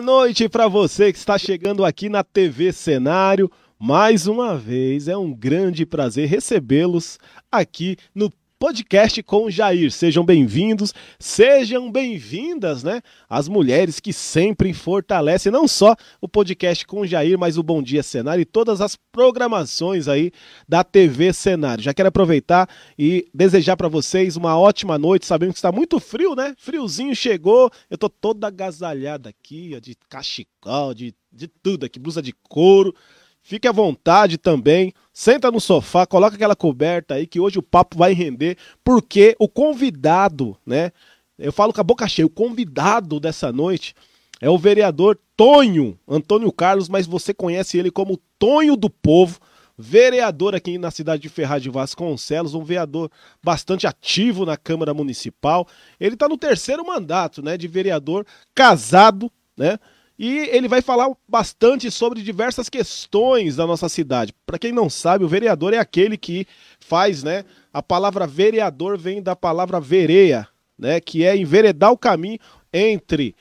Boa noite para você que está chegando aqui na TV Cenário. Mais uma vez, é um grande prazer recebê-los aqui no podcast com Jair. Sejam bem-vindos, sejam bem-vindas, né? As mulheres que sempre fortalecem não só o podcast com Jair, mas o Bom Dia Cenário e todas as programações aí da TV Cenário. Já quero aproveitar e desejar para vocês uma ótima noite, sabendo que está muito frio, né? Friozinho chegou, eu tô toda agasalhada aqui, ó, de cachecol, de, de tudo aqui, blusa de couro. Fique à vontade também, senta no sofá, coloca aquela coberta aí que hoje o papo vai render, porque o convidado, né? Eu falo com a boca cheia, o convidado dessa noite é o vereador Tonho Antônio Carlos, mas você conhece ele como Tonho do Povo, vereador aqui na cidade de Ferraz de Vasconcelos, um vereador bastante ativo na Câmara Municipal. Ele está no terceiro mandato, né, de vereador, casado, né? E ele vai falar bastante sobre diversas questões da nossa cidade. Para quem não sabe, o vereador é aquele que faz, né? A palavra vereador vem da palavra vereia, né? Que é enveredar o caminho entre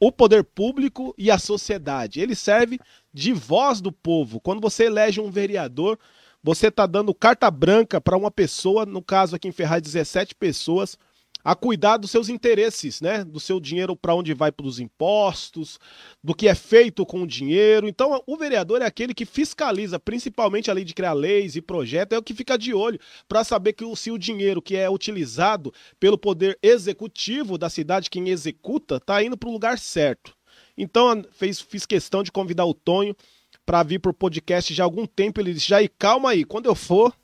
o poder público e a sociedade. Ele serve de voz do povo. Quando você elege um vereador, você está dando carta branca para uma pessoa, no caso aqui em Ferraz, 17 pessoas a cuidar dos seus interesses, né? Do seu dinheiro para onde vai para os impostos, do que é feito com o dinheiro. Então, o vereador é aquele que fiscaliza, principalmente a lei de criar leis e projetos, é o que fica de olho para saber que se o dinheiro que é utilizado pelo poder executivo da cidade, quem executa, está indo para o lugar certo. Então, fez, fiz questão de convidar o Tonho para vir para o podcast já há algum tempo. Ele disse: Jair, calma aí, quando eu for,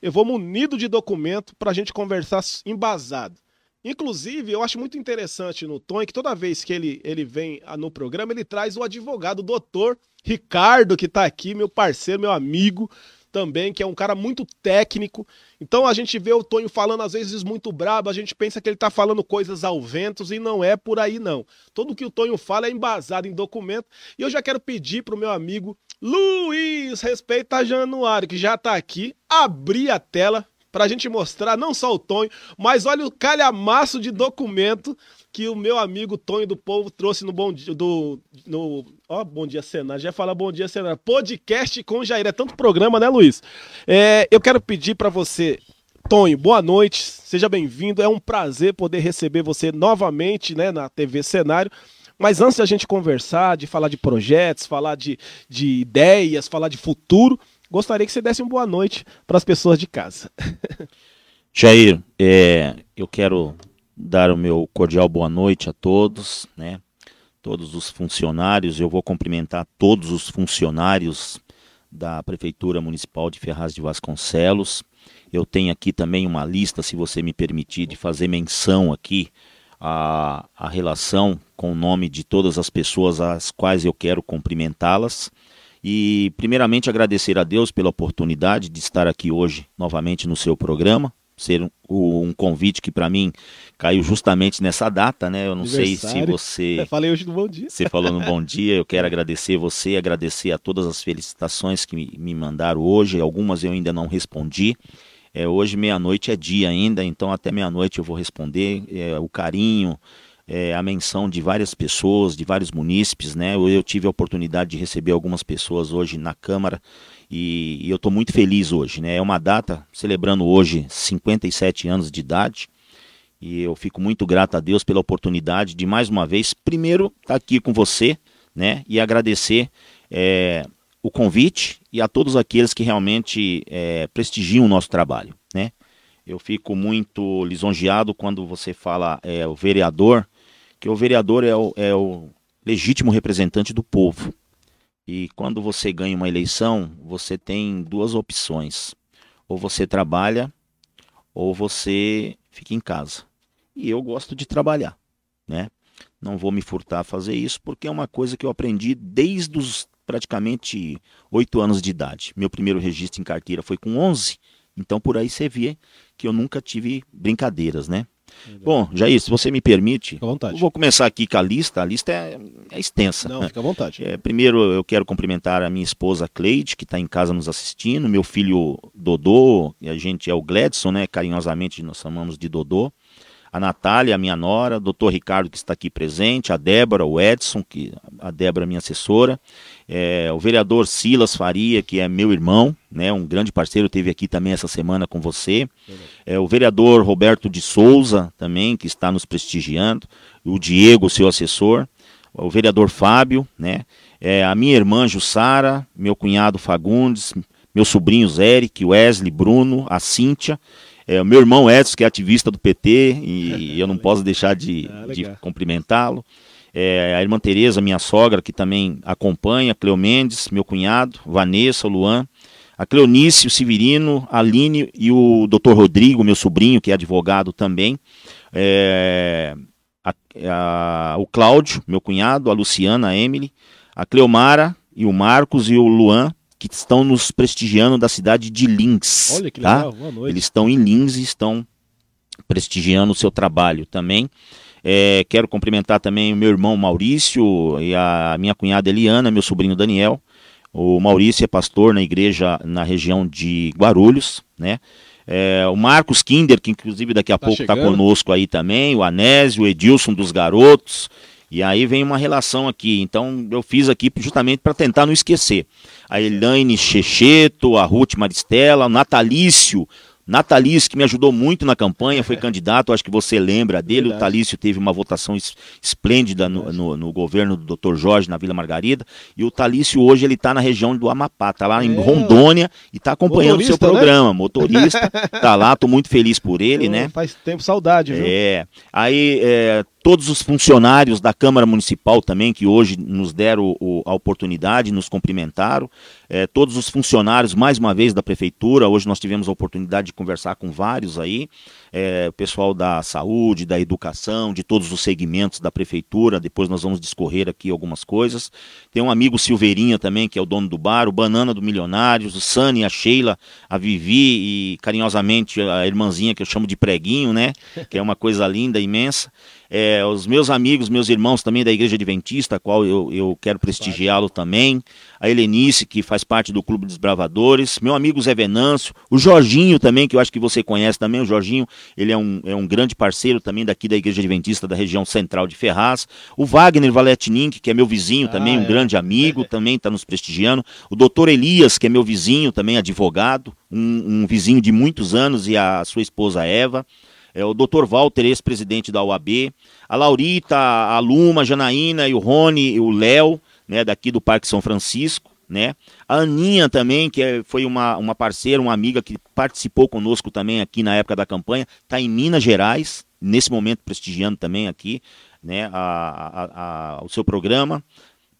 eu vou munido de documento para a gente conversar embasado. Inclusive, eu acho muito interessante no Tony que toda vez que ele, ele vem no programa, ele traz o advogado, o doutor Ricardo, que está aqui, meu parceiro, meu amigo também, que é um cara muito técnico. Então a gente vê o Tonho falando às vezes muito brabo, a gente pensa que ele está falando coisas ao ventos e não é por aí não. Tudo que o Tonho fala é embasado em documento. E eu já quero pedir pro meu amigo Luiz, respeita Januário, que já está aqui, abrir a tela para a gente mostrar não só o Tonho, mas olha o calhamaço de documento que o meu amigo Tonho do Povo trouxe no Bom Dia, do, no, ó, Bom Dia Senado, já fala Bom Dia Senado, podcast com Jair, é tanto programa, né, Luiz? É, eu quero pedir para você, Tonho, boa noite, seja bem-vindo, é um prazer poder receber você novamente, né, na TV Cenário, mas antes da gente conversar, de falar de projetos, falar de, de ideias, falar de futuro, gostaria que você desse uma boa noite para as pessoas de casa. Jair, é, eu quero dar o meu cordial boa noite a todos, né? Todos os funcionários, eu vou cumprimentar todos os funcionários da Prefeitura Municipal de Ferraz de Vasconcelos. Eu tenho aqui também uma lista, se você me permitir, de fazer menção aqui a relação com o nome de todas as pessoas às quais eu quero cumprimentá-las. E, primeiramente, agradecer a Deus pela oportunidade de estar aqui hoje novamente no seu programa. Ser um, um convite que para mim caiu justamente nessa data, né? Eu não sei se você. Eu falei hoje no Bom Dia. Você falou no Bom Dia. Eu quero agradecer você, agradecer a todas as felicitações que me mandaram hoje. Algumas eu ainda não respondi. É, hoje, meia-noite, é dia ainda, então até meia-noite eu vou responder. É, o carinho, é, a menção de várias pessoas, de vários munícipes, né? Eu, eu, tive a oportunidade de receber algumas pessoas hoje na Câmara e, e eu estou muito feliz hoje, né? É uma data celebrando hoje 57 anos de idade e eu fico muito grato a Deus pela oportunidade de mais uma vez, primeiro, estar tá aqui com você, né? E agradecer é, o convite e a todos aqueles que realmente é, prestigiam o nosso trabalho, né? Eu fico muito lisonjeado quando você fala é, o vereador, que o vereador é o, é o legítimo representante do povo. E quando você ganha uma eleição, você tem duas opções. Ou você trabalha, ou você fica em casa. E eu gosto de trabalhar, né? Não vou me furtar a fazer isso, porque é uma coisa que eu aprendi desde os praticamente oito anos de idade. Meu primeiro registro em carteira foi com 11, então por aí você vê que eu nunca tive brincadeiras, né? Bom, Jair, se você me permite, fica à vontade. vou começar aqui com a lista. A lista é, é extensa. Não, fica à vontade. É, primeiro, eu quero cumprimentar a minha esposa Cleide, que está em casa nos assistindo, meu filho Dodô, e a gente é o Gledson, né? Carinhosamente nós chamamos de Dodô. A Natália, a minha nora, o doutor Ricardo, que está aqui presente, a Débora, o Edson, que a Débora é minha assessora, é, o vereador Silas Faria, que é meu irmão, né, um grande parceiro, teve aqui também essa semana com você, é, o vereador Roberto de Souza, também, que está nos prestigiando, o Diego, seu assessor, o vereador Fábio, né, é, a minha irmã Jussara, meu cunhado Fagundes, meus sobrinhos Eric, Wesley, Bruno, a Cíntia, é, meu irmão Edson, que é ativista do PT, e eu não posso deixar de, ah, de cumprimentá-lo. É, a irmã Tereza, minha sogra, que também acompanha, Cleo Mendes, meu cunhado, Vanessa, Luan, a Cleonice, o Severino, a Aline e o doutor Rodrigo, meu sobrinho, que é advogado também. É, a, a, o Cláudio, meu cunhado, a Luciana, a Emily, a Cleomara e o Marcos e o Luan, que estão nos prestigiando da cidade de Lins. Olha que tá? legal, boa noite. Eles estão em Lins e estão prestigiando o seu trabalho também. É, quero cumprimentar também o meu irmão Maurício e a minha cunhada Eliana, meu sobrinho Daniel. O Maurício é pastor na igreja na região de Guarulhos, né? É, o Marcos Kinder, que inclusive daqui a tá pouco está conosco aí também, o Anésio, o Edilson dos Garotos, e aí vem uma relação aqui. Então eu fiz aqui justamente para tentar não esquecer. A Elaine Checheto, a Ruth Maristela, o Natalício, Natalício, que me ajudou muito na campanha, foi candidato, acho que você lembra dele. Verdade. O Talício teve uma votação esplêndida no, no, no, governo do Dr. Jorge, na Vila Margarida. E o Talício hoje ele está na região do Amapá, está lá em é. Rondônia e está acompanhando o seu né? programa. Né? Motorista, está lá, estou muito feliz por ele, né? Faz tempo saudade, viu? É. Aí é, todos os funcionários da Câmara Municipal também, que hoje nos deram o, a oportunidade, nos cumprimentaram, é, todos os funcionários, mais uma vez, da Prefeitura, hoje nós tivemos a oportunidade de conversar com vários aí, é, o pessoal da saúde, da educação, de todos os segmentos da Prefeitura, depois nós vamos discorrer aqui algumas coisas. Tem um amigo Silveirinha também, que é o dono do bar, o Banana do Milionários, o Sani, a Sheila, a Vivi e carinhosamente a irmãzinha que eu chamo de Preguinho, né, que é uma coisa linda, imensa é, os meus amigos, meus irmãos também da Igreja Adventista, a qual eu, eu quero prestigiá-lo também, a Helenice, que faz parte do Clube dos Bravadores, meu amigo Zé Venâncio, o Jorginho também, que eu acho que você conhece também, o Jorginho, ele é um, é um grande parceiro também daqui da Igreja Adventista da região central de Ferraz, o Wagner Valetnink, que é meu vizinho também, ah, um é. grande amigo, também está nos prestigiando, o doutor Elias, que é meu vizinho também, advogado, um, um vizinho de muitos anos, e a sua esposa Eva, é, o Dr. Walter, ex-presidente da UAB, a Laurita, a Luma, a Janaína e o Rony e o Léo, né, daqui do Parque São Francisco, né? A Aninha também, que é, foi uma, uma parceira, uma amiga que participou conosco também aqui na época da campanha, está em Minas Gerais, nesse momento prestigiando também aqui, né, a, a, a, o seu programa.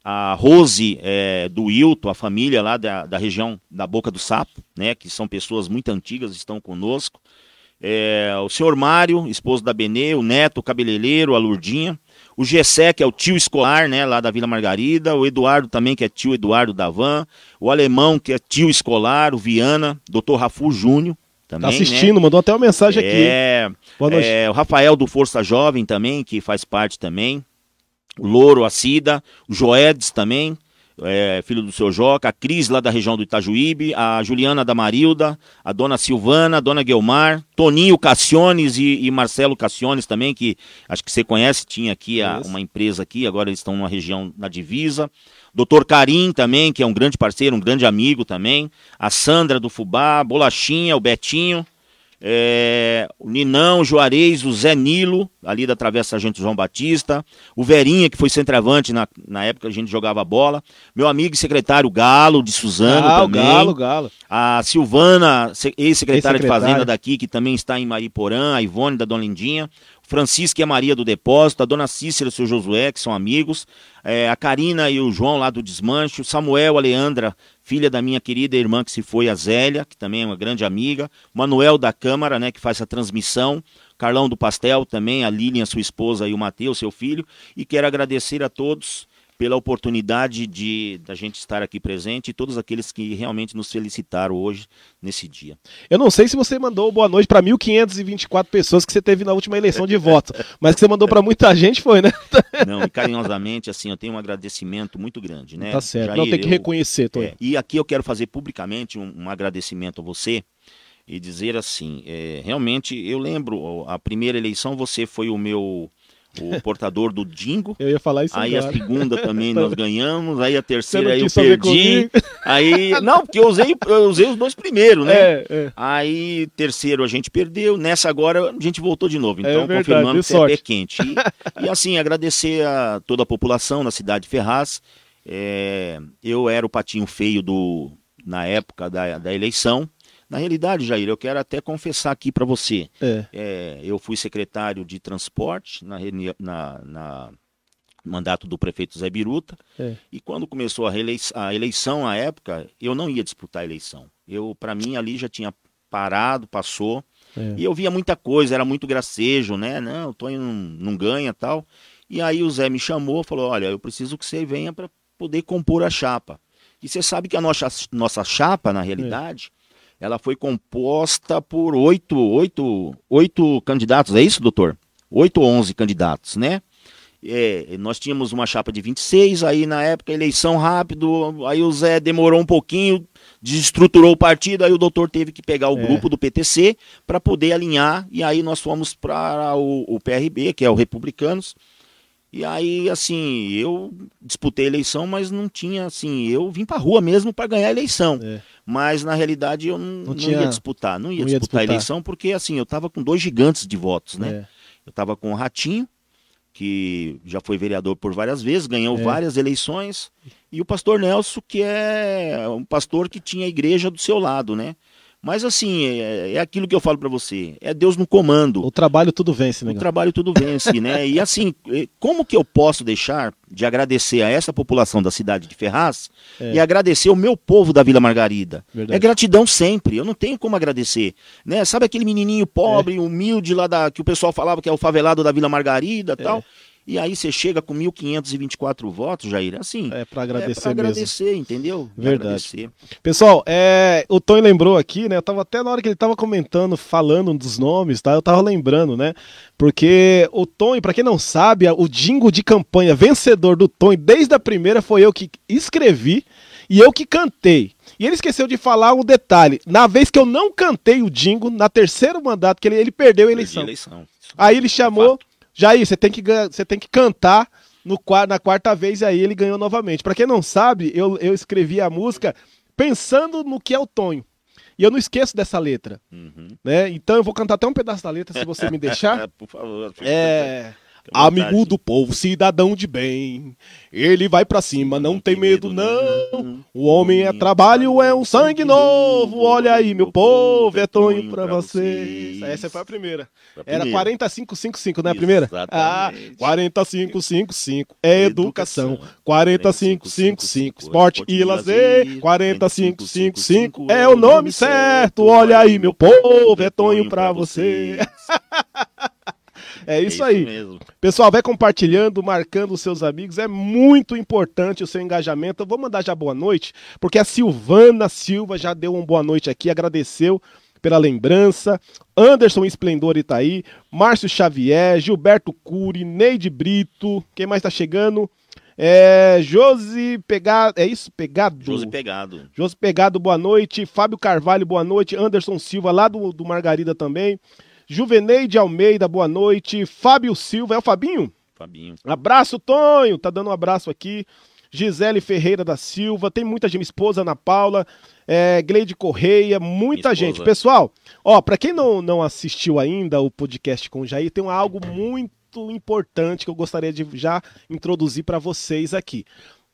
A Rose é, do Wilton, a família lá da, da região da Boca do Sapo, né, que são pessoas muito antigas, estão conosco é, o senhor Mário, esposo da Benê, o neto, o cabeleireiro, a Lurdinha, o Gessé, que é o tio escolar, né, lá da Vila Margarida, o Eduardo também, que é tio Eduardo da Van, o Alemão, que é tio escolar, o Viana, doutor Rafu Júnior, também, tá assistindo, né? mandou até uma mensagem aqui. É, é, o Rafael do Força Jovem também, que faz parte também, o Louro, a Cida, o Joedes também, é, filho do seu Joca, a Cris lá da região do Itajuíbe, a Juliana da Marilda, a dona Silvana, a dona Guilmar, Toninho Cassiones e, e, Marcelo Cassiones também, que acho que você conhece, tinha aqui a, uma empresa aqui, agora eles estão numa região na divisa. Doutor Carim também, que é um grande parceiro, um grande amigo também. A Sandra do Fubá, Bolachinha, o Betinho, é, o Ninão, o Juarez, o Zé Nilo, ali da Travessa Sargento João Batista, o Verinha, que foi centroavante na, na época que a gente jogava bola, meu amigo e secretário Galo, de Suzano ah, também. Galo, Galo. A Silvana, ex-secretária de Fazenda daqui, que também está em Mariporã, a Ivone da Dona Lindinha, Francisca e a Maria do Depósito, a Dona Cícera e o seu Josué, que são amigos, é, a Karina e o João lá do Desmanche, o Samuel, a Leandra, filha da minha querida irmã que se foi, a Zélia, que também é uma grande amiga, Manuel da Câmara, né, que faz a transmissão, Carlão do Pastel também, a Lilian, sua esposa, e o Matheus, seu filho, e quero agradecer a todos pela oportunidade de da gente estar aqui presente e todos aqueles que realmente nos felicitaram hoje nesse dia. Eu não sei se você mandou boa noite para 1.524 pessoas que você teve na última eleição de voto, mas que você mandou para muita gente foi, né? Não, e carinhosamente, assim, eu tenho um agradecimento muito grande, né? Tá certo, Jair, não tem que reconhecer, Tony. É, e aqui eu quero fazer publicamente um, um agradecimento a você, e dizer assim, é, realmente eu lembro, a primeira eleição você foi o meu o portador do Dingo. Eu ia falar isso Aí agora. a segunda também nós ganhamos, aí a terceira não eu perdi. Aí, não, porque eu usei, eu usei os dois primeiros, né? É, é. Aí, terceiro a gente perdeu, nessa agora a gente voltou de novo. É Então, verdade, confirmando deu que é pé quente. E, e, assim, agradecer a toda a população na cidade de Ferraz. É, eu era o patinho feio do, na época da, da eleição. Na realidade, Jair, eu quero até confessar aqui para você. É. É, eu fui secretário de transporte na, na, na mandato do prefeito Zé Biruta. É. E quando começou a, reeleição, a eleição, à época, eu não ia disputar a eleição. Eu, para mim, ali já tinha parado, passou. É. E eu via muita coisa, era muito gracejo, né? Não, o Tonho não, não ganha tal. E aí o Zé me chamou, falou: Olha, eu preciso que você venha para poder compor a chapa. E você sabe que a nossa, nossa chapa, na realidade, ela foi composta por oito, oito, oito candidatos, é isso, doutor? Oito ou onze candidatos, né? É, nós tínhamos uma chapa de 26, aí na época eleição rápido, aí o Zé demorou um pouquinho, desestruturou o partido, aí o doutor teve que pegar o É. grupo do PTC para poder alinhar, e aí nós fomos para o, o PRB, que é o Republicanos. E aí, assim, eu disputei a eleição, mas não tinha, assim, eu vim pra rua mesmo para ganhar a eleição. É. Mas na realidade eu não, não tinha- ia disputar, não ia, não ia disputar, a disputar. eleição, porque assim, eu tava com dois gigantes de votos, né? É. Eu estava com o Ratinho, que já foi vereador por várias vezes, ganhou É. várias eleições, e o pastor Nelson, que é um pastor que tinha a igreja do seu lado, né? Mas assim, é, é aquilo que eu falo para você, é Deus no comando. O trabalho tudo vence, né? O trabalho tudo vence, né? E assim, como que eu posso deixar de agradecer a essa população da cidade de Ferraz É. e agradecer o meu povo da Vila Margarida? Verdade. É gratidão sempre, eu não tenho como agradecer, né? Sabe aquele menininho pobre, humilde lá da que o pessoal falava que é o favelado da Vila Margarida, e tal? E aí você chega com 1524 votos, Jair, assim, É pra é agradecer pra mesmo. agradecer, entendeu? Pra Verdade. agradecer. Pessoal, é, o Tony lembrou aqui, né? Eu tava até na hora que ele tava comentando, falando dos nomes, tá? Eu tava lembrando, né? Porque o Tony, pra quem não sabe, o jingle de campanha vencedor do Tony desde a primeira foi eu que escrevi e eu que cantei. E ele esqueceu de falar um detalhe. Na vez que eu não cantei o jingle, na terceiro mandato que ele, ele perdeu a eleição. eleição. Aí ele chamou, Jair, você tem que, você tem que cantar no, na quarta vez e aí ele ganhou novamente. Pra quem não sabe, eu, eu escrevi a música pensando no que é o Tonho. E eu não esqueço dessa letra, Uhum. né? Então eu vou cantar até um pedaço da letra, se você me deixar. Por favor. É. Vontade. Amigo do povo, cidadão de bem, ele vai pra cima, não tem medo não. O homem é trabalho, é um sangue novo. Olha aí, meu povo, é Tonho pra vocês. Essa foi a primeira. Era primeira. 4555, não é a primeira? Ah, Exatamente. 4555 é educação. 4555 esporte e lazer. 4555 é o nome certo. Olha aí, meu povo, é Tonho pra você. É isso aí. mesmo. Pessoal, vai compartilhando, marcando os seus amigos. É muito importante o seu engajamento. Eu vou mandar já boa noite, porque a Silvana Silva já deu uma boa noite aqui, agradeceu pela lembrança. Anderson Esplendor Itaí, Márcio Xavier, Gilberto Cury, Neide Brito. Quem mais tá chegando? É, Josi Pegado. É isso? Pegado? Josi Pegado. Josi Pegado, boa noite. Fábio Carvalho, boa noite. Anderson Silva, lá do, do Margarida também. Juveneide Almeida, boa noite. Fábio Silva, é o Fabinho? Fabinho. Abraço, Tonho. Tá dando um abraço aqui. Gisele Ferreira da Silva, tem muita gente, minha esposa Ana Paula, é, Gleide Correia, muita gente. Pessoal, ó, pra quem não, não assistiu ainda o podcast com o Jair, tem algo muito importante que eu gostaria de já introduzir pra vocês aqui.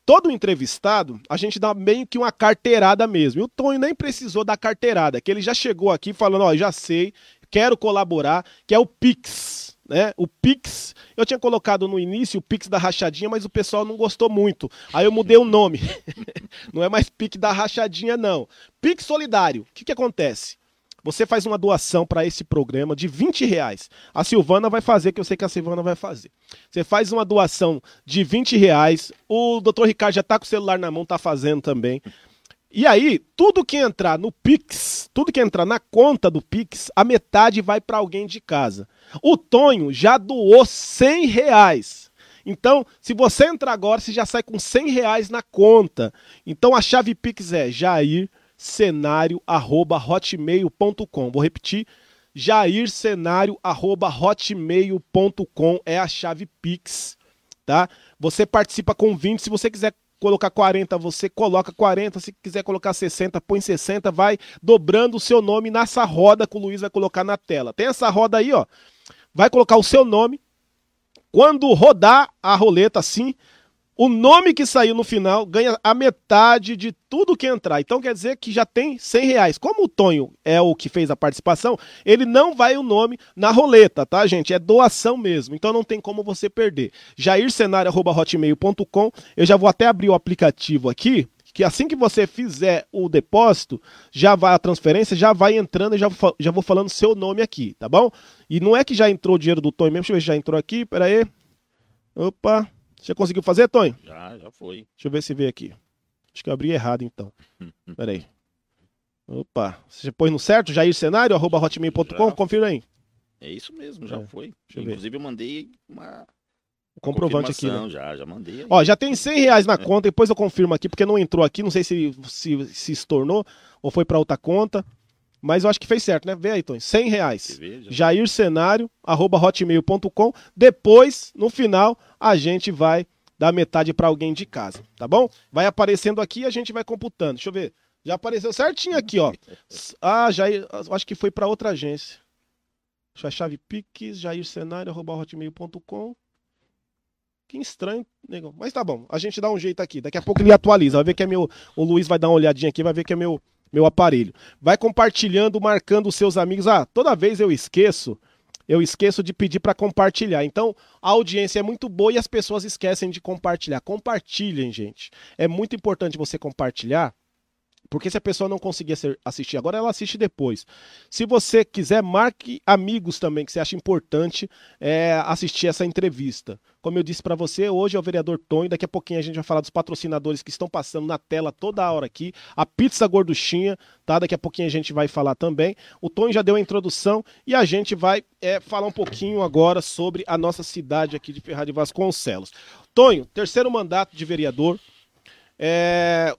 Todo entrevistado, a gente dá meio que uma carteirada mesmo. E o Tonho nem precisou da carteirada, que ele já chegou aqui falando, ó, já sei, quero colaborar, que é o Pix, né? O Pix, eu tinha colocado no início o Pix da rachadinha, mas o pessoal não gostou muito. Aí eu mudei o nome. não é mais Pix da rachadinha, não. Pix solidário. O que, que acontece? Você faz uma doação para esse programa de 20 reais. A Silvana vai fazer, que eu sei que a Silvana vai fazer. Você faz uma doação de 20 reais. O doutor Ricardo já tá com o celular na mão, tá fazendo também. E aí, tudo que entrar no Pix, tudo que entrar na conta do Pix, a metade vai para alguém de casa. O Tonho já doou 100 reais. Então, se você entrar agora, você já sai com 100 reais na conta. Então, a chave Pix é Jair jaircenário@hotmail.com. Vou repetir, jaircenário@hotmail.com é a chave Pix, tá? Você participa com 20, se você quiser colocar 40, você coloca 40, se quiser colocar 60, põe 60, vai dobrando o seu nome nessa roda que o Luiz vai colocar na tela. Tem essa roda aí, ó. Vai colocar o seu nome. Quando rodar a roleta assim, o nome que saiu no final ganha a metade de tudo que entrar. Então quer dizer que já tem 100 reais. Como o Tonho é o que fez a participação, ele não vai o nome na roleta, tá, gente? É doação mesmo. Então não tem como você perder. jaircenário.hotmail.com Eu já vou até abrir o aplicativo aqui, que assim que você fizer o depósito, já vai a transferência, já vai entrando e já, já vou falando seu nome aqui, tá bom? E não é que já entrou o dinheiro do Tonho mesmo, deixa eu ver se já entrou aqui, pera aí. Opa, você conseguiu fazer, Tonho? Já, já foi. Deixa eu ver se veio aqui. Acho que eu abri errado, então. Pera aí. Opa, você pôs no certo? Jair Cenário, arroba hotmail.com? Confira aí. É isso mesmo, já É, foi. eu Inclusive eu mandei uma O comprovante aqui, né? Já, já mandei. aí. Ó, já tem 100 reais na conta, depois eu confirmo aqui, porque não entrou aqui, não sei se se, se estornou ou foi pra outra conta. Mas eu acho que fez certo, né? Vê aí, Tonho. 100 reais. Você vê, já- Jair Cenário, arroba hotmail.com. Depois, no final, a gente vai dar metade pra alguém de casa, tá bom? Vai aparecendo aqui e a gente vai computando. Deixa eu ver. Já apareceu certinho aqui, ó. Ah, Jair, acho que foi pra outra agência. Deixa eu a chave Pix, Jair Cenário, arroba hotmail.com. Que estranho, negão. Mas tá bom, a gente dá um jeito aqui. Daqui a pouco ele atualiza. Vai ver que é meu. O Luiz vai dar uma olhadinha aqui, vai ver que é meu, meu aparelho. Vai compartilhando, marcando os seus amigos. Ah, toda vez eu esqueço. Eu esqueço de pedir para compartilhar. Então, a audiência é muito boa e as pessoas esquecem de compartilhar. Compartilhem, gente. É muito importante você compartilhar, porque se a pessoa não conseguir assi- assistir agora, ela assiste depois. Se você quiser, marque amigos também, que você acha importante é, assistir essa entrevista. Como eu disse para você, hoje é o vereador Tonho. Daqui a pouquinho a gente vai falar dos patrocinadores que estão passando na tela toda hora aqui. A Pizza Gorduchinha, tá? Daqui a pouquinho a gente vai falar também. O Tonho já deu a introdução e a gente vai é, falar um pouquinho agora sobre a nossa cidade aqui de Ferraz de Vasconcelos. Tonho, terceiro mandato de vereador. É,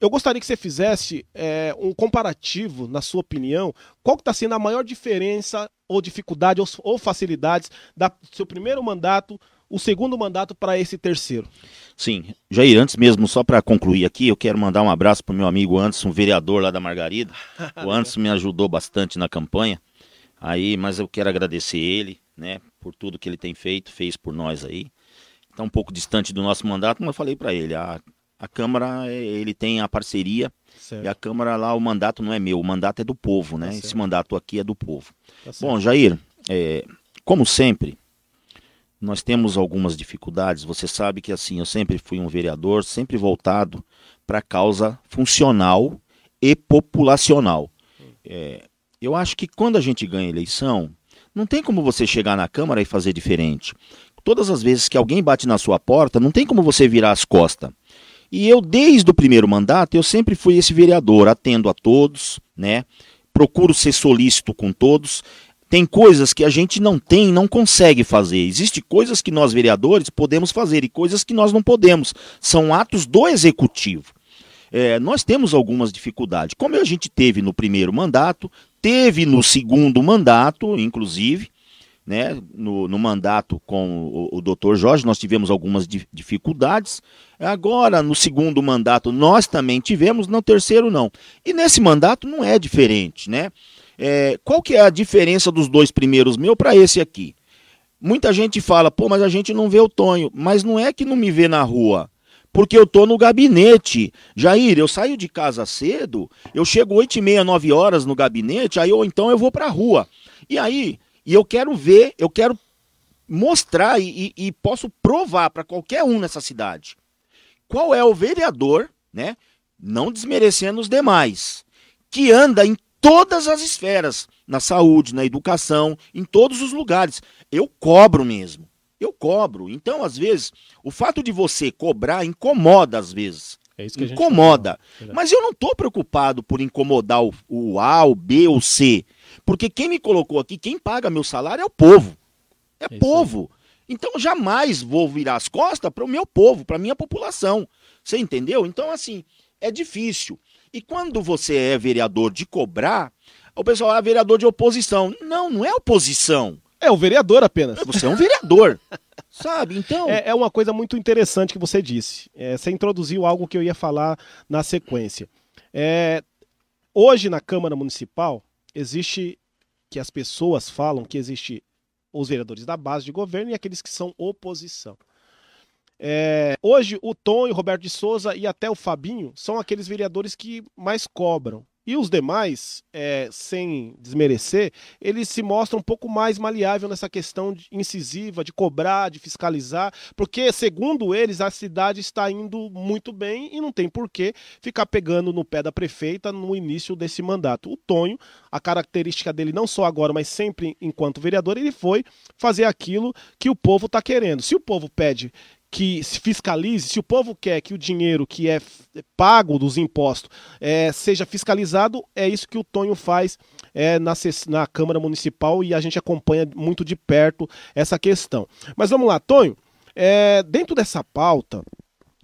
eu gostaria que você fizesse é, um comparativo, na sua opinião, qual que está sendo a maior diferença ou dificuldade ou, ou facilidades da- do seu primeiro mandato, o segundo mandato para esse terceiro. Sim, Jair, antes mesmo, só para concluir aqui, eu quero mandar um abraço pro meu amigo Anderson, vereador lá da Margarida. O Anderson me ajudou bastante na campanha. Aí, mas eu quero agradecer ele, né, por tudo que ele tem feito, fez por nós aí. Está um pouco distante do nosso mandato, mas eu falei para ele, a, a Câmara, eh, ele tem a parceria e a Câmara lá, o mandato não é meu, o mandato é do povo, né? Tá Esse certo. mandato aqui é do povo. Tá certo. Bom, Jair, é, como sempre, nós temos algumas dificuldades. Você sabe que assim, eu sempre fui um vereador, sempre voltado para a causa funcional e populacional. É, eu acho que quando a gente ganha eleição, não tem como você chegar na Câmara e fazer diferente. Todas as vezes que alguém bate na sua porta, não tem como você virar as costas. E eu, desde o primeiro mandato, eu sempre fui esse vereador, atendo a todos, né? Procuro ser solícito com todos. Tem coisas que a gente não tem, não consegue fazer. Existem coisas que nós, vereadores, podemos fazer e coisas que nós não podemos. São atos do executivo. É, nós temos algumas dificuldades. Como a gente teve no primeiro mandato, teve no segundo mandato, inclusive, né, no, no mandato com o, o doutor Jorge, nós tivemos algumas di- dificuldades. Agora, no segundo mandato, nós também tivemos, no terceiro, não. E nesse mandato não é diferente, né? É, qual que é a diferença dos dois primeiros meu para esse aqui? Muita gente fala, pô, mas a gente não vê o Tonho. Mas não é que não me vê na rua. Porque eu tô no gabinete. Jair, eu saio de casa cedo, eu chego 8 e meia, 9 horas no gabinete, aí ou então eu vou pra rua. E aí, e eu quero ver, eu quero mostrar e, e- e posso provar para qualquer um nessa cidade qual é o vereador, né? Não desmerecendo os demais, que anda em todas as esferas, na saúde, na educação, em todos os lugares. Eu cobro mesmo. Eu cobro. Então, às vezes, o fato de você cobrar incomoda às vezes. É isso que gente Incomoda. tá. Mas eu não estou preocupado por incomodar o, o A, o B ou o C. Porque quem me colocou aqui, quem paga meu salário é o povo. É, isso aí. povo. Então jamais vou virar as costas para o meu povo, para a minha população. Você entendeu? Então, assim, é difícil. E quando você é vereador de cobrar, o pessoal é vereador de oposição. Não, não é oposição. É o vereador apenas. Você é um vereador. sabe? Então. É, é, uma coisa muito interessante que você disse. É, você introduziu algo que eu ia falar na sequência. É, hoje na Câmara Municipal existe que as pessoas falam que existe os vereadores da base de governo e aqueles que são oposição. É, hoje o Tom e o Roberto de Souza e até o Fabinho são aqueles vereadores que mais cobram. E os demais, é, sem desmerecer, eles se mostram um pouco mais maleável nessa questão de, incisiva, de cobrar, de fiscalizar, porque, segundo eles, a cidade está indo muito bem e não tem por que ficar pegando no pé da prefeita no início desse mandato. O Tonho, a característica dele, não só agora, mas sempre enquanto vereador, ele foi fazer aquilo que o povo está querendo. Se o povo pede que se fiscalize, se o povo quer que o dinheiro que é pago dos impostos é, seja fiscalizado, é isso que o Tonho faz é, na, na Câmara Municipal e a gente acompanha muito de perto essa questão. Mas vamos lá, Tonho, é, dentro dessa pauta,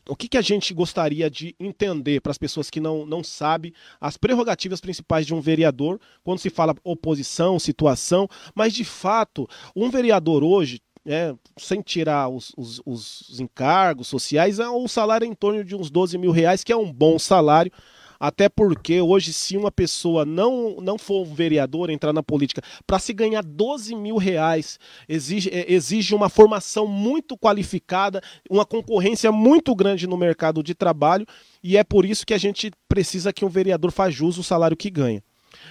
o que, que a gente gostaria de entender para as pessoas que não, não sabem as prerrogativas principais de um vereador quando se fala oposição, situação, mas de fato, um vereador hoje é, sem tirar os, os, os, encargos sociais, é um salário em torno de uns 12 mil reais, que é um bom salário. Até porque hoje, se uma pessoa não, não for um vereador, entrar na política, para se ganhar 12 mil reais, exige, é, exige uma formação muito qualificada, uma concorrência muito grande no mercado de trabalho, e é por isso que a gente precisa que um vereador faça jus o salário que ganha.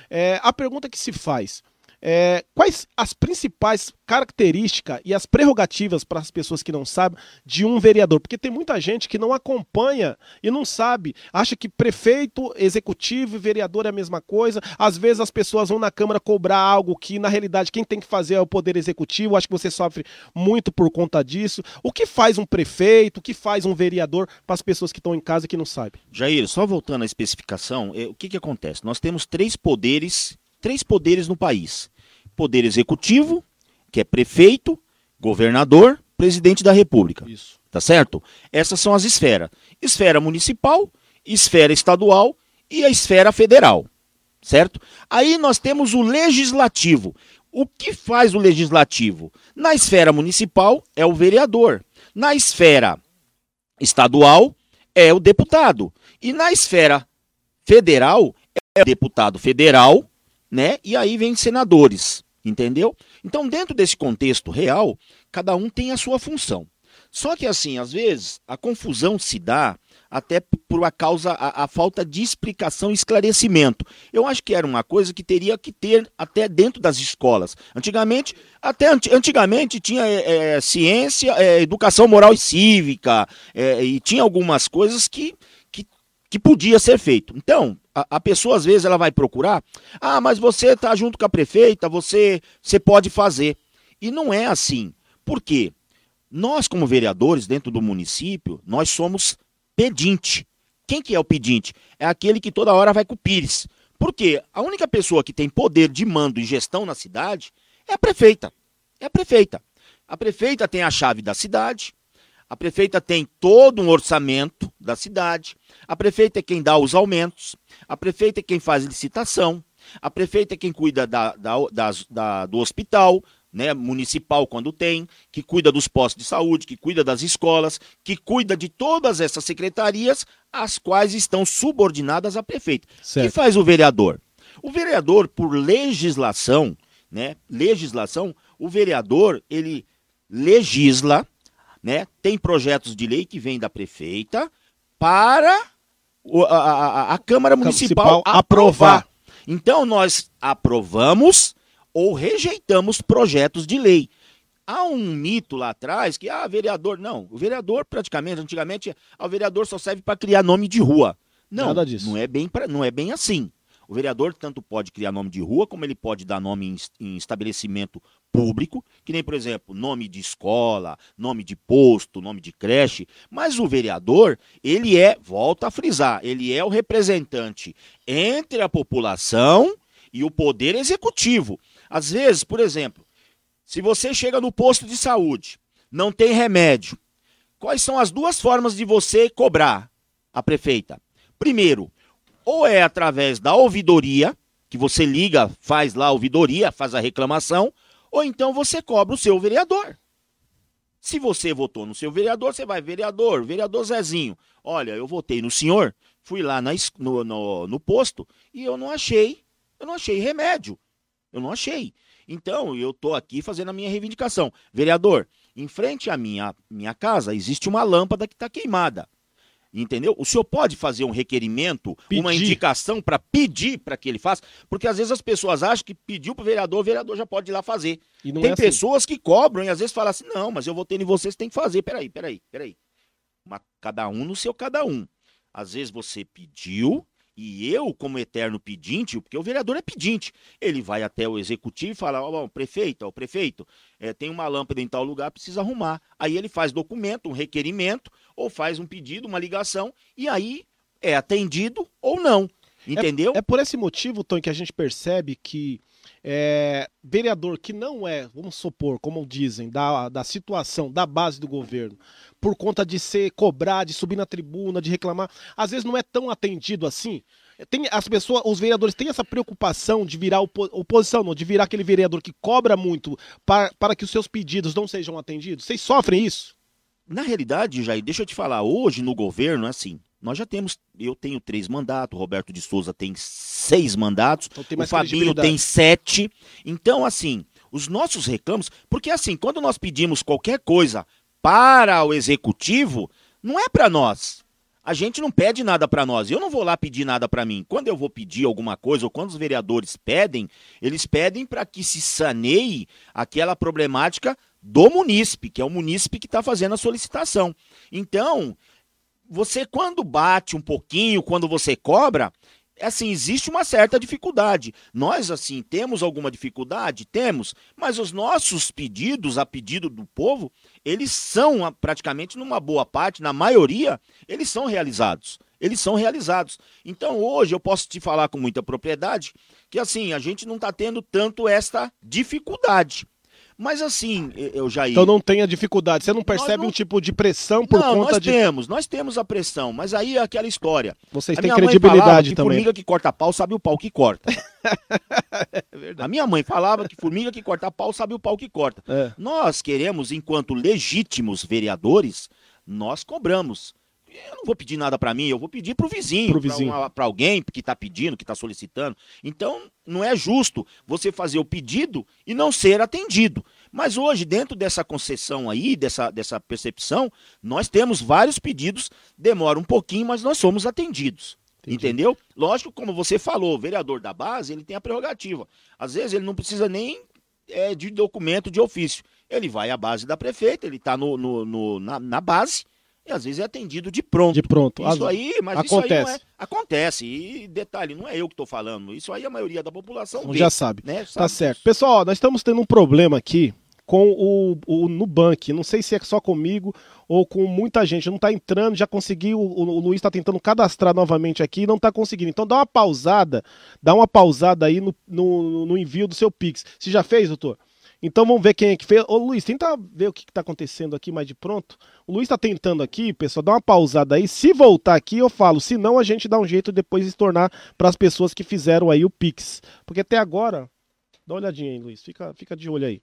É, a pergunta que se faz: é, quais as principais características e as prerrogativas para as pessoas que não sabem de um vereador? Porque tem muita gente que não acompanha e não sabe, acha que prefeito, executivo e vereador é a mesma coisa. Às vezes as pessoas vão na Câmara cobrar algo que na realidade quem tem que fazer é o Poder Executivo. Acho que você sofre muito por conta disso. O que faz um prefeito, o que faz um vereador para as pessoas que estão em casa e que não sabem? Jair, só voltando à especificação, é, o que, que acontece? Nós temos três poderes três poderes no país: poder executivo, que é prefeito, governador, presidente da República. Isso. Tá certo? Essas são as esferas: esfera municipal, esfera estadual e a esfera federal. Certo? Aí nós temos o legislativo. O que faz o legislativo? Na esfera municipal é o vereador. Na esfera estadual é o deputado. E na esfera federal é o deputado federal, né? E aí vem senadores, entendeu? Então, dentro desse contexto real, cada um tem a sua função. Só que assim, às vezes, a confusão se dá até por a causa a, a, falta de explicação e esclarecimento. Eu acho que era uma coisa que teria que ter até dentro das escolas. Antigamente, até antigamente tinha é, ciência, é, educação moral e cívica, é, e tinha algumas coisas que, que, podia ser feito. Então, a, a, pessoa às vezes ela vai procurar, ah, mas você está junto com a prefeita, você, você pode fazer. E não é assim. Por quê? Nós, como vereadores dentro do município, nós somos pedinte. Quem que é o pedinte? É aquele que toda hora vai com o pires. Por quê? A única pessoa que tem poder de mando e gestão na cidade é a prefeita. É a prefeita. A prefeita tem a chave da cidade, a prefeita tem todo um orçamento da cidade, a prefeita é quem dá os aumentos, a prefeita é quem faz licitação, a prefeita é quem cuida da, da, da, do hospital, né, municipal quando tem, que cuida dos postos de saúde, que cuida das escolas, que cuida de todas essas secretarias, as quais estão subordinadas à prefeita. O que faz o vereador? O vereador, por legislação, né, legislação, o vereador, ele legisla, né? Tem projetos de lei que vêm da prefeita para a, a, a Câmara Municipal, Municipal aprovar. aprovar. Então nós aprovamos ou rejeitamos projetos de lei. Há um mito lá atrás que, ah, vereador. Não, o vereador praticamente, antigamente, ah, o vereador só serve para criar nome de rua. Não, Nada disso. Não é, bem pra, não é bem assim. O vereador tanto pode criar nome de rua, como ele pode dar nome em, estabelecimento público, que nem, por exemplo, nome de escola, nome de posto, nome de creche, mas o vereador, ele é, volta a frisar, ele é o representante entre a população e o poder executivo. Às vezes, por exemplo, se você chega no posto de saúde, não tem remédio, quais são as duas formas de você cobrar a prefeita? Primeiro, ou é através da ouvidoria, que você liga, faz lá a ouvidoria, faz a reclamação, ou então você cobra o seu vereador. Se você votou no seu vereador, você vai, vereador, vereador Zezinho, olha, eu votei no senhor, fui lá na, no, no, no posto e eu não achei, eu não achei remédio. Eu não achei. Então, eu estou aqui fazendo a minha reivindicação. Vereador, em frente à minha, minha casa existe uma lâmpada que está queimada. Entendeu? O senhor pode fazer um requerimento, pedir. uma indicação para pedir para que ele faça, porque às vezes as pessoas acham que pediu para o vereador, o vereador já pode ir lá fazer. Tem é assim. pessoas que cobram e às vezes falam assim: não, mas eu votei em você, você tem que fazer. Peraí, peraí, peraí. Uma, cada um no seu cada um. Às vezes você pediu, e eu, como eterno pedinte, porque o vereador é pedinte, ele vai até o executivo e fala: Ó, oh, prefeito, ó, prefeito, é, tem uma lâmpada em tal lugar, precisa arrumar. Aí ele faz documento, um requerimento, ou faz um pedido, uma ligação, e aí é atendido ou não. Entendeu? É, é por esse motivo, Tom, que a gente percebe que é, vereador que não é, vamos supor, como dizem, da, da situação, da base do governo, por conta de ser cobrar, de subir na tribuna, de reclamar, às vezes não é tão atendido assim. Tem, as pessoas, os vereadores têm essa preocupação de virar oposição, não, de virar aquele vereador que cobra muito para, para que os seus pedidos não sejam atendidos. Vocês sofrem isso? Na realidade, Jair, deixa eu te falar, hoje no governo, assim, nós já temos, eu tenho três mandatos, Roberto de Souza tem seis mandatos, então o Fabinho tem sete. Então, assim, os nossos reclamos, porque assim, quando nós pedimos qualquer coisa para o executivo, não é para nós. A gente não pede nada para nós. Eu não vou lá pedir nada para mim. Quando eu vou pedir alguma coisa, ou quando os vereadores pedem, eles pedem para que se saneie aquela problemática do munícipe, que é o munícipe que está fazendo a solicitação. Então, você quando bate um pouquinho, quando você cobra, assim, existe uma certa dificuldade. Nós, assim, temos alguma dificuldade? Temos, mas os nossos pedidos, a pedido do povo, eles são praticamente, numa boa parte, na maioria, eles são realizados. Eles são realizados. Então, hoje, eu posso te falar com muita propriedade que, assim, a gente não está tendo tanto esta dificuldade. Mas assim, eu já ia. Então não tem a dificuldade. Você não percebe não... um tipo de pressão por não, conta nós de. Nós temos, nós temos a pressão, mas aí é aquela história. Vocês têm credibilidade que também. Formiga que corta pau sabe o pau que corta. é a minha mãe falava que formiga que corta pau sabe o pau que corta. É. Nós queremos, enquanto legítimos vereadores, nós cobramos eu não vou pedir nada para mim, eu vou pedir para o vizinho, para alguém que está pedindo, que está solicitando. Então, não é justo você fazer o pedido e não ser atendido. Mas hoje, dentro dessa concessão aí, dessa, dessa percepção, nós temos vários pedidos, demora um pouquinho, mas nós somos atendidos. Entendi. Entendeu? Lógico, como você falou, o vereador da base, ele tem a prerrogativa. Às vezes ele não precisa nem é, de documento de ofício. Ele vai à base da prefeita, ele está no, no, no na, na base, e às vezes é atendido de pronto. De pronto. Isso aí, mas acontece. isso aí é, acontece. E detalhe, não é eu que estou falando. Isso aí a maioria da população vê, já sabe. Né? Tá sabe tá certo. Pessoal, nós estamos tendo um problema aqui com o, o Nubank. Não sei se é só comigo ou com muita gente. Não está entrando, já conseguiu. O, o Luiz está tentando cadastrar novamente aqui e não está conseguindo. Então dá uma pausada, dá uma pausada aí no, no, no envio do seu Pix. Você já fez, doutor? Então vamos ver quem é que fez. Ô Luiz, tenta ver o que está acontecendo aqui mais de pronto. O Luiz está tentando aqui, pessoal, dá uma pausada aí. Se voltar aqui, eu falo. Se não, a gente dá um jeito depois de tornar para as pessoas que fizeram aí o Pix. Porque até agora. Dá uma olhadinha aí, Luiz. Fica, fica de olho aí.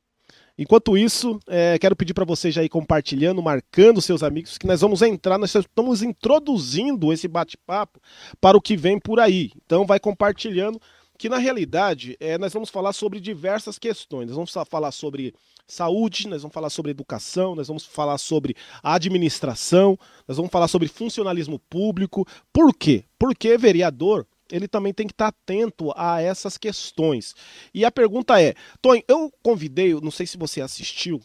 Enquanto isso, é, quero pedir para vocês já ir compartilhando, marcando seus amigos, que nós vamos entrar, nós estamos introduzindo esse bate-papo para o que vem por aí. Então vai compartilhando que na realidade é, nós vamos falar sobre diversas questões. Nós vamos falar sobre saúde, nós vamos falar sobre educação, nós vamos falar sobre administração, nós vamos falar sobre funcionalismo público. Por quê? Porque vereador ele também tem que estar atento a essas questões. E a pergunta é, Tony, eu convidei, não sei se você assistiu,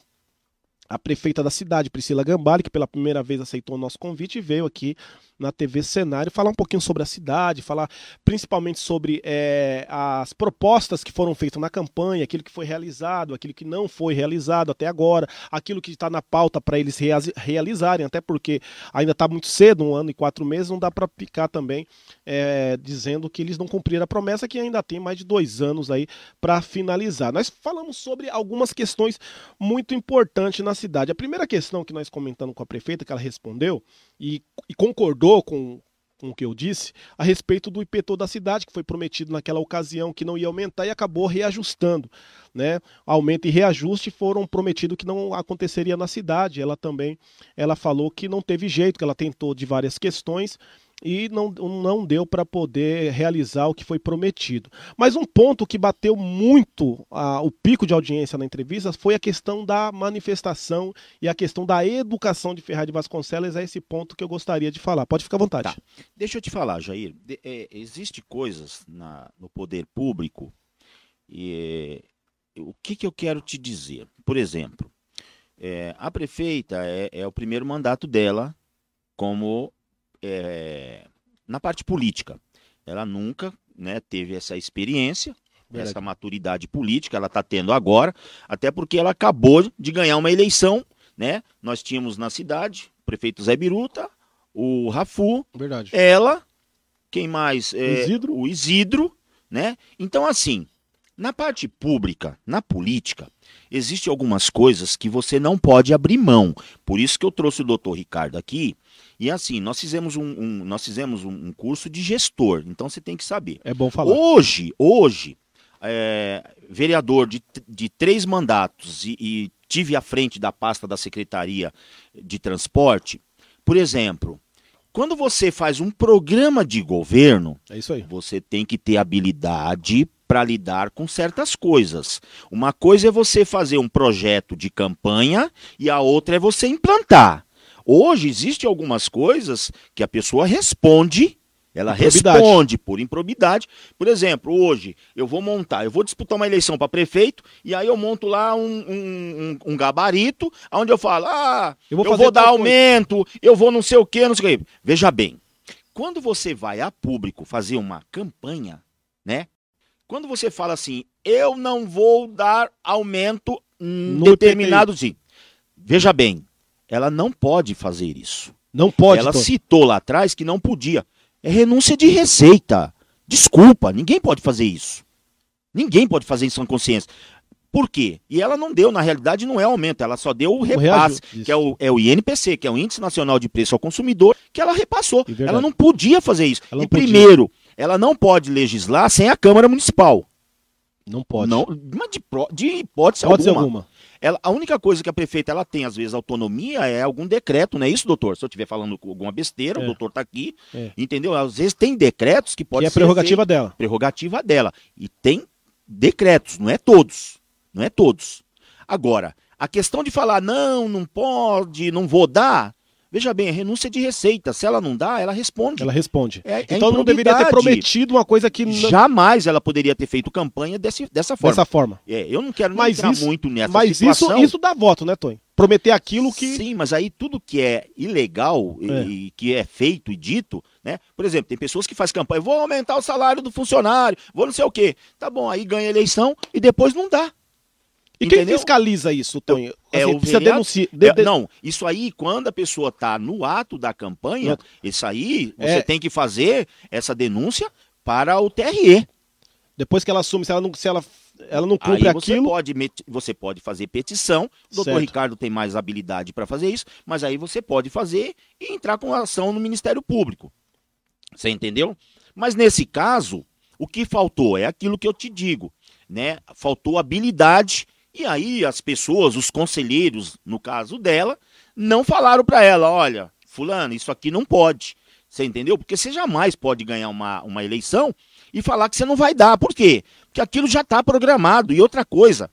a prefeita da cidade, Priscila Gambale, que pela primeira vez aceitou o nosso convite e veio aqui na TV Cenário falar um pouquinho sobre a cidade, falar principalmente sobre é, as propostas que foram feitas na campanha, aquilo que foi realizado, aquilo que não foi realizado até agora, aquilo que está na pauta para eles realizarem, até porque ainda está muito cedo, um ano e quatro meses, não dá para ficar também é, dizendo que eles não cumpriram a promessa, que ainda tem mais de dois anos aí para finalizar. Nós falamos sobre algumas questões muito importantes na cidade. A primeira questão que nós comentamos com a prefeita, que ela respondeu e, e concordou com, com o que eu disse, a respeito do IPTU da cidade, que foi prometido naquela ocasião que não ia aumentar e acabou reajustando. Né? Aumento e reajuste foram prometidos que não aconteceria na cidade. Ela também ela falou que não teve jeito, que ela tentou de várias questões e não, não deu para poder realizar o que foi prometido. Mas um ponto que bateu muito a, o pico de audiência na entrevista foi a questão da manifestação e a questão da educação de Ferraz de Vasconcelos. É esse ponto que eu gostaria de falar. Pode ficar à vontade. Tá. Deixa eu te falar, Jair. De, é, Existem coisas na, no poder público e é, o que, que eu quero te dizer? Por exemplo, é, a prefeita é, é o primeiro mandato dela como é, na parte política. Ela nunca né, teve essa experiência, Verdade. essa maturidade política, ela está tendo agora, até porque ela acabou de ganhar uma eleição. Né? Nós tínhamos na cidade o prefeito Zé Biruta, o Rafu, Verdade. ela, quem mais? É, Isidro. O Isidro, né? Então, assim, na parte pública, na política, existem algumas coisas que você não pode abrir mão. Por isso que eu trouxe o doutor Ricardo aqui, e assim, nós fizemos um, um nós fizemos um, curso de gestor, então você tem que saber. É bom falar. Hoje, hoje, é, vereador de, de três mandatos e, e tive à frente da pasta da Secretaria de Transporte, por exemplo, quando você faz um programa de governo, é você tem que ter habilidade para lidar com certas coisas. Uma coisa é você fazer um projeto de campanha e a outra é você implantar. Hoje existem algumas coisas que a pessoa responde, ela responde por improbidade. Por exemplo, hoje eu vou montar, eu vou disputar uma eleição para prefeito e aí eu monto lá um, um, um, gabarito onde eu falo, ah, eu vou, eu vou dar aumento, coisa. eu vou não sei o que, não sei o que. Veja bem, quando você vai a público fazer uma campanha, né? Quando você fala assim, eu não vou dar aumento no determinado. Veja bem, ela não pode fazer isso. Não pode. Ela citou lá atrás que não podia. É renúncia de receita. Desculpa, ninguém pode fazer isso. Ninguém pode fazer isso com consciência. Por quê? E ela não deu, na realidade, não é aumento, ela só deu o repasse, o que é o, é o INPC, que é o Índice Nacional de Preço ao Consumidor, que ela repassou. Ela não podia fazer isso. Ela e primeiro, ela não pode legislar sem a Câmara Municipal. Não pode. Não, mas de, de hipótese pode alguma. alguma. Ela, a única coisa que a prefeita ela tem, às vezes, autonomia é algum decreto, não é isso, doutor? Se eu estiver falando alguma besteira, é. o doutor está aqui, é. entendeu? Às vezes tem decretos que pode que é prerrogativa dela. Prerrogativa dela. E tem decretos, não é todos. Não é todos. Agora, a questão de falar, não, não pode, não vou dar, Veja bem, é renúncia de receita. Se ela não dá, ela responde. Ela responde. É, é então não deveria ter prometido uma coisa que. Jamais ela poderia ter feito campanha desse, dessa forma. Dessa forma. É, eu não quero mas entrar isso, muito nessa mas situação. Mas isso, isso dá voto, né, Tony? Prometer aquilo que. Sim, mas aí tudo que é ilegal é. e que é feito e dito, né? Por exemplo, tem pessoas que fazem campanha, vou aumentar o salário do funcionário, vou não sei o quê. Tá bom, aí ganha eleição e depois não dá. E Entendeu? quem fiscaliza isso, Tonho? É assim, o precisa denunciar. De, de... Não, isso aí, quando a pessoa está no ato da campanha, isso aí, você é... tem que fazer essa denúncia para o TRE. Depois que ela assume, se ela não, se ela, ela não cumpre aí você aquilo... Pode, você pode fazer petição, o doutor certo. Ricardo tem mais habilidade para fazer isso, mas aí você pode fazer e entrar com ação no Ministério Público. Você entendeu? Mas nesse caso, o que faltou é aquilo que eu te digo, né? Faltou habilidade e aí as pessoas, os conselheiros, no caso dela, não falaram para ela, olha, fulano, isso aqui não pode. Você entendeu? Porque você jamais pode ganhar uma, uma eleição e falar que você não vai dar. Por quê? Porque aquilo já está programado. E outra coisa,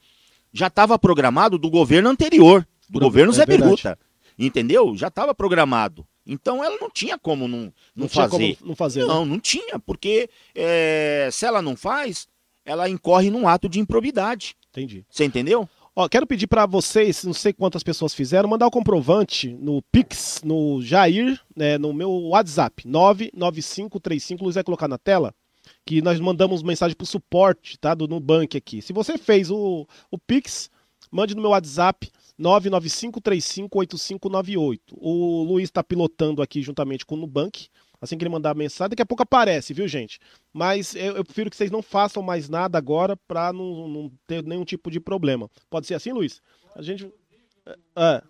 já estava programado do governo anterior, do governo é Zé Beruta. Entendeu? Já estava programado. Então ela não tinha como não, não, não fazer. não fazer. Não, né? não tinha, porque é, se ela não faz, ela incorre num ato de improbidade. Entendi. Você entendeu? Ó, quero pedir para vocês, não sei quantas pessoas fizeram, mandar o comprovante no Pix, no Jair, né, no meu WhatsApp, 99535, Luiz vai colocar na tela, que nós mandamos mensagem pro suporte, tá, do Nubank aqui. Se você fez o, o Pix, mande no meu WhatsApp, 995358598. O Luiz está pilotando aqui juntamente com o Nubank, assim que ele mandar a mensagem. Daqui a pouco aparece, viu, gente? Mas eu, eu prefiro que vocês não façam mais nada agora para não, não, ter nenhum tipo de problema. Pode ser assim, Luiz? A gente. É. é.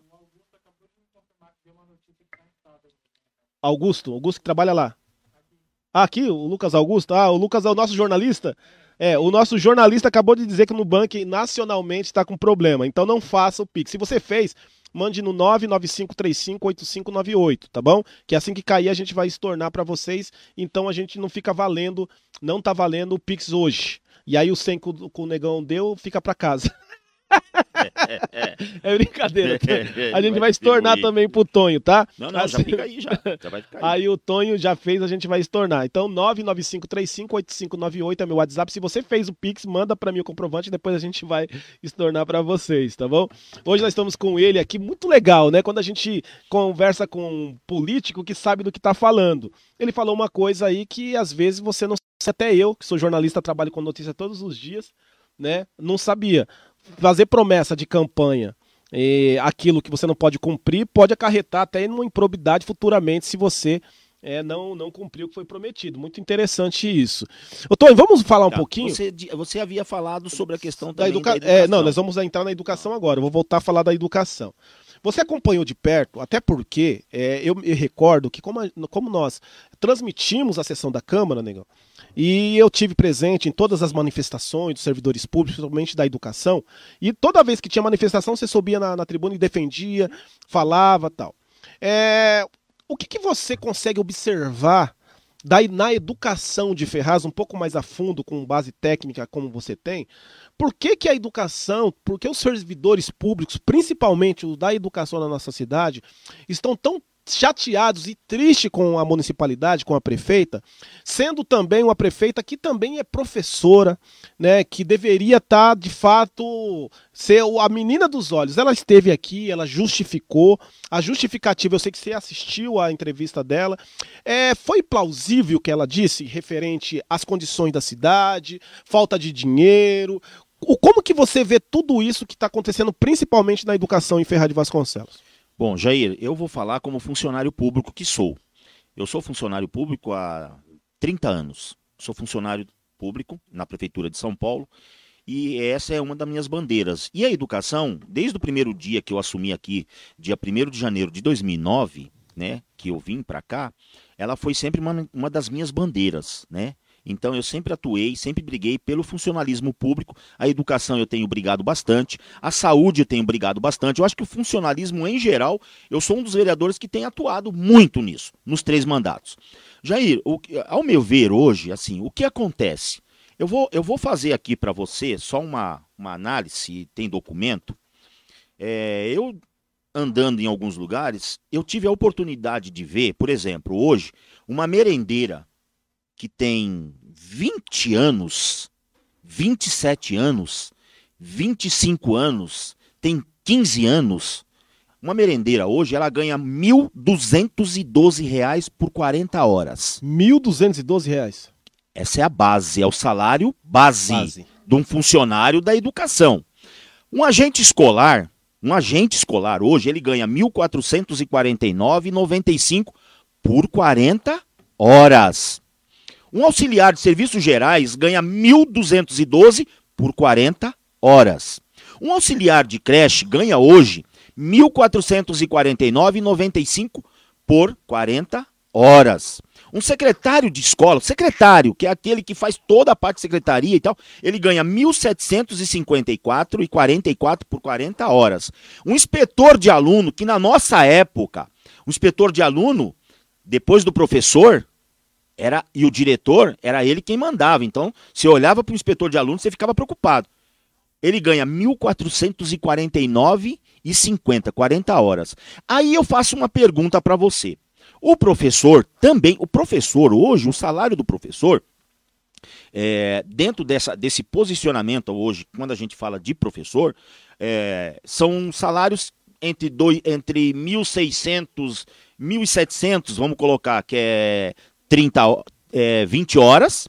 Augusto, Augusto que trabalha lá. Ah, aqui, o Lucas Augusto. Ah, o Lucas é o nosso jornalista. É, o nosso jornalista acabou de dizer que no Nubank nacionalmente está com problema. Então não faça o Pix. Se você fez, mande no 995358598, tá bom? Que assim que cair a gente vai estornar para vocês. Então a gente não fica valendo, não tá valendo o Pix hoje. E aí o 100 que o negão deu fica para casa. é brincadeira. A gente vai estornar também pro Tonho, tá? Não, não, já fica aí, já. já vai ficar aí. aí o Tonho já fez, a gente vai estornar. Então, 995358598 é meu WhatsApp. Se você fez o Pix, manda para mim o comprovante, depois a gente vai estornar para vocês, tá bom? Hoje nós estamos com ele aqui, muito legal, né? Quando a gente conversa com um político que sabe do que tá falando. Ele falou uma coisa aí que às vezes você não até eu, que sou jornalista, trabalho com notícia todos os dias, né? Não sabia fazer promessa de campanha e aquilo que você não pode cumprir pode acarretar até em uma improbidade futuramente se você é, não, não cumpriu o que foi prometido. Muito interessante isso. Ô, Tony, vamos falar um tá, pouquinho? Você, você havia falado sobre a questão da, educa... da educação. É, não, nós vamos entrar na educação agora. Eu vou voltar a falar da educação. Você acompanhou de perto, até porque é, eu me recordo que, como, a, como nós transmitimos a sessão da Câmara, negão, e eu tive presente em todas as manifestações dos servidores públicos, principalmente da educação. E toda vez que tinha manifestação, você subia na, na tribuna e defendia, falava tal. É, o que, que você consegue observar daí na educação de Ferraz, um pouco mais a fundo, com base técnica como você tem, por que, que a educação, por que os servidores públicos, principalmente os da educação na nossa cidade, estão tão chateados e tristes com a municipalidade, com a prefeita, sendo também uma prefeita que também é professora, né, que deveria estar tá, de fato ser a menina dos olhos. Ela esteve aqui, ela justificou. A justificativa, eu sei que você assistiu à entrevista dela. É, foi plausível o que ela disse referente às condições da cidade, falta de dinheiro. Como que você vê tudo isso que está acontecendo, principalmente na educação em Ferraz de Vasconcelos? Bom, Jair, eu vou falar como funcionário público que sou. Eu sou funcionário público há 30 anos. Sou funcionário público na Prefeitura de São Paulo e essa é uma das minhas bandeiras. E a educação, desde o primeiro dia que eu assumi aqui, dia 1 de janeiro de 2009, né, que eu vim para cá, ela foi sempre uma, uma das minhas bandeiras, né? Então eu sempre atuei, sempre briguei pelo funcionalismo público. A educação eu tenho brigado bastante, a saúde eu tenho brigado bastante. Eu acho que o funcionalismo em geral, eu sou um dos vereadores que tem atuado muito nisso, nos três mandatos. Jair, o, ao meu ver hoje, assim, o que acontece? Eu vou, eu vou fazer aqui para você só uma, uma análise, tem documento. É, eu andando em alguns lugares, eu tive a oportunidade de ver, por exemplo, hoje, uma merendeira que tem 20 anos, 27 anos, 25 anos, tem 15 anos, uma merendeira hoje ela ganha R$ 1.212 por 40 horas. R$ 1.212? Essa é a base, é o salário base, base de um funcionário da educação. Um agente escolar, um agente escolar hoje, ele ganha R$ 1.449,95 por 40 horas. Um auxiliar de serviços gerais ganha 1.212 por 40 horas. Um auxiliar de creche ganha hoje 1.449,95 por 40 horas. Um secretário de escola, secretário, que é aquele que faz toda a parte de secretaria e tal, ele ganha 1.754 e 44 por 40 horas. Um inspetor de aluno, que na nossa época, o inspetor de aluno, depois do professor, era e o diretor era ele quem mandava. Então, se olhava para o inspetor de alunos, você ficava preocupado. Ele ganha 1.449,50, 40 horas. Aí eu faço uma pergunta para você. O professor também, o professor hoje, o salário do professor, é, dentro dessa, desse posicionamento hoje, quando a gente fala de professor, é, são salários entre, dois, entre 1.600, 1.700, vamos colocar, que é 30, é, 20 horas.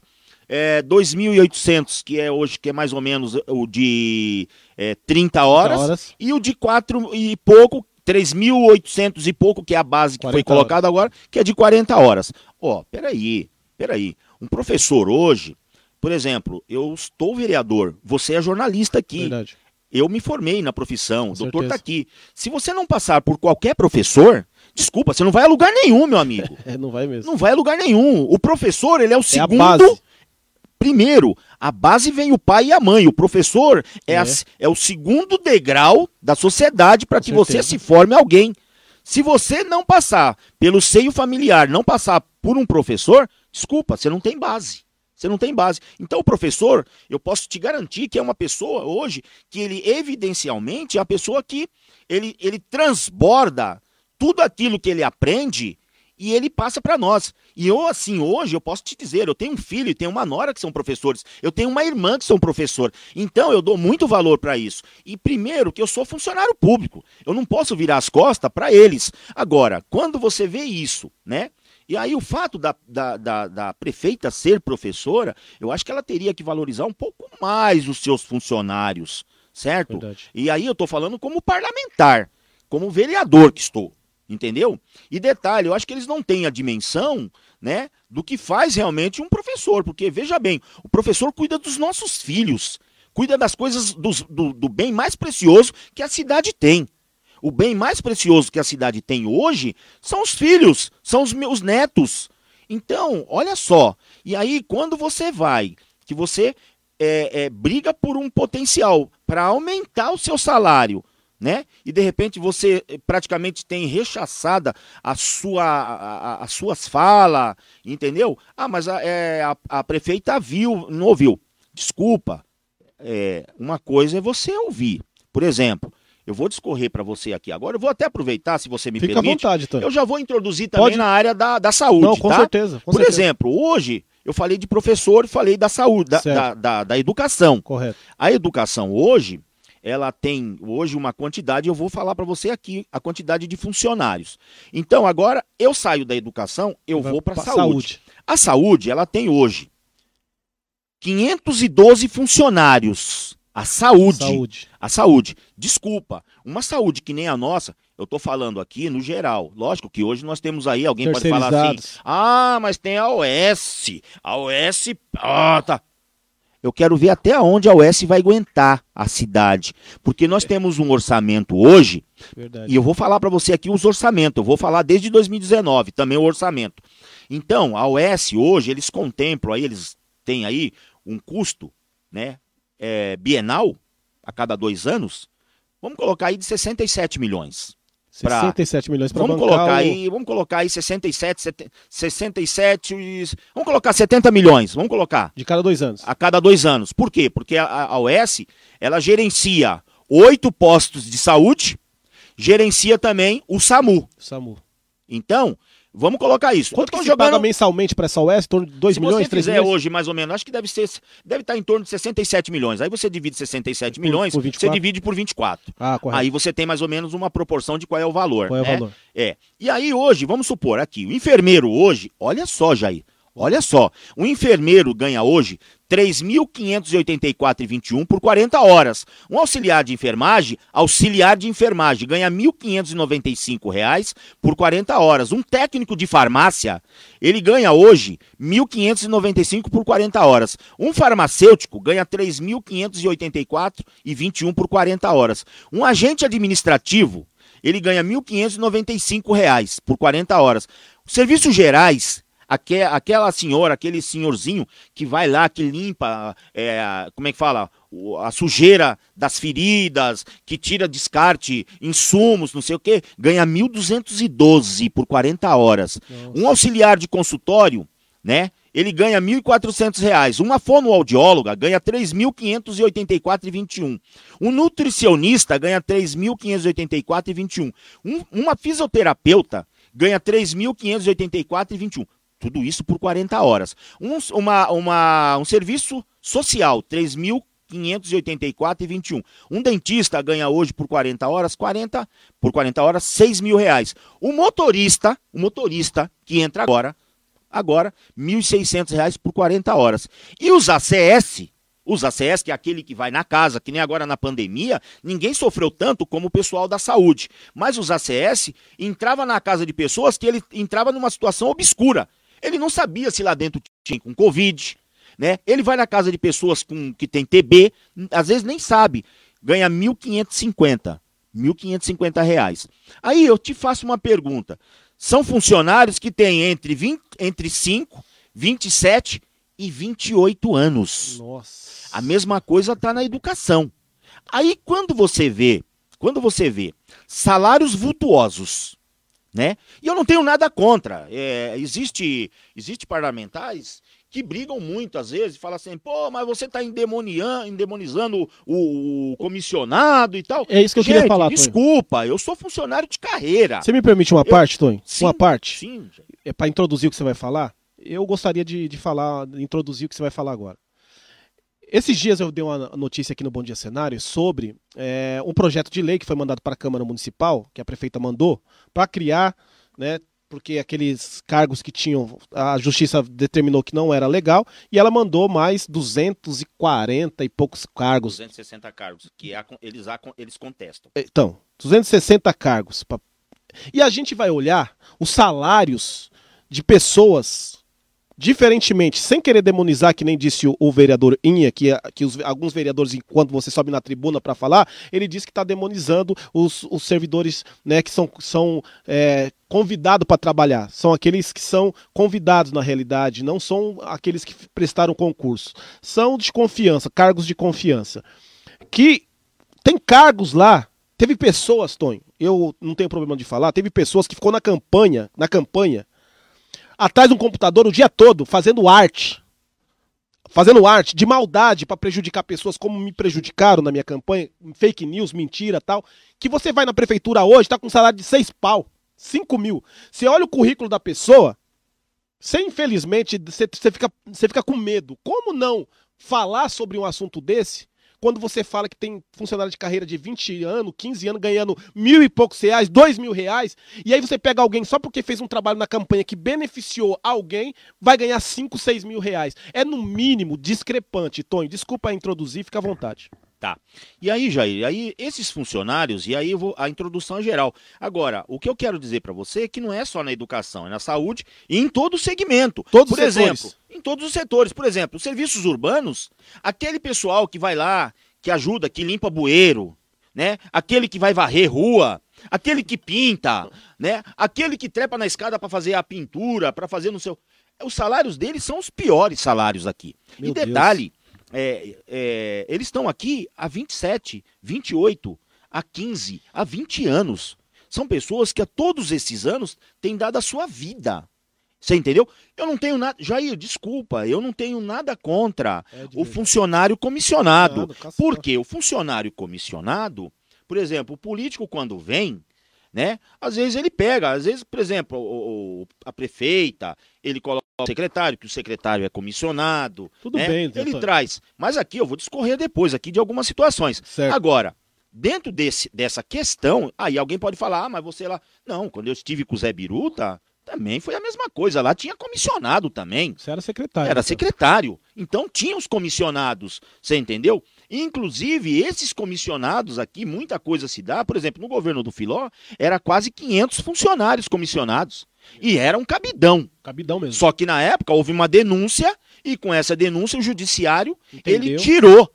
É, 2.800, que é hoje, que é mais ou menos o de é, 30 horas, 30 horas. E o de 4 e pouco, 3.800 e pouco, que é a base que foi colocada agora, que é de 40 horas. Ó, oh, peraí, peraí. Um professor hoje, por exemplo, eu estou vereador, você é jornalista aqui. Verdade. Eu me formei na profissão, o doutor está aqui. Se você não passar por qualquer professor, Desculpa, você não vai a lugar nenhum, meu amigo. É, não vai mesmo. Não vai a lugar nenhum. O professor, ele é o É segundo. Primeiro, a base vem o pai e a mãe. O professor é, É. a- é o segundo degrau da sociedade para que você certeza. se forme alguém. Se você não passar pelo seio familiar, não passar por um professor, desculpa, você não tem base. Você não tem base. Então, o professor, eu posso te garantir que é uma pessoa hoje que ele evidencialmente é a pessoa que ele, ele transborda tudo aquilo que ele aprende e ele passa para nós. E eu, assim, hoje, eu posso te dizer, eu tenho um filho e tenho uma nora que são professores, eu tenho uma irmã que são professor. Então, eu dou muito valor para isso. E primeiro, que eu sou funcionário público, eu não posso virar as costas para eles. Agora, quando você vê isso, né? E aí, o fato da, da, da, da prefeita ser professora, eu acho que ela teria que valorizar um pouco mais os seus funcionários, certo? Verdade. E aí eu estou falando como parlamentar, como vereador que estou, entendeu? E detalhe, eu acho que eles não têm a dimensão, né, do que faz realmente um professor, porque veja bem, o professor cuida dos nossos filhos, cuida das coisas dos- do, do bem mais precioso que a cidade tem. O bem mais precioso que a cidade tem hoje são os filhos, são os meus netos. Então, olha só. E aí, quando você vai, que você é, é, briga por um potencial para aumentar o seu salário, né? E de repente você eh, praticamente tem rechaçada a sua, a, as suas falas, entendeu? Ah, mas a, é, a, a prefeita viu, não ouviu. Desculpa. É, uma coisa é você ouvir. Por exemplo, eu vou discorrer para você aqui agora. Eu vou até aproveitar, se você me Fica à permite. vontade, Tony. Eu já vou introduzir também Pode. na área da, da saúde. Não, com tá? certeza. Com Por certeza. exemplo, hoje eu falei de professor e falei da saúde, da, da, da, da educação. Correto. A educação hoje, ela tem hoje uma quantidade, eu vou falar para você aqui, a quantidade de funcionários. Então, agora eu saio da educação, eu Vai vou para pra saúde. saúde. A saúde, ela tem hoje 512 funcionários. A saúde, Saúde. a saúde. Desculpa, uma saúde que nem a nossa, eu tô falando aqui no geral. Lógico que hoje nós temos aí, alguém pode falar assim, ah, mas tem a OS. A OS. Ah, tá. Eu quero ver até onde a OS vai aguentar a cidade. Porque nós temos um orçamento hoje, Verdade. e eu vou falar para você aqui os orçamentos. Eu vou falar desde 2019, também o orçamento. Então, a OS hoje, eles contemplam aí, eles têm aí um custo, né, é, bienal, a cada dois anos, vamos colocar aí de 67 milhões. Pra- 67 milhões para Vamos colocar o- aí, vamos colocar aí 67, 70, 67, e- vamos colocar 70 milhões, vamos colocar de cada dois anos. a cada dois anos. Por quê? Porque a, a OS, ela gerencia oito postos de saúde, gerencia também o SAMU. SAMU. Então, vamos colocar isso. Quanto que se paga mensalmente para essa OS? Em torno de 2 se milhões, você 3 fizer milhões? hoje, mais ou menos, acho que deve ser, deve estar em torno de 67 milhões. Aí você divide 67 Por- milhões, por você 24? divide por 24. Ah, correto. Aí você tem mais ou menos uma proporção de qual é o valor. Qual é o né? valor? É. E aí hoje, vamos supor aqui, o enfermeiro hoje, olha só, Jair, olha só, o enfermeiro ganha hoje 3.584,21 por 40 horas. Um auxiliar de enfermagem, auxiliar de enfermagem, ganha 1.595 reais por 40 horas. Um técnico de farmácia, ele ganha hoje R$ 1.595 por 40 horas. Um farmacêutico ganha R$ 3.584,21 por 40 horas. Um agente administrativo, ele ganha 1.595 reais por 40 horas. Os serviços gerais, aque- aquela senhora, aquele senhorzinho que vai lá, que limpa, é, como é que fala? A sujeira das feridas, que tira descarte, insumos, não sei o quê, ganha 1.212 por 40 horas. Nossa. Um auxiliar de consultório, né? Ele ganha 1.400 reais. Uma fonoaudióloga ganha R$ 3.584,21. Um nutricionista ganha R$ 3.584,21. Um, uma fisioterapeuta ganha R$ 3.584,21. Tudo isso por 40 horas. Um, uma, uma, um serviço social, R$ 3.584,21. Um dentista ganha hoje por 40 horas, 40, por 40 horas, 6 mil reais. O motorista, o motorista que entra agora, agora, 1.600 reais por 40 horas. E os ACS, os ACS, que é aquele que vai na casa, que nem agora na pandemia, ninguém sofreu tanto como o pessoal da saúde. Mas os ACS entrava na casa de pessoas que ele entrava numa situação obscura. Ele não sabia se lá dentro tinha com Covid, né? Ele vai na casa de pessoas com que tem TB, às vezes nem sabe. Ganha 1.550. 1.550 reais. Aí eu te faço uma pergunta. São funcionários que têm entre, 20, entre 5, 27 e 28 anos. Nossa. A mesma coisa está na educação. Aí quando você vê, quando você vê salários vultuosos, né? E eu não tenho nada contra. É, existe, existe parlamentares que brigam muito às vezes, falam assim, pô, mas você está endemonizando o, o, comissionado e tal. É isso que eu Gente, queria falar, Desculpa, eu sou funcionário de carreira. Você me permite uma eu, parte, Tony? Sim, uma parte? Sim. É para introduzir o que você vai falar? Eu gostaria de, de falar, de introduzir o que você vai falar agora. Esses dias eu dei uma notícia aqui no Bom Dia Cenário sobre é, um projeto de lei que foi mandado para a Câmara Municipal, que a prefeita mandou, para criar né, porque aqueles cargos que tinham, a justiça determinou que não era legal, e ela mandou mais 240 e poucos cargos. 260 cargos, que eles, eles contestam. Então, 260 cargos. E a gente vai olhar os salários de pessoas Diferentemente, sem querer demonizar, que nem disse o, o vereador Inha, que, que os, alguns vereadores, enquanto você sobe na tribuna para falar, ele disse que está demonizando os, os servidores né, que são, são é, convidados para trabalhar. São aqueles que são convidados na realidade, não são aqueles que prestaram concurso. São de confiança, cargos de confiança. Que tem cargos lá. Teve pessoas, Tony, eu não tenho problema de falar, teve pessoas que ficou na campanha, na campanha, atrás de um computador o dia todo fazendo arte. Fazendo arte de maldade para prejudicar pessoas como me prejudicaram na minha campanha, fake news, mentira tal. Que você vai na prefeitura hoje, tá com um salário de seis pau, cinco mil. Você olha o currículo da pessoa, você infelizmente, você, você, fica, você fica com medo. Como não falar sobre um assunto desse quando você fala que tem funcionário de carreira de 20 anos, 15 anos, ganhando mil e poucos reais, dois mil reais, e aí você pega alguém só porque fez um trabalho na campanha que beneficiou alguém, vai ganhar 5, 6 mil reais. É no mínimo discrepante, Tony. Desculpa introduzir, fica à vontade. Tá. E aí, Jair, aí esses funcionários, e aí eu vou a introdução geral. Agora, o que eu quero dizer para você é que não é só na educação, é na saúde e em todo o segmento. Todos Por exemplo, em todos os setores. Por exemplo, os serviços urbanos, aquele pessoal que vai lá, que ajuda, que limpa bueiro, né? Aquele que vai varrer rua, aquele que pinta, né? Aquele que trepa na escada para fazer a pintura, para fazer no seu os salários deles são os piores salários aqui. Meu e detalhe, é, é, eles estão aqui há 27, 28, há 15, há 20 anos. São pessoas que a todos esses anos têm dado a sua vida. Você entendeu? Eu não tenho nada. Jair, desculpa, eu não tenho nada contra é o funcionário comissionado. Porque o funcionário comissionado, por exemplo, o político, quando vem, né? Às vezes ele pega, às vezes, por exemplo, o, o, a prefeita, ele coloca o secretário, que o secretário é comissionado. Tudo né? bem, Ele traz. Mas aqui eu vou discorrer depois aqui de algumas situações. Certo. Agora, dentro desse, dessa questão, aí alguém pode falar, ah, mas você lá. Não, quando eu estive com o Zé Biruta, também foi a mesma coisa. Lá tinha comissionado também. Você era secretário. Era então. secretário. Então tinha os comissionados, você entendeu? Inclusive, esses comissionados aqui, muita coisa se dá. Por exemplo, no governo do Filó, era quase 500 funcionários comissionados. E era um cabidão. Cabidão mesmo. Só que na época houve uma denúncia, e com essa denúncia o judiciário, Entendeu? ele tirou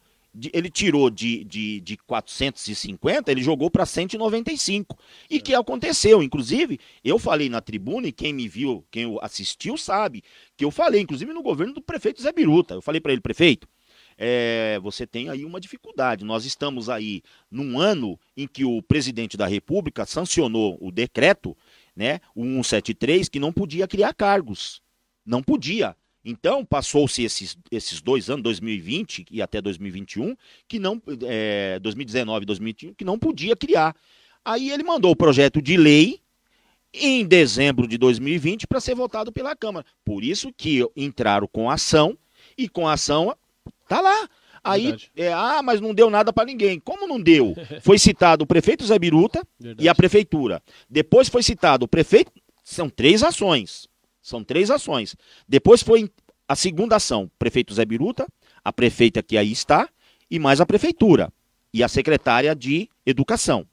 ele tirou de, de, de 450, ele jogou para 195. E que aconteceu? Inclusive, eu falei na tribuna, e quem me viu, quem assistiu, sabe, que eu falei, inclusive no governo do prefeito Zé Biruta. Eu falei para ele, prefeito, é, você tem aí uma dificuldade. Nós estamos aí num ano em que o presidente da República sancionou o decreto, né, o 173, que não podia criar cargos. Não podia. Então, passou-se esses, esses dois anos, 2020 e até 2021, que não, é, 2019 e 2021, que não podia criar. Aí ele mandou o projeto de lei em dezembro de 2020 para ser votado pela Câmara. Por isso que entraram com ação e com ação tá lá. Aí, é, ah, mas não deu nada para ninguém. Como não deu? Foi citado o prefeito Zé Biruta Verdade. e a prefeitura. Depois foi citado o prefeito. São três ações. São três ações. Depois foi a segunda ação, prefeito Zé Biruta, a prefeita que aí está, e mais a prefeitura e a secretária de educação.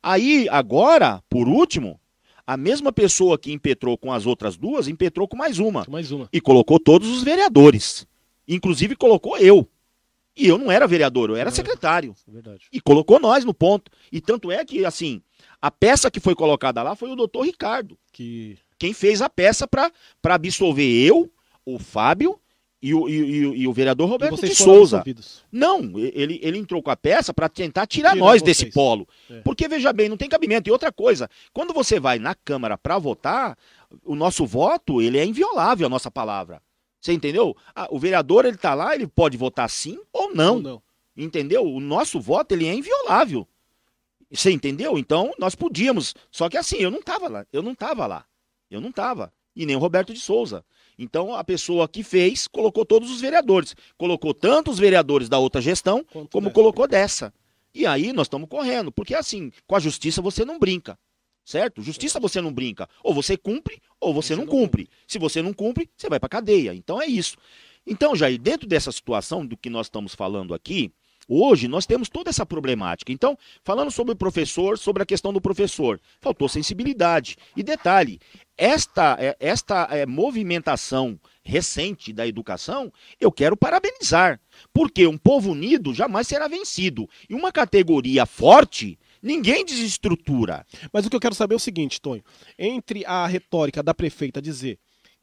Aí, agora, por último, a mesma pessoa que impetrou com as outras duas, impetrou com mais uma. Mais uma. E colocou todos os vereadores. Inclusive colocou eu. E eu não era vereador, eu era É. secretário. Verdade. E colocou nós no ponto. E tanto é que, assim, a peça que foi colocada lá foi o doutor Ricardo. Que Quem fez a peça para absolver eu, o Fábio e o, e, e- e o vereador Roberto de Souza. Não, ele, ele entrou com a peça para tentar tirar Tirar nós vocês. desse polo. É. Porque, veja bem, não tem cabimento. E outra coisa, quando você vai na Câmara para votar, o nosso voto, ele é inviolável, a nossa palavra. Você entendeu? Ah, o vereador, ele tá lá, ele pode votar sim ou não. Ou não. Entendeu? O nosso voto, ele é inviolável. Você entendeu? Então, nós podíamos. Só que assim, eu não tava lá. Eu não tava lá. Eu não tava. E nem o Roberto de Souza. Então, a pessoa que fez, colocou todos os vereadores. Colocou tanto os vereadores da outra gestão, Quanto como dessa. colocou dessa. E aí nós estamos correndo, porque assim, com a justiça você não brinca. Certo? Justiça você não brinca. Ou você cumpre, ou você, Você não não cumpre. Se você não cumpre, você vai para cadeia. Então é isso. Então, Jair, dentro dessa situação do que nós estamos falando aqui, hoje nós temos toda essa problemática. Então, falando sobre o professor, sobre a questão do professor, faltou sensibilidade. E detalhe, esta, é, esta é, movimentação recente da educação, eu quero parabenizar. Porque um povo unido jamais será vencido. E uma categoria forte, ninguém desestrutura. Mas o que eu quero saber é o seguinte, Tonho. Entre a retórica da prefeita dizer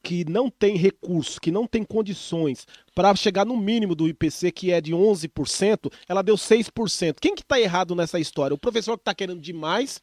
que não tem recurso, que não tem condições para chegar no mínimo do IPC, que é de 11%, ela deu 6%. Quem que tá errado nessa história? O professor que tá querendo demais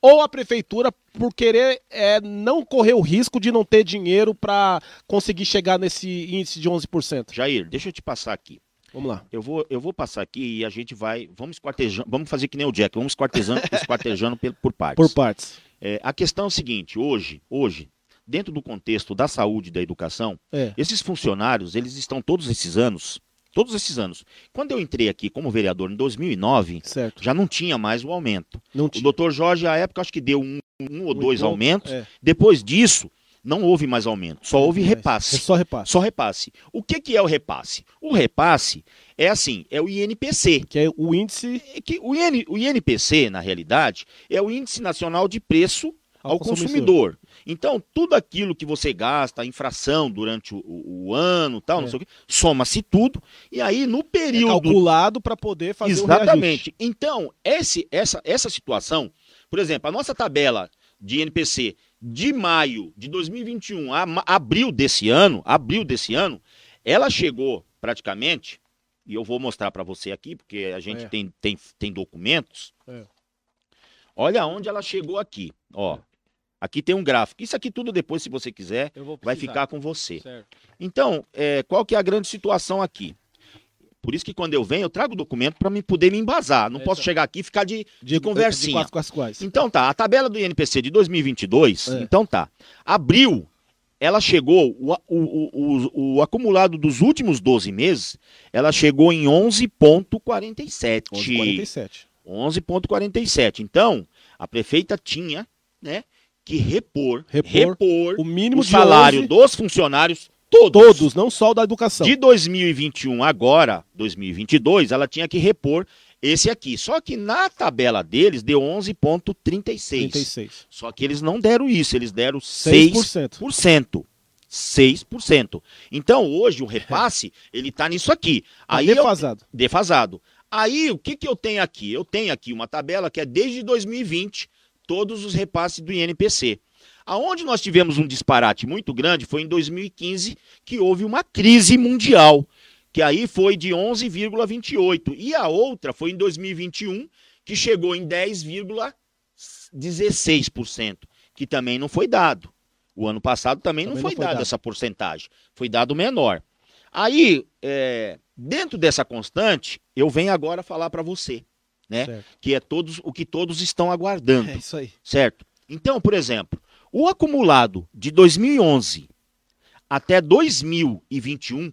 ou a prefeitura por querer é, não correr o risco de não ter dinheiro para conseguir chegar nesse índice de 11%? Jair, deixa eu te passar aqui. Vamos lá. Eu vou, eu vou passar aqui e a gente vai. Vamos esquartejando. Vamos fazer que nem o Jack, vamos esquartejando, esquartejando por partes. Por partes. É, a questão é o seguinte: hoje, hoje, dentro do contexto da saúde e da educação, É. esses funcionários, eles estão todos esses anos, todos esses anos. Quando eu entrei aqui como vereador em 2009, Certo. já não tinha mais o aumento. Não O tinha. doutor Jorge, à época, acho que deu um, um ou dois Muito, aumentos. É. Depois disso, não houve mais aumento, só houve É, repasse. É só repasse. Só repasse. O que, que é o repasse? O repasse é assim, é o INPC. Que é o índice É que o, IN, o INPC, na realidade, é o Índice Nacional de Preço ao, consumidor. Então, tudo aquilo que você gasta, a infração durante o, o- o ano, tal, não É. sei o quê, soma-se tudo, e aí no É período calculado para poder fazer o. Exatamente. Então, esse, essa, essa situação, por exemplo, a nossa tabela de INPC de maio de 2021 a abril desse ano, abril desse ano, ela chegou praticamente, e eu vou mostrar para você aqui, porque a gente É. tem, tem, tem documentos. É. Olha onde ela chegou aqui, ó. Aqui tem um gráfico. Isso aqui tudo depois, se você quiser, vai ficar com você. Certo. Então, é, qual que é a grande situação aqui? Por isso que quando eu venho, eu trago o documento para me poder me embasar. Não É posso isso. chegar aqui e ficar de, de De conversinha. quase, quase, quase. Então tá, a tabela do INPC de 2022, É. então tá. Abril, ela chegou, o, o, o, o, acumulado dos últimos 12 meses, ela chegou em 11,47. 11,47. 11,47. Então, a prefeita tinha, né, que repor, Repor O mínimo o de salário 11, dos funcionários todos. todos, não só o da educação. De 2021 agora, 2022, ela tinha que repor esse aqui. Só que na tabela deles deu 11,36. 36. Só que eles não deram isso, eles deram 6%. 6%. 6%. Então hoje o repasse, ele tá nisso aqui. Tá Aí eu- defasado. defasado. Aí o que, que eu tenho aqui? Eu tenho aqui uma tabela que é desde 2020, todos os repasses do INPC. Aonde nós tivemos um disparate muito grande foi em 2015, que houve uma crise mundial, que aí foi de 11,28. E a outra foi em 2021, que chegou em 10,16%, que também não foi dado. O ano passado também, não Também foi, não foi dado dado. essa porcentagem, foi dado menor. Aí, é, dentro dessa constante, eu venho agora falar para você, né? Certo. Que é todos o que todos estão aguardando, É isso aí. certo? Então, por exemplo, o acumulado de 2011 até 2021,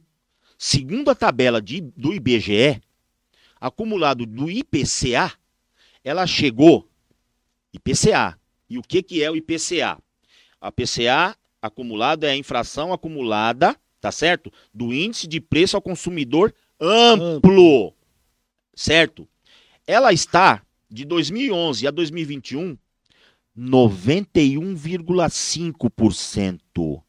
segundo a tabela de- do IBGE, acumulado do IPCA, ela chegou IPCA. E o que que é o IPCA? A PCA acumulado é a infração acumulada, tá certo? Do índice de preço ao consumidor amplo, certo? Ela está de 2011 a 2021 91,5%.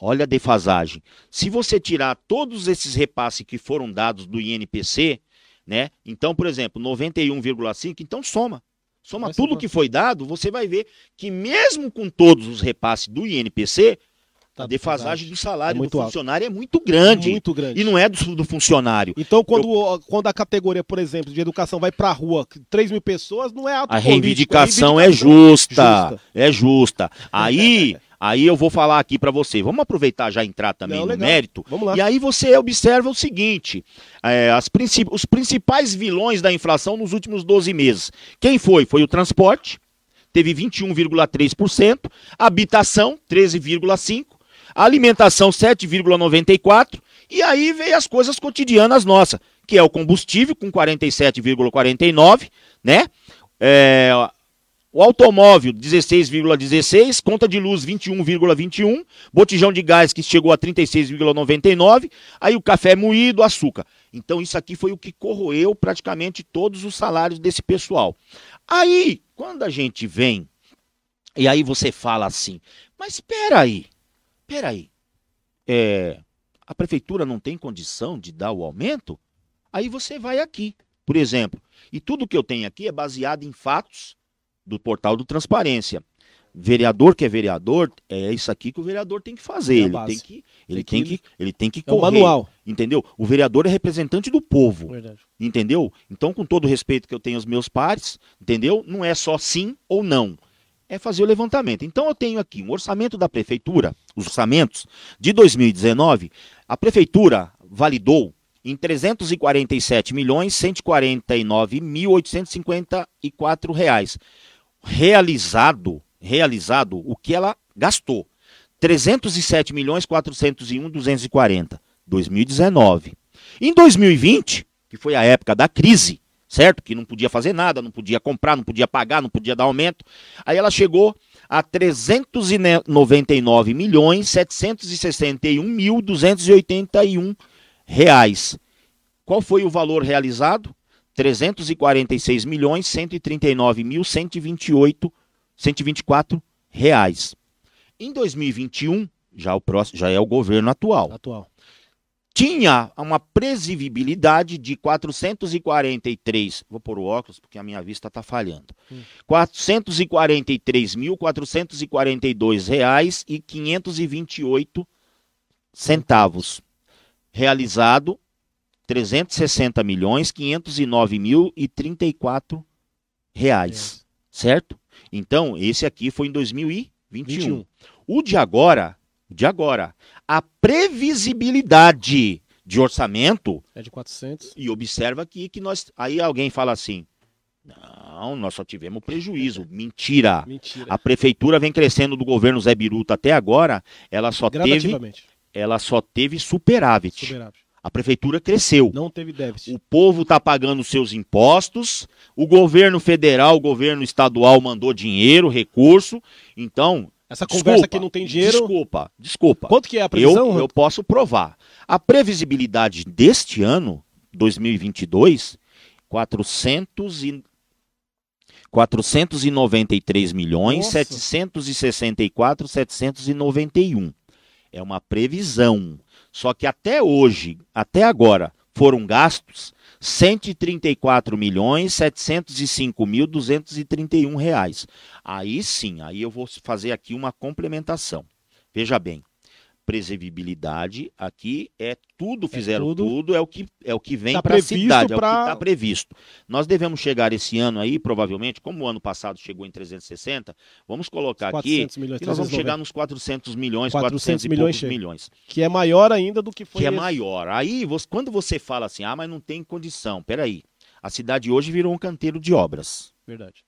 Olha a defasagem. Se você tirar todos esses repasses que foram dados do INPC, né? Então, por exemplo, 91,5, então soma. Soma tudo que foi dado, você vai ver que mesmo com todos os repasses do INPC, Tá a defasagem do salário É do alto. funcionário é muito grande. Muito grande. E não é do, do funcionário. Então, quando, quando a categoria, por exemplo, de educação vai pra rua, 3 mil pessoas, não é ato A político, reivindicação é reivindicação justa, justa. é justa. Aí, aí eu vou falar aqui para você. Vamos aproveitar já entrar também Não, no legal. mérito. Vamos lá. E aí você observa o seguinte: é, as princi- os principais vilões da inflação nos últimos 12 meses. Quem foi? Foi o transporte, teve 21,3%, habitação, 13,5%, alimentação, 7,94%, e aí veio as coisas cotidianas nossas, que é o combustível, com 47,49%, né? É, o automóvel, 16,16, conta de luz, 21,21, botijão de gás, que chegou a 36,99, aí o café moído, açúcar. Então, isso aqui foi o que corroeu praticamente todos os salários desse pessoal. Aí, quando a gente vem, e aí você fala assim, mas espera aí, espera aí, é, a prefeitura não tem condição de dar o aumento? Aí você vai aqui, por exemplo, e tudo que eu tenho aqui é baseado em fatos do portal do Transparência. Vereador que é vereador, é isso aqui que o vereador tem que fazer. É ele tem que, ele Tem tem que- que, ele tem que É o correr, manual. entendeu? O vereador é representante do povo, Verdade. entendeu? Então, com todo o respeito que eu tenho aos meus pares, entendeu? Não é só sim ou não. É fazer o levantamento. Então, eu tenho aqui um orçamento da prefeitura, os orçamentos de 2019, a prefeitura validou em 347 milhões 149 mil 854 reais. Realizado, realizado o que ela gastou. 307 milhões 401 240, 2019. Em 2020, que foi a época da crise, certo? Que não podia fazer nada, não podia comprar, não podia pagar, não podia dar aumento. Aí ela chegou a 399 milhões 761 mil 281 reais. Qual foi o valor realizado? 346 milhões 139 mil 128 124 reais. Em 2021, já o próximo, já é o governo atual Atual. Tinha uma previsibilidade de 443, vou pôr o óculos porque a minha vista está falhando. Hum. 443.442 reais e 528 centavos. Realizado 360 milhões 509 mil e 34 reais, certo? Então, esse aqui foi em 2021. 21. O de agora, de agora, a previsibilidade de orçamento É de 400. e observa aqui que nós aí alguém fala assim: "Não, nós só tivemos prejuízo". Mentira. Mentira. A prefeitura vem crescendo do governo Zé Biruta até agora, ela só teve ela só teve superávit. Superávit. A prefeitura cresceu. Não teve déficit. O povo está pagando seus impostos, o governo federal, o governo estadual mandou dinheiro, recurso. Então, Essa desculpa, conversa que não tem dinheiro. Desculpa, desculpa. Quanto que é a previsão? Eu, eu posso provar. A previsibilidade deste ano, 2022, 400 e 493 milhões Nossa. 764 791. É uma previsão. Só que até hoje, até agora, foram gastos 134 milhões 705 mil 231 reais. Aí sim, aí eu vou fazer aqui uma complementação. Veja bem, previsibilidade aqui é tudo, fizeram tudo. tudo, é o que é o que vem Tá para a cidade, é o que está previsto. Nós devemos chegar esse ano aí, provavelmente, como o ano passado chegou em 360, vamos colocar aqui 400 milhões. nós vamos 390, chegar nos 400 milhões, 400 400 e milhões milhões Que é maior ainda do que foi. que é esse. maior. Aí, você- quando você fala assim, ah, mas não tem condição, peraí. A cidade hoje virou um canteiro de obras. Verdade.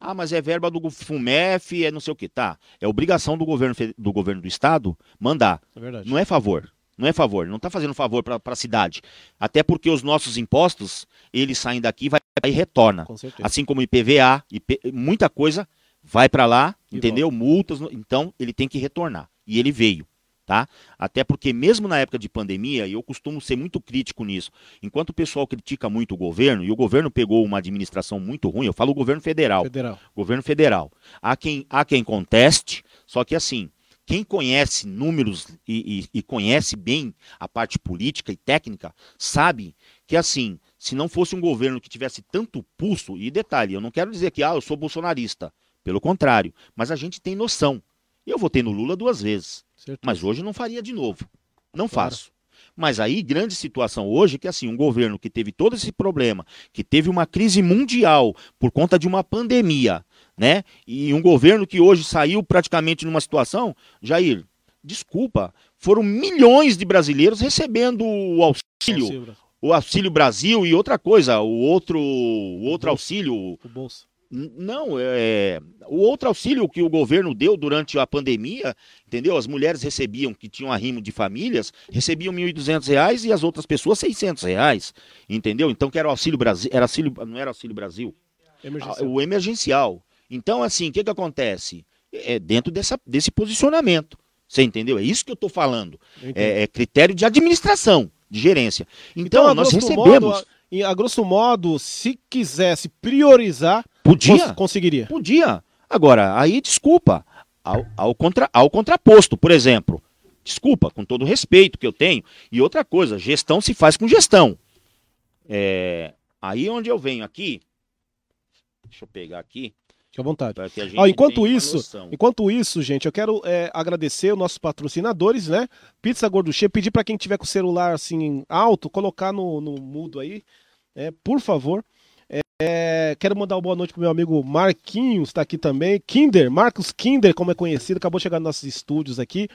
Ah, mas é verba do FUMEF, é não sei o que. Tá, é obrigação do governo, do governo do estado mandar. É. Não é favor. Não é favor. Não está fazendo favor para a cidade. Até porque os nossos impostos, eles saem daqui vai, e retorna. Com. Assim como IPVA, IP, muita coisa vai para lá, E entendeu? Multas, no- então ele tem que retornar. E ele veio, tá? Até porque mesmo na época de pandemia, e eu costumo ser muito crítico nisso, enquanto o pessoal critica muito o governo, e o governo pegou uma administração muito ruim, eu falo o governo federal, Federal. governo federal. Há quem, há quem conteste, só que assim, quem conhece números e, e, e, conhece bem a parte política e técnica, sabe que assim, se não fosse um governo que tivesse tanto pulso, e detalhe, eu não quero dizer que ah, eu sou bolsonarista, pelo contrário, mas a gente tem noção. Eu votei no Lula duas vezes, certo. mas hoje não faria de novo. Não claro. faço. Mas aí, grande situação hoje, que assim, um governo que teve todo esse problema, que teve uma crise mundial por conta de uma pandemia, né? E um governo que hoje saiu praticamente numa situação, Jair, desculpa, foram milhões de brasileiros recebendo o auxílio, o auxílio Brasil e outra coisa, o outro, o outro auxílio, o bolso. Não, é, o outro auxílio que o governo deu durante a pandemia, entendeu? As mulheres recebiam, que tinham arrimo de famílias, recebiam R$ 1.200 e as outras pessoas 600 reais, entendeu? Então que era o auxílio Brasil, era auxílio, não era auxílio Brasil, emergencial. o emergencial. Então assim, o que que acontece? É dentro dessa, desse posicionamento, você entendeu? É isso que eu estou falando. É, é, critério de administração, de gerência. Então, então nós recebemos... Modo, a, a grosso modo, se quisesse priorizar Podia? Cons conseguiria. Podia. Agora, aí, desculpa, ao, ao, contra, ao contraposto, por exemplo. Desculpa, com todo o respeito que eu tenho. E outra coisa, gestão se faz com gestão. É, aí onde eu venho aqui, deixa eu pegar aqui. Fique à vontade. Enquanto isso, enquanto isso, gente, eu quero é, agradecer os nossos patrocinadores, né? Pizza Gorduchê, pedir para quem tiver com o celular assim alto, colocar no, no mudo aí, é, por favor. É, quero mandar uma boa noite pro meu amigo Marquinhos, tá aqui também. Kinder, Marcos Kinder, como é conhecido, acabou de chegar nos nossos estúdios aqui.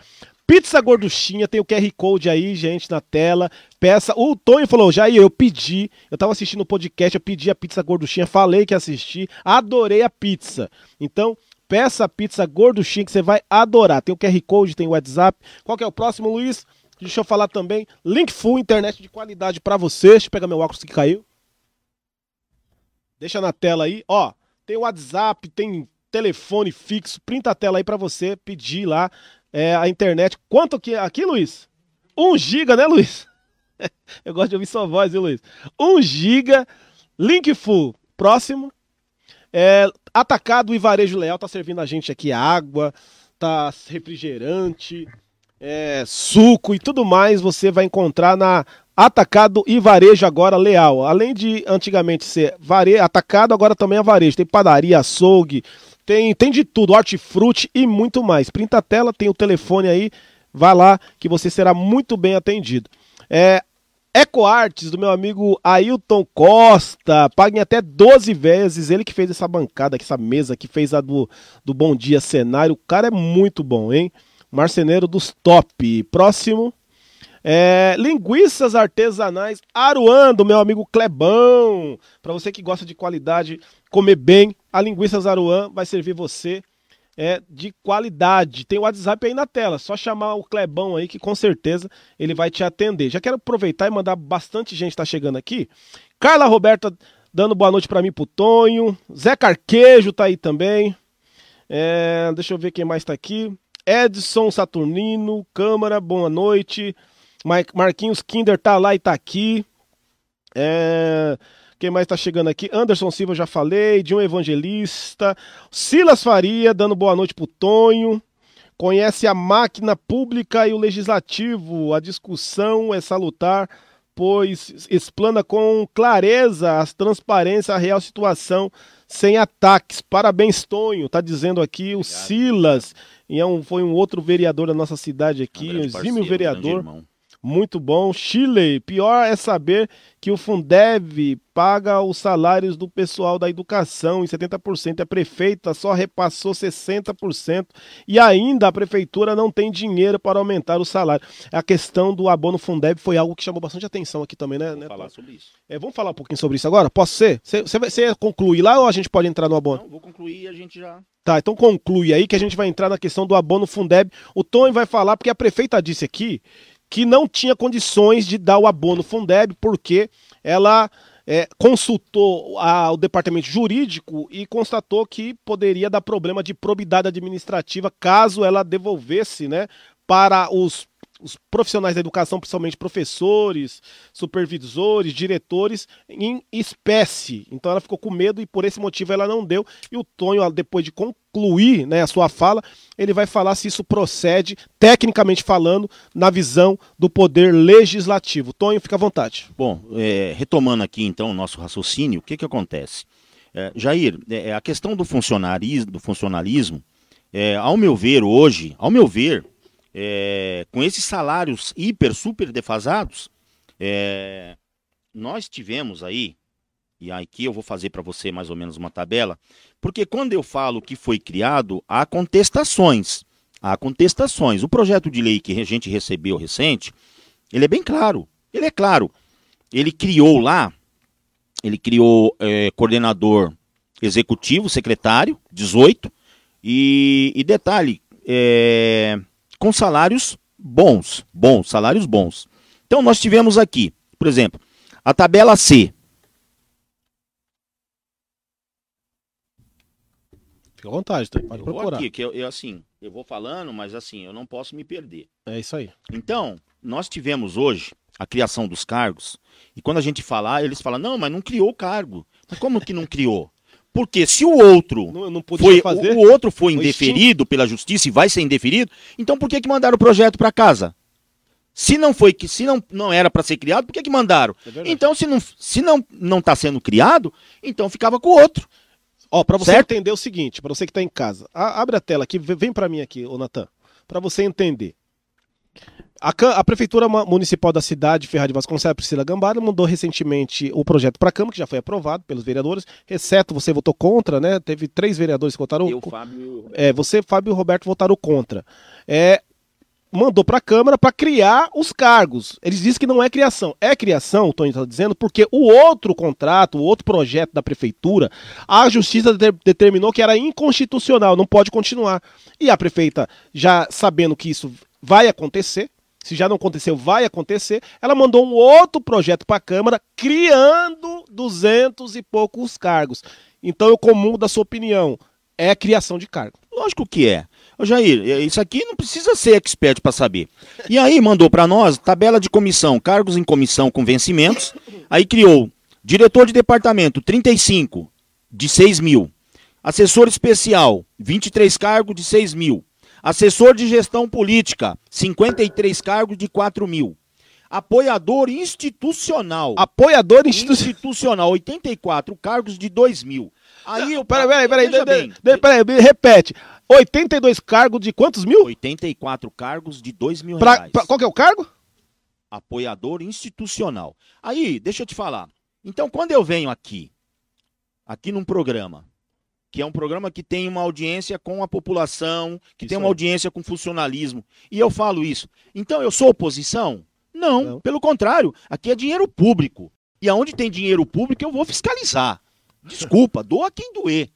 Pizza Gorduchinha, tem o QR Code aí, gente, na tela. Peça. O Tonho falou, Jair, eu pedi, eu tava assistindo o podcast, eu pedi a pizza Gorduchinha, falei que assisti, adorei a pizza. Então, peça a pizza Gorduchinha que você vai adorar. Tem o QR Code, tem o WhatsApp. Qual que é o próximo, Luiz? Deixa eu falar também. Link Full, internet de qualidade para você. Deixa eu pegar meu óculos que caiu. Deixa na tela aí, ó. Tem WhatsApp, tem telefone fixo, printa a tela aí para você pedir lá é, a internet. Quanto que é aqui, Luiz? 1 giga, né, Luiz? Eu gosto de ouvir sua voz, viu, Luiz? 1 giga, link full. Próximo. É, atacado e Varejo Leal tá servindo a gente aqui água, tá refrigerante, é, suco e tudo mais você vai encontrar na Atacado e varejo agora leal. Além de antigamente ser vare... atacado, agora também é varejo. Tem padaria, açougue, tem, tem de tudo, hortifruti e muito mais. Printa a tela, tem o telefone aí, vai lá que você será muito bem atendido. É, EcoArtes, do meu amigo Ailton Costa, paguem até 12 vezes. Ele que fez essa bancada, essa mesa, que fez a do, do Bom Dia Cenário. O cara é muito bom, hein? Marceneiro dos top. Próximo. É, linguiças artesanais Aruan, do meu amigo Clebão. Para você que gosta de qualidade, comer bem, a linguiças Aruan vai servir você é, de qualidade. Tem o WhatsApp aí na tela, só chamar o Clebão aí que com certeza ele vai te atender. Já quero aproveitar e mandar bastante gente tá chegando aqui. Carla Roberta dando boa noite para mim pro Tonho. Zé Carquejo tá aí também. É, deixa eu ver quem mais tá aqui. Edson Saturnino, Câmara, boa noite. Marquinhos Kinder tá lá e tá aqui. É... Quem mais tá chegando aqui? Anderson Silva, já falei. De um evangelista. Silas Faria, dando boa noite pro Tonho. Conhece a máquina pública e o legislativo. A discussão é salutar, pois explana com clareza as transparência, a real situação, sem ataques. Parabéns, Tonho. Tá dizendo aqui o Silas. E é um, foi um outro vereador da nossa cidade aqui, um exímio vereador. Muito bom. Chile, pior é saber que o Fundeb paga os salários do pessoal da educação em 70%. A prefeita só repassou 60% e ainda a prefeitura não tem dinheiro para aumentar o salário. A questão do abono Fundeb foi algo que chamou bastante atenção aqui também, né? Vamos né, falar sobre isso. É, vamos falar um pouquinho sobre isso agora? Posso ser? Você conclui lá ou a gente pode entrar no abono? Não, vou concluir e a gente já... Tá, então conclui aí que a gente vai entrar na questão do abono Fundeb. O Tony vai falar, porque a prefeita disse aqui que não tinha condições de dar o abono Fundeb, porque ela é, consultou a, o departamento jurídico e constatou que poderia dar problema de probidade administrativa caso ela devolvesse né, para os os profissionais da educação, principalmente professores, supervisores, diretores, em espécie. Então ela ficou com medo e por esse motivo ela não deu. E o Tonho, depois de concluir né, a sua fala, ele vai falar se isso procede, tecnicamente falando, na visão do poder legislativo. Tonho, fica à vontade. Bom, é, retomando aqui então o nosso raciocínio, o que, que acontece? É, Jair, é, a questão do funcionalismo, do funcionalismo é, ao meu ver hoje, ao meu ver, é, com esses salários hiper, super defasados, é, nós tivemos aí, e aqui eu vou fazer para você mais ou menos uma tabela, porque quando eu falo que foi criado, há contestações. Há contestações. O projeto de lei que a gente recebeu recente, ele é bem claro. Ele é claro. Ele criou lá, ele criou é, coordenador executivo, secretário, 18, e, e detalhe, é, com salários bons, bons, salários bons. Então nós tivemos aqui, por exemplo, a tabela C. Fica à vontade, tá? pode eu procurar. Aqui, que eu, eu, assim, eu vou falando, mas assim, eu não posso me perder. É isso aí. Então, nós tivemos hoje a criação dos cargos, e quando a gente falar, eles falam, não, mas não criou o cargo. Mas como que não criou? Porque se o outro Não, não foi, fazer. o, outro foi indeferido pela justiça e vai ser indeferido, então por que que mandaram o projeto para casa? Se não foi que se não, não era para ser criado, por que que mandaram? É então se não se não não tá sendo criado, então ficava com o outro. Ó, pra você Certo? entender o seguinte, pra você que tá em casa, a- abre a tela aqui, vem pra mim aqui, ô Natan, pra você entender. A, a Prefeitura Municipal da cidade, Ferraz de Vasconcelos, Priscila Gambara, mandou recentemente o projeto pra Câmara, que já foi aprovado pelos vereadores, exceto você votou contra, né? Teve três vereadores que votaram Eu, Fábio, é, você, Fábio e Roberto votaram contra. É, mandou para a Câmara para criar os cargos. Eles dizem que não é criação. É criação, o Tony está dizendo, porque o outro contrato, o outro projeto da Prefeitura, a Justiça de- determinou que era inconstitucional, não pode continuar. E a prefeita, já sabendo que isso vai acontecer, se já não aconteceu, vai acontecer, ela mandou um outro projeto para a Câmara, criando duzentos e poucos cargos. Então eu comungo da sua opinião. É criação de cargo. Lógico que é. Ô Jair, é, isso aqui não precisa ser expert para saber. E aí mandou para nós tabela de comissão, cargos em comissão com vencimentos. Aí criou diretor de departamento, 35, de 6 mil. Assessor especial, 23 cargos de 6 mil. Assessor de gestão política, 53 cargos de 4 mil. Apoiador institucional. Apoiador institucional. institucional, 84 cargos de 2 mil. Aí eu. Peraí, peraí, peraí. Peraí, repete. 82 cargos de quantos mil? 84 cargos de 2 mil Pra, reais. pra- qual que é o cargo? Apoiador institucional. Aí, deixa eu te falar. Então, quando eu venho aqui, aqui num programa, que é um programa que tem uma audiência com a população, que Isso tem uma aí. audiência com funcionalismo, e eu falo isso, então eu sou oposição? Não, Não. pelo contrário, aqui é dinheiro público. E aonde tem dinheiro público, eu vou fiscalizar. Desculpa, doa quem doer.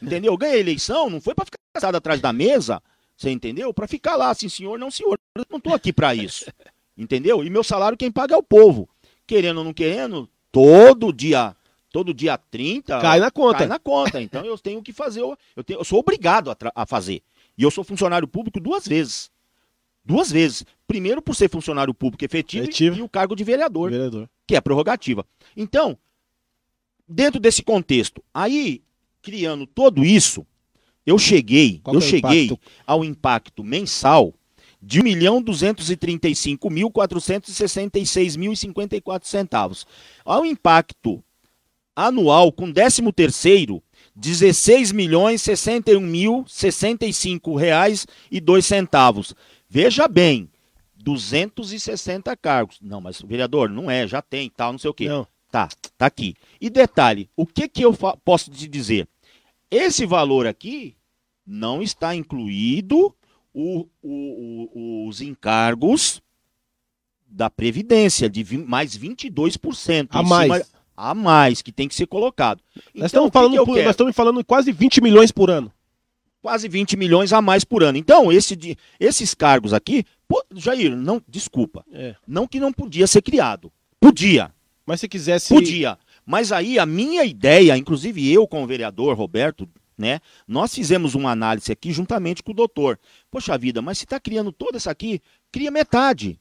Entendeu? Ganhei a eleição, não foi para ficar sentado atrás da mesa, você entendeu? Para ficar lá, assim, senhor, não senhor. Eu não tô aqui para isso. Entendeu? E meu salário quem paga é o povo. Querendo ou não querendo, todo dia, todo dia 30 Cai na conta. cai na conta. Então eu tenho que fazer, eu, tenho, eu sou obrigado a, a fazer. E eu sou funcionário público duas vezes. Duas vezes. Primeiro por ser funcionário público efetivo, Efetivo. e o cargo de vereador Vereador. que é prerrogativa. Então, dentro desse contexto, aí criando tudo isso, eu cheguei, Qual eu é cheguei impacto? ao impacto mensal de R$ 1.235.466.054 centavos. Ao impacto anual com 13 terceiro, 16 milhões 61 mil 65 reais e dois centavos. Veja bem, 260 cargos. Não, mas vereador, não é, já tem, tal, não sei o quê. Não. Tá, tá aqui. E detalhe, o que que eu posso te dizer? Esse valor aqui não está incluído o- o- o- os encargos da Previdência, de mais 22%. A mais. cima- a mais, que tem que ser colocado. Nós Então, estamos o que falando, que por- nós estamos falando em quase 20 milhões por ano. quase 20 milhões a mais por ano. Então, esse esses cargos aqui, pô, Jair, não, desculpa, É. não que não podia ser criado. Podia, Mas se quisesse. podia. Mas aí a minha ideia, inclusive eu como vereador, Roberto, né? Nós fizemos uma análise aqui juntamente com o doutor. Poxa vida, mas se está criando toda essa aqui, cria metade.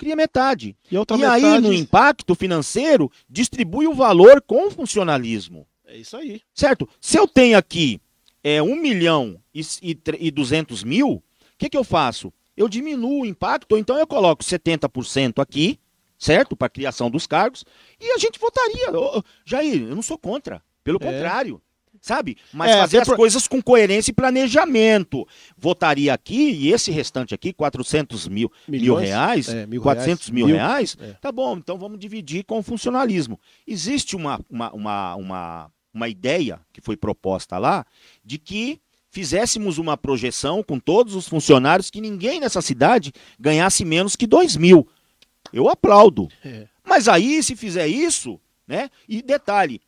Cria metade. E, E metade... aí, no impacto financeiro, distribui o valor com funcionalismo. É isso aí. Certo? Se eu tenho aqui é, 1 milhão e, e, e 200 mil, o que, que eu faço? Eu diminuo o impacto, ou então eu coloco 70% aqui, certo? Para a criação dos cargos, e a gente votaria. Ô, Jair, eu não sou contra. Pelo É. contrário. Sabe? Mas É, fazer as coisas com coerência e planejamento. Votaria aqui, e esse restante aqui, 400 mil, mil reais, É, mil 400 reais. mil, Mil. reais, É. tá bom, então vamos dividir com o funcionalismo. Existe uma, uma, uma, uma, uma ideia que foi proposta lá de que fizéssemos uma projeção com todos os funcionários que ninguém nessa cidade ganhasse menos que 2 mil. Eu aplaudo. É. Mas aí, se fizer isso, né? E detalhe,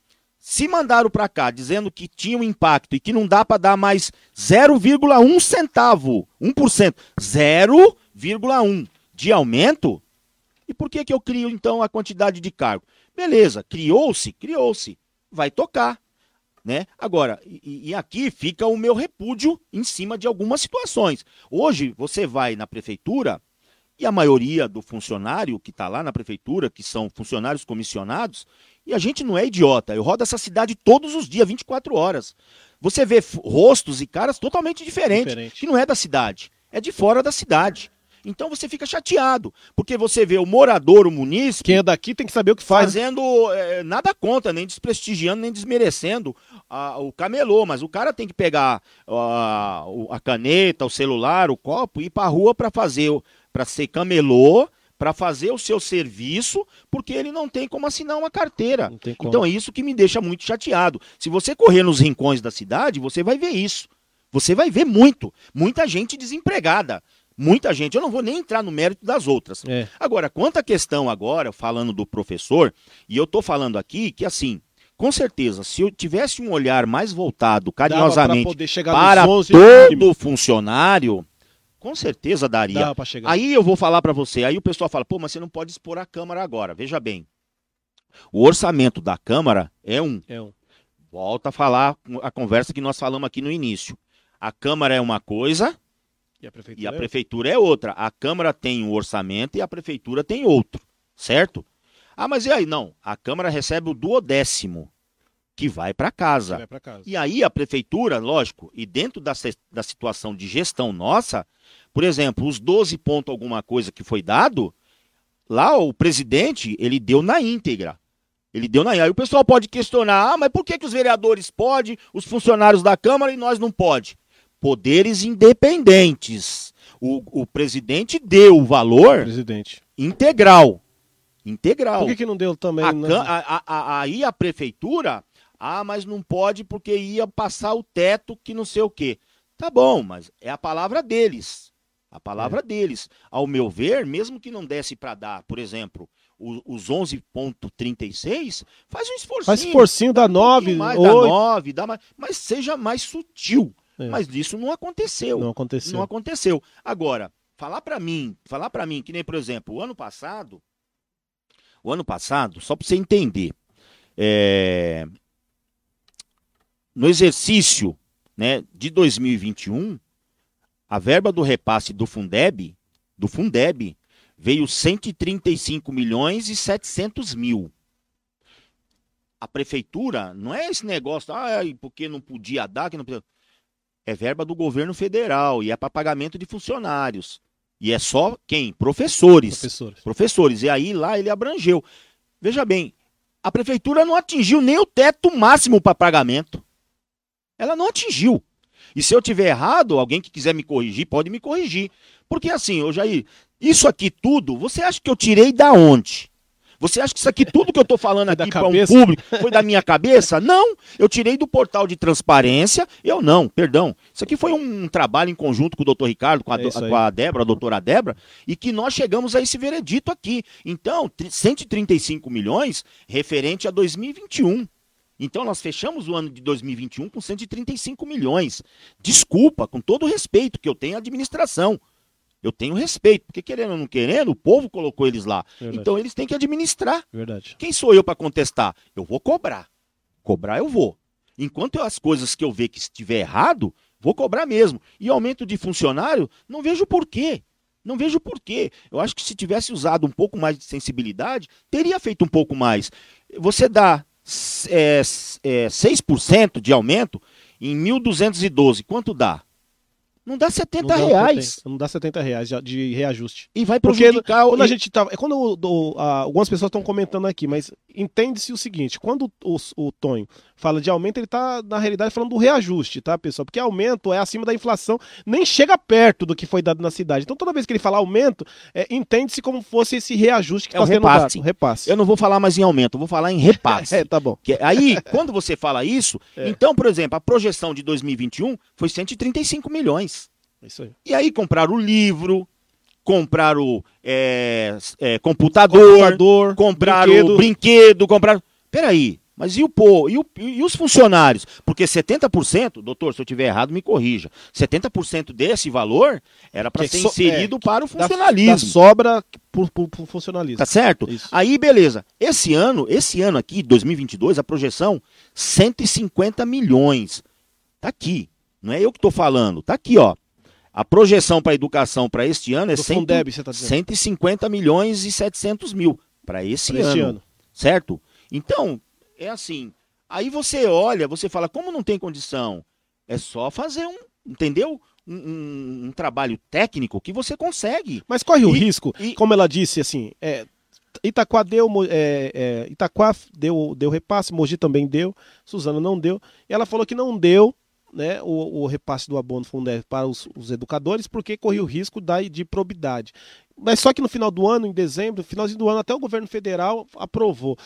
se mandaram para cá dizendo que tinha um impacto e que não dá para dar mais 0,1 centavo, 1%, 0,1 de aumento, e por que que eu crio então a quantidade de cargo? Beleza, criou-se, criou-se, vai tocar, né? Agora, e, e aqui fica o meu repúdio em cima de algumas situações. Hoje você vai na prefeitura e a maioria do funcionário que está lá na prefeitura, que são funcionários comissionados, e a gente não é idiota. Eu rodo essa cidade todos os dias, 24 horas. Você vê rostos e caras totalmente diferentes, Diferente. que não é da cidade, é de fora da cidade. Então você fica chateado, porque você vê o morador, o munícipe, Quem é daqui tem que saber o que faz. fazendo eh, nada contra, nem desprestigiando, nem desmerecendo ah, o camelô, mas o cara tem que pegar o- a caneta, o celular, o copo e ir pra rua para fazer, para ser camelô, para fazer o seu serviço, porque ele não tem como assinar uma carteira. Então é isso que me deixa muito chateado. Se você correr nos rincões da cidade, você vai ver isso. Você vai ver muito, muita gente desempregada. Muita gente, eu não vou nem entrar no mérito das outras. É. Agora, quanto à questão agora, falando do professor, e eu estou falando aqui que assim, com certeza, se eu tivesse um olhar mais voltado carinhosamente para nos 11 todo funcionário, com certeza daria. Dava pra chegar. Aí eu vou falar para você, aí o pessoal fala, pô, mas você não pode expor a Câmara agora. Veja bem, o orçamento da Câmara é um. É um. Volta a falar a conversa que nós falamos aqui no início. A Câmara é uma coisa E a prefeitura? e a é- prefeitura é outra. A Câmara tem um orçamento e a prefeitura tem outro, certo? Ah, mas e aí? Não, a Câmara recebe o duodécimo, que vai para casa. Casa. E aí a prefeitura, lógico, e dentro da, da situação de gestão nossa, por exemplo, os 12 pontos alguma coisa que foi dado, lá o presidente, ele deu na íntegra. Ele deu na Aí o pessoal pode questionar, ah, mas por que, que os vereadores podem, os funcionários da Câmara e nós não pode? Poderes independentes. O, o presidente deu o valor Presidente. integral. Integral. Por que, que não deu também? A né? Cã- a- a- a- aí a prefeitura, ah, mas não pode porque ia passar o teto que não sei o quê. Tá bom, mas é a palavra deles. A palavra É. deles. Ao meu ver, mesmo que não desse para dar, por exemplo, os 11.36, faz um esforço. Faz esforcinho, dá 9, mais, dá 8. 9, dá mais, mas seja mais sutil. É. Mas isso não aconteceu. Não aconteceu. Não aconteceu. Agora, falar para mim, falar para mim que nem, por exemplo, o ano passado, o ano passado, só para você entender, é, no exercício, né, de 2021, a verba do repasse do Fundeb, do Fundeb, veio 135 milhões e 700 mil. A prefeitura não é esse negócio, ah, porque não podia dar, que não podia é verba do governo federal e é para pagamento de funcionários. E é só quem? Professores. Professores. Professores. E aí lá ele abrangeu. Veja bem, a prefeitura não atingiu nem o teto máximo para pagamento. Ela não atingiu. E se eu tiver errado, alguém que quiser me corrigir, pode me corrigir. Porque assim, ô Jair, isso aqui tudo, você acha que eu tirei da onde? Você acha que isso aqui, tudo que eu estou falando aqui para um público, foi da minha cabeça? Não, eu tirei do portal de transparência. Eu não, perdão. Isso aqui foi um trabalho em conjunto com o doutor Ricardo, com a, É do- com a Débora, a doutora Débora, e que nós chegamos a esse veredito aqui. Então, tri- 135 milhões referente a 2021. Então, nós fechamos o ano de 2021 com 135 milhões. Desculpa, com todo o respeito que eu tenho à administração. Eu tenho respeito, porque querendo ou não querendo, o povo colocou eles lá. Verdade. Então, eles têm que administrar. Verdade. Quem sou eu para contestar? Eu vou cobrar. Cobrar eu vou. Enquanto as coisas que eu ver que estiver errado, vou cobrar mesmo. E aumento de funcionário, não vejo porquê. Não vejo porquê. Eu acho que se tivesse usado um pouco mais de sensibilidade, teria feito um pouco mais. Você dá é, é, 6% de aumento em 1.212, quanto dá? Não dá 70 não reais. não dá 70 reais de reajuste. E vai prejudicar... Porque quando a gente tá, é quando o, o, a, algumas pessoas estão comentando aqui, mas entende-se o seguinte, quando o, o, Tonho fala de aumento, ele está na realidade falando do reajuste, tá, pessoal? Porque aumento é acima da inflação, nem chega perto do que foi dado na cidade. Então toda vez que ele fala aumento, é, entende-se como fosse esse reajuste que está é sendo repasse. dado. Repasse. Eu não vou falar mais em aumento, eu vou falar em repasse. é, tá bom. Que, aí, quando você fala isso, é. então, por exemplo, a projeção de 2021 foi 135 milhões. É isso aí. E aí compraram o livro, compraram é, é, computador, computador, compraram brinquedo. brinquedo, compraram. Peraí, mas e o pô, e, o, e os funcionários? Porque 70%, doutor, se eu tiver errado, me corrija. 70% desse valor era para ser so, inserido é, para o funcionalismo. Da, da sobra por, por, funcionalismo. Tá certo? Isso. Aí, beleza. Esse ano, esse ano aqui, 2022, a projeção 150 milhões. Tá aqui. Não é eu que estou falando. Tá aqui, ó. A projeção para a educação para este ano é cento, Fundeb, tá 150 milhões e 700 mil para esse, ano, ano. Certo? Então, é assim. Aí você olha, você fala, como não tem condição? É só fazer um, entendeu? Um, um, um trabalho técnico que você consegue. Mas corre o risco, e... como ela disse, assim, é, Itaquá deu, é, é, Itaquá deu, deu repasse, Mogi também deu, Suzano não deu. E ela falou que não deu né, o, o, repasse do abono Fundeb para os, os, educadores, porque corria o risco da, de probidade. Mas só que no final do ano, em dezembro, finalzinho do ano, até o governo federal aprovou.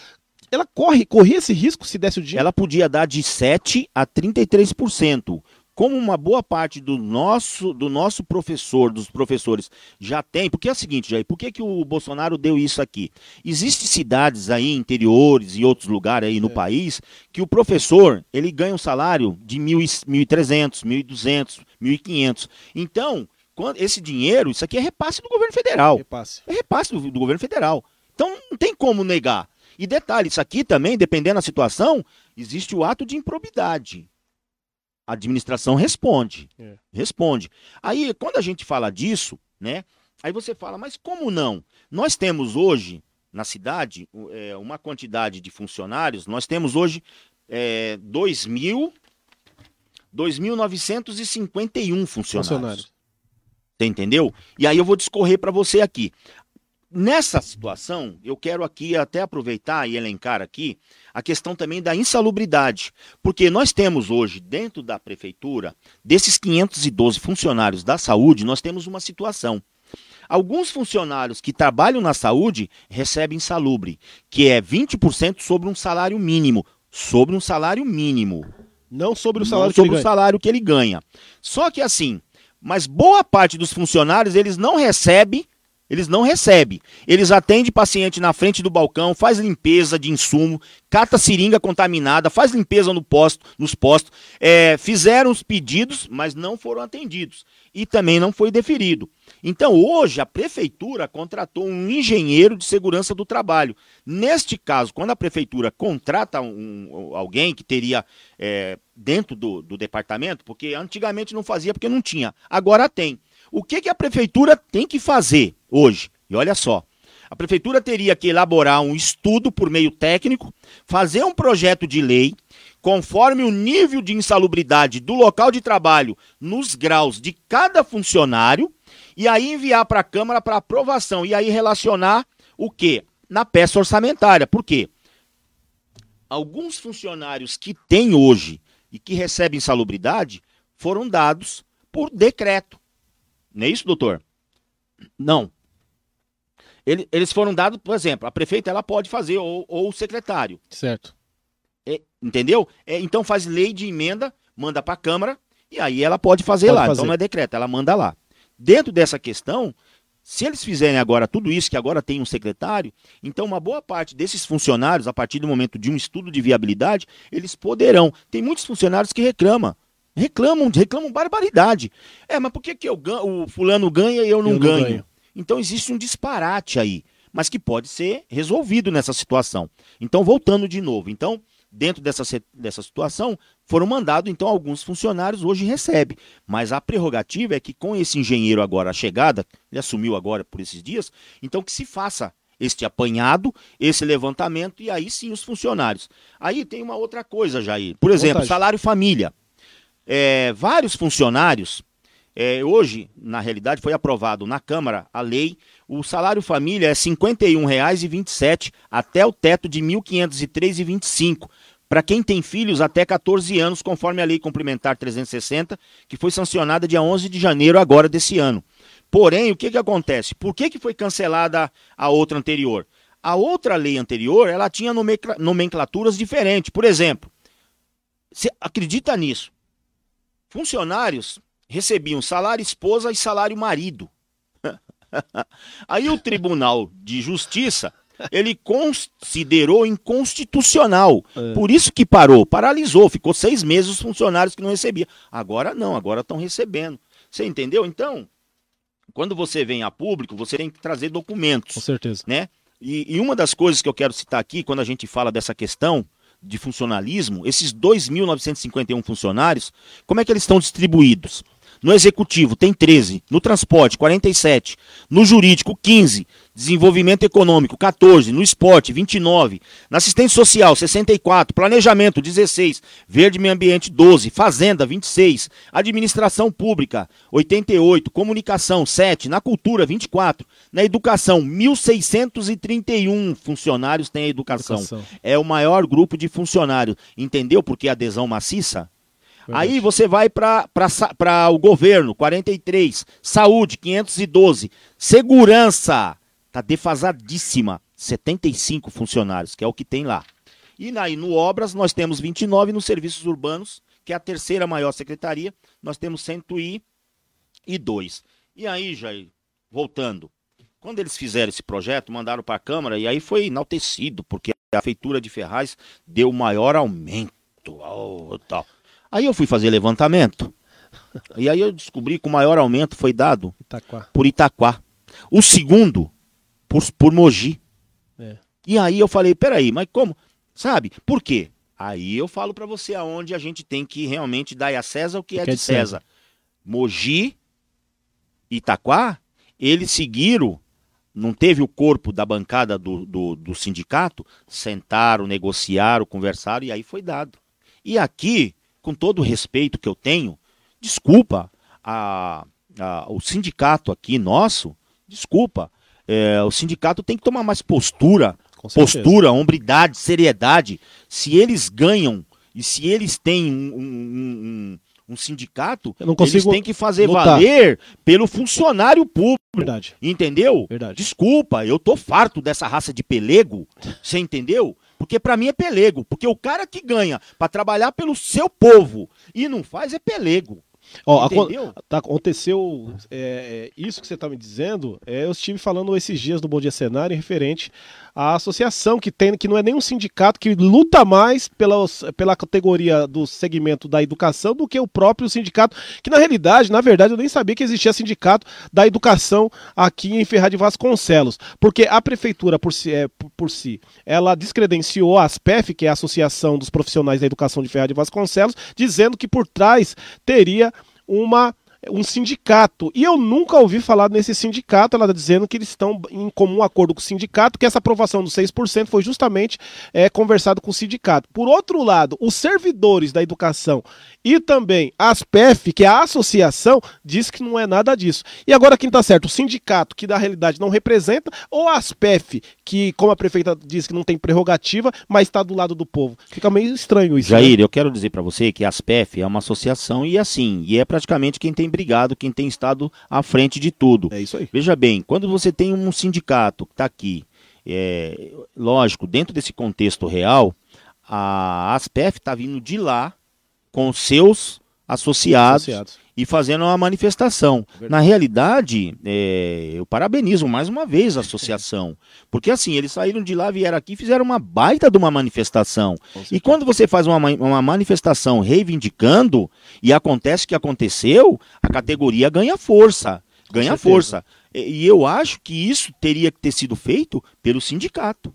Ela corre, corria esse risco se desse o dinheiro? Ela podia dar de 7% a 33% como uma boa parte do nosso, do nosso professor, dos professores, já tem, porque é o seguinte, Jair, por que, que o Bolsonaro deu isso aqui? Existem cidades aí, interiores e outros lugares aí no é. país, que o professor, ele ganha um salário de 1.300, 1.200, 1.500. Então, quando, esse dinheiro, isso aqui é repasse do governo federal. Repasse. É repasse do, do governo federal. Então, não tem como negar. E detalhe, isso aqui também, dependendo da situação, existe o ato de improbidade. A administração responde. É. Responde. Aí, quando a gente fala disso, né? Aí você fala, mas como não? Nós temos hoje, na cidade, é, uma quantidade de funcionários, nós temos hoje é, 2.000, 2.951 funcionários. funcionários. Você entendeu? E aí eu vou discorrer para você aqui. Nessa situação, eu quero aqui até aproveitar e elencar aqui a questão também da insalubridade, porque nós temos hoje dentro da prefeitura, desses 512 funcionários da saúde, nós temos uma situação. Alguns funcionários que trabalham na saúde recebem insalubre, que é 20% sobre um salário mínimo, sobre um salário mínimo. Não sobre o salário, Não sobre o salário que ele ganha. Só que assim, mas boa parte dos funcionários eles não recebem eles não recebem. Eles atendem paciente na frente do balcão, faz limpeza de insumo, cata seringa contaminada, faz limpeza no posto, nos postos. É, fizeram os pedidos, mas não foram atendidos. E também não foi deferido. Então, hoje, a prefeitura contratou um engenheiro de segurança do trabalho. Neste caso, quando a prefeitura contrata um, alguém que teria é, dentro do, do departamento, porque antigamente não fazia porque não tinha, agora tem. O que, que a prefeitura tem que fazer hoje? E olha só, a prefeitura teria que elaborar um estudo por meio técnico, fazer um projeto de lei, conforme o nível de insalubridade do local de trabalho nos graus de cada funcionário, e aí enviar para a Câmara para aprovação. E aí relacionar o quê? Na peça orçamentária. Por quê? Alguns funcionários que têm hoje e que recebem insalubridade foram dados por decreto. Não é isso, doutor? Não. Ele, eles foram dados, por exemplo, a prefeita ela pode fazer, ou, ou o secretário. Certo. É, entendeu? É, então faz lei de emenda, manda para a Câmara, e aí ela pode fazer pode lá. Fazer. Então não é decreto, ela manda lá. Dentro dessa questão, se eles fizerem agora tudo isso, que agora tem um secretário, então uma boa parte desses funcionários, a partir do momento de um estudo de viabilidade, eles poderão. Tem muitos funcionários que reclamam. Reclamam, reclamam barbaridade. É, mas por que, que eu ganho, o fulano ganha e eu não, eu ganho? não ganho? Então existe um disparate aí, mas que pode ser resolvido nessa situação. Então, voltando de novo. Então, dentro dessa, dessa situação, foram mandados, então, alguns funcionários hoje recebem. Mas a prerrogativa é que com esse engenheiro agora, a chegada, ele assumiu agora por esses dias, então que se faça este apanhado, esse levantamento e aí sim os funcionários. Aí tem uma outra coisa, Jair. Por exemplo, Vontade. salário família. É, vários funcionários, é, hoje, na realidade, foi aprovado na Câmara a lei, o salário família é R$ 51,27 até o teto de R$ 1.503,25 para quem tem filhos até 14 anos, conforme a Lei Complementar 360, que foi sancionada dia 11 de janeiro agora desse ano. Porém, o que, que acontece? Por que, que foi cancelada a outra anterior? A outra lei anterior, ela tinha nomenclaturas diferentes. Por exemplo, você acredita nisso? Funcionários recebiam salário esposa e salário marido. Aí o Tribunal de Justiça ele considerou inconstitucional. É. Por isso que parou, paralisou, ficou seis meses os funcionários que não recebiam. Agora não, agora estão recebendo. Você entendeu? Então, quando você vem a público, você tem que trazer documentos. Com certeza. Né? E, e uma das coisas que eu quero citar aqui, quando a gente fala dessa questão de funcionalismo, esses 2.951 funcionários, como é que eles estão distribuídos? No executivo tem 13, no transporte 47, no jurídico 15, desenvolvimento econômico 14, no esporte 29, na assistência social 64, planejamento 16, verde meio ambiente 12, fazenda 26, administração pública 88, comunicação 7, na cultura 24, na educação 1631 funcionários têm a educação. educação. É o maior grupo de funcionários. Entendeu por que adesão maciça? Aí você vai para o governo, 43. Saúde, 512. Segurança, tá defasadíssima. 75 funcionários, que é o que tem lá. E aí no Obras nós temos 29, nos Serviços Urbanos, que é a terceira maior secretaria, nós temos 102. E aí, Jair, voltando, quando eles fizeram esse projeto, mandaram para a Câmara, e aí foi enaltecido, porque a Feitura de Ferraz deu maior aumento. Oh, tal. Aí eu fui fazer levantamento. E aí eu descobri que o maior aumento foi dado Itaquá. por Itaquá. O segundo, por, por Mogi. É. E aí eu falei, peraí, mas como? Sabe? Por quê? Aí eu falo para você aonde a gente tem que realmente dar a César o que, o é, que é de César. César. Mogi, Itaquá, eles seguiram, não teve o corpo da bancada do, do, do sindicato, sentaram, negociaram, conversaram e aí foi dado. E aqui, com todo o respeito que eu tenho, desculpa, a, a, o sindicato aqui nosso, desculpa, é, o sindicato tem que tomar mais postura, postura, hombridade, seriedade. Se eles ganham e se eles têm um, um, um, um sindicato, eles têm que fazer lutar. valer pelo funcionário público. Verdade. Entendeu? Verdade. Desculpa, eu tô farto dessa raça de pelego. Você entendeu? Porque para mim é pelego. Porque o cara que ganha para trabalhar pelo seu povo e não faz é pelego. Ó, tá, aconteceu é, é, isso que você está me dizendo. É, eu estive falando esses dias do Bom Dia Cenário referente à associação que tem, que não é nem um sindicato que luta mais pela, pela categoria do segmento da educação do que o próprio sindicato, que na realidade, na verdade, eu nem sabia que existia sindicato da educação aqui em Ferraz de Vasconcelos, porque a prefeitura por si, é, por si ela descredenciou a ASPEF, que é a Associação dos Profissionais da Educação de Ferraz de Vasconcelos, dizendo que por trás teria uma um sindicato. E eu nunca ouvi falar nesse sindicato, ela está dizendo que eles estão em comum acordo com o sindicato, que essa aprovação dos 6% foi justamente é, conversado com o sindicato. Por outro lado, os servidores da educação e também a ASPEF, que é a associação, diz que não é nada disso. E agora quem está certo? O sindicato, que na realidade não representa, ou a ASPEF, que, como a prefeita diz que não tem prerrogativa, mas está do lado do povo. Fica meio estranho isso. Jair, né? eu quero dizer para você que a ASPEF é uma associação e assim, e é praticamente quem tem brigado, quem tem estado à frente de tudo. É isso aí. Veja bem, quando você tem um sindicato que está aqui, é, lógico, dentro desse contexto real, a ASPEF está vindo de lá com seus associados, associados. e fazendo uma manifestação. Verdade. Na realidade, é, eu parabenizo mais uma vez a associação, porque assim, eles saíram de lá, vieram aqui e fizeram uma baita de uma manifestação. E quando você faz uma, uma manifestação reivindicando, e acontece o que aconteceu, a categoria ganha força. Ganha força. E, e eu acho que isso teria que ter sido feito pelo sindicato.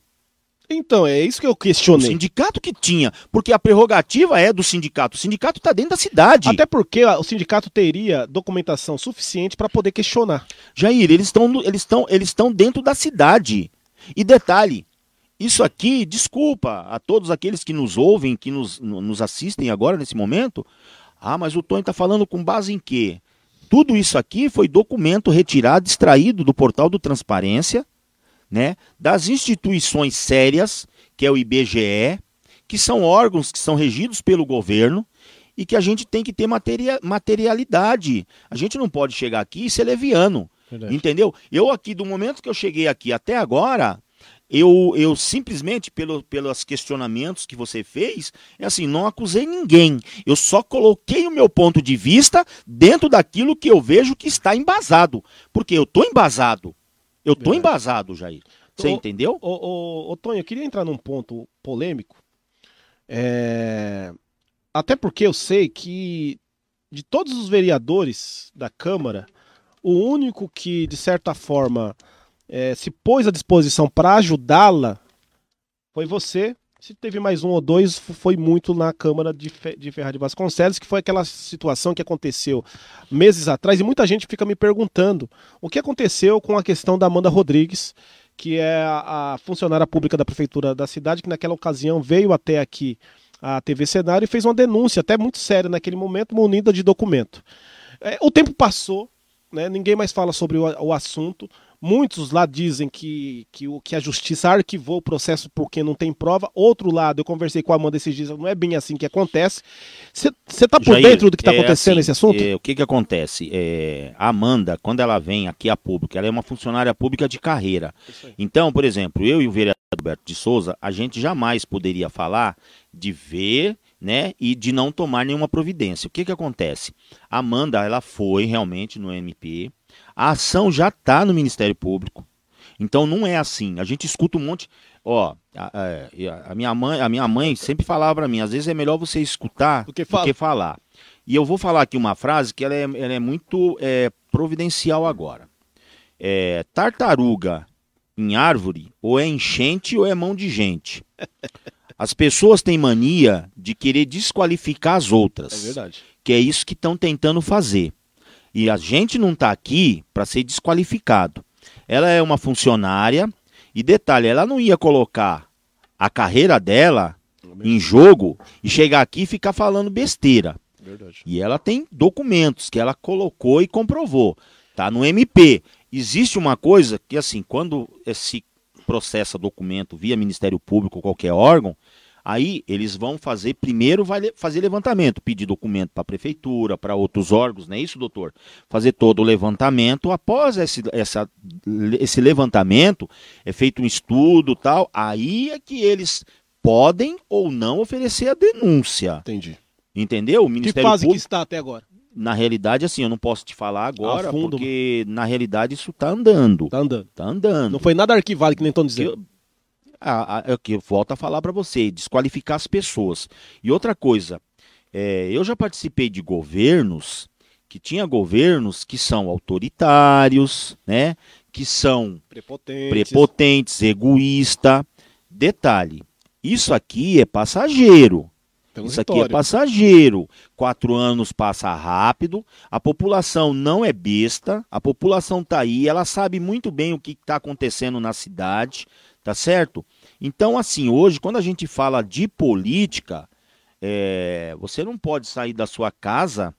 Então, é isso que eu O questionei. sindicato que tinha, porque a prerrogativa é do sindicato. O sindicato está dentro da cidade. Até porque o sindicato teria documentação suficiente para poder questionar. Jair, eles estão eles estão eles estão dentro da cidade. E detalhe, isso aqui, desculpa a todos aqueles que nos ouvem, que nos, no- nos assistem agora nesse momento. Ah, mas o Tony está falando com base em quê? Tudo isso aqui foi documento retirado, extraído do portal do Transparência, né? Das instituições sérias, que é o IBGE, que são órgãos que são regidos pelo governo e que a gente tem que ter materia- materialidade. A gente não pode chegar aqui e ser leviano. Entendeu? Eu aqui, do momento que eu cheguei aqui até agora, eu, eu simplesmente, pelo, pelos questionamentos que você fez, é assim, não acusei ninguém. Eu só coloquei o meu ponto de vista dentro daquilo que eu vejo que está embasado. Porque eu estou embasado. Eu Verdade. embasado, Jair. Você Ô, entendeu? Ô, ô, ô, Tonho, eu queria entrar num ponto polêmico. É, Até porque eu sei que de todos os vereadores da Câmara, o único que, de certa forma, é, se pôs à disposição para ajudá-la foi você. Se teve mais um ou dois, foi muito na Câmara de, Fe de Ferraz de Vasconcelos, que foi aquela situação que aconteceu meses atrás, e muita gente fica me perguntando o que aconteceu com a questão da Amanda Rodrigues, que é a, a funcionária pública da prefeitura da cidade, que naquela ocasião veio até aqui a TV Cenário e fez uma denúncia, até muito séria naquele momento, munida de documento. É, o tempo passou, né, ninguém mais fala sobre o, o assunto. Muitos lá dizem que, que, o, que a justiça arquivou o processo porque não tem prova. Outro lado, eu conversei com a Amanda esses dias, não é bem assim que acontece. Você tá por Jair, dentro do que está é acontecendo assim, nesse assunto? é, o que que acontece? É, a Amanda, quando ela vem aqui a público, ela é uma funcionária pública de carreira. Então, por exemplo, eu e o vereador Alberto de Souza, a gente jamais poderia falar de ver, né, e de não tomar nenhuma providência. O que que acontece? A Amanda, ela foi realmente no MP, a ação já está no Ministério Público. Então não é assim. A gente escuta um monte. Ó, a, a- a minha mãe, a minha mãe sempre falava para mim, às vezes é melhor você escutar Do que do fala. que falar. E eu vou falar aqui uma frase que ela é, ela é muito é, providencial agora. É, tartaruga em árvore, ou é enchente ou é mão de gente. As pessoas têm mania de querer desqualificar as outras É verdade. que é isso que estão tentando fazer. E a gente não está aqui para ser desqualificado. Ela é uma funcionária e detalhe, ela não ia colocar a carreira dela em jogo e chegar aqui e ficar falando besteira. Verdade. E ela tem documentos que ela colocou e comprovou. Tá no MP. Existe uma coisa que assim, quando se processa documento via Ministério Público ou qualquer órgão, aí eles vão fazer primeiro vai fazer levantamento, pedir documento para a prefeitura, para outros órgãos, não é isso, doutor? Fazer todo o levantamento. Após esse, essa, esse levantamento, é feito um estudo tal, aí é que eles podem ou não oferecer a denúncia. Entendi. Entendeu? O Que Ministério fase que Público, está até agora? na realidade, assim, eu não posso te falar agora, fundo, porque na realidade isso tá andando. Tá andando. Tá andando. Não foi nada arquivado que nem estão Que dizendo. eu, a, a, é o que eu volto a falar para você, desqualificar as pessoas. E outra coisa, é, eu já participei de governos que tinha governos que são autoritários, né? Que são Prepotentes. prepotentes, egoísta. Detalhe, isso aqui é passageiro. Isso aqui é passageiro. Quatro anos passa rápido. A população não é besta. A população tá aí. Ela sabe muito bem o que está acontecendo na cidade. Tá certo? Então, assim, hoje, quando a gente fala de política, é, você não pode sair da sua casa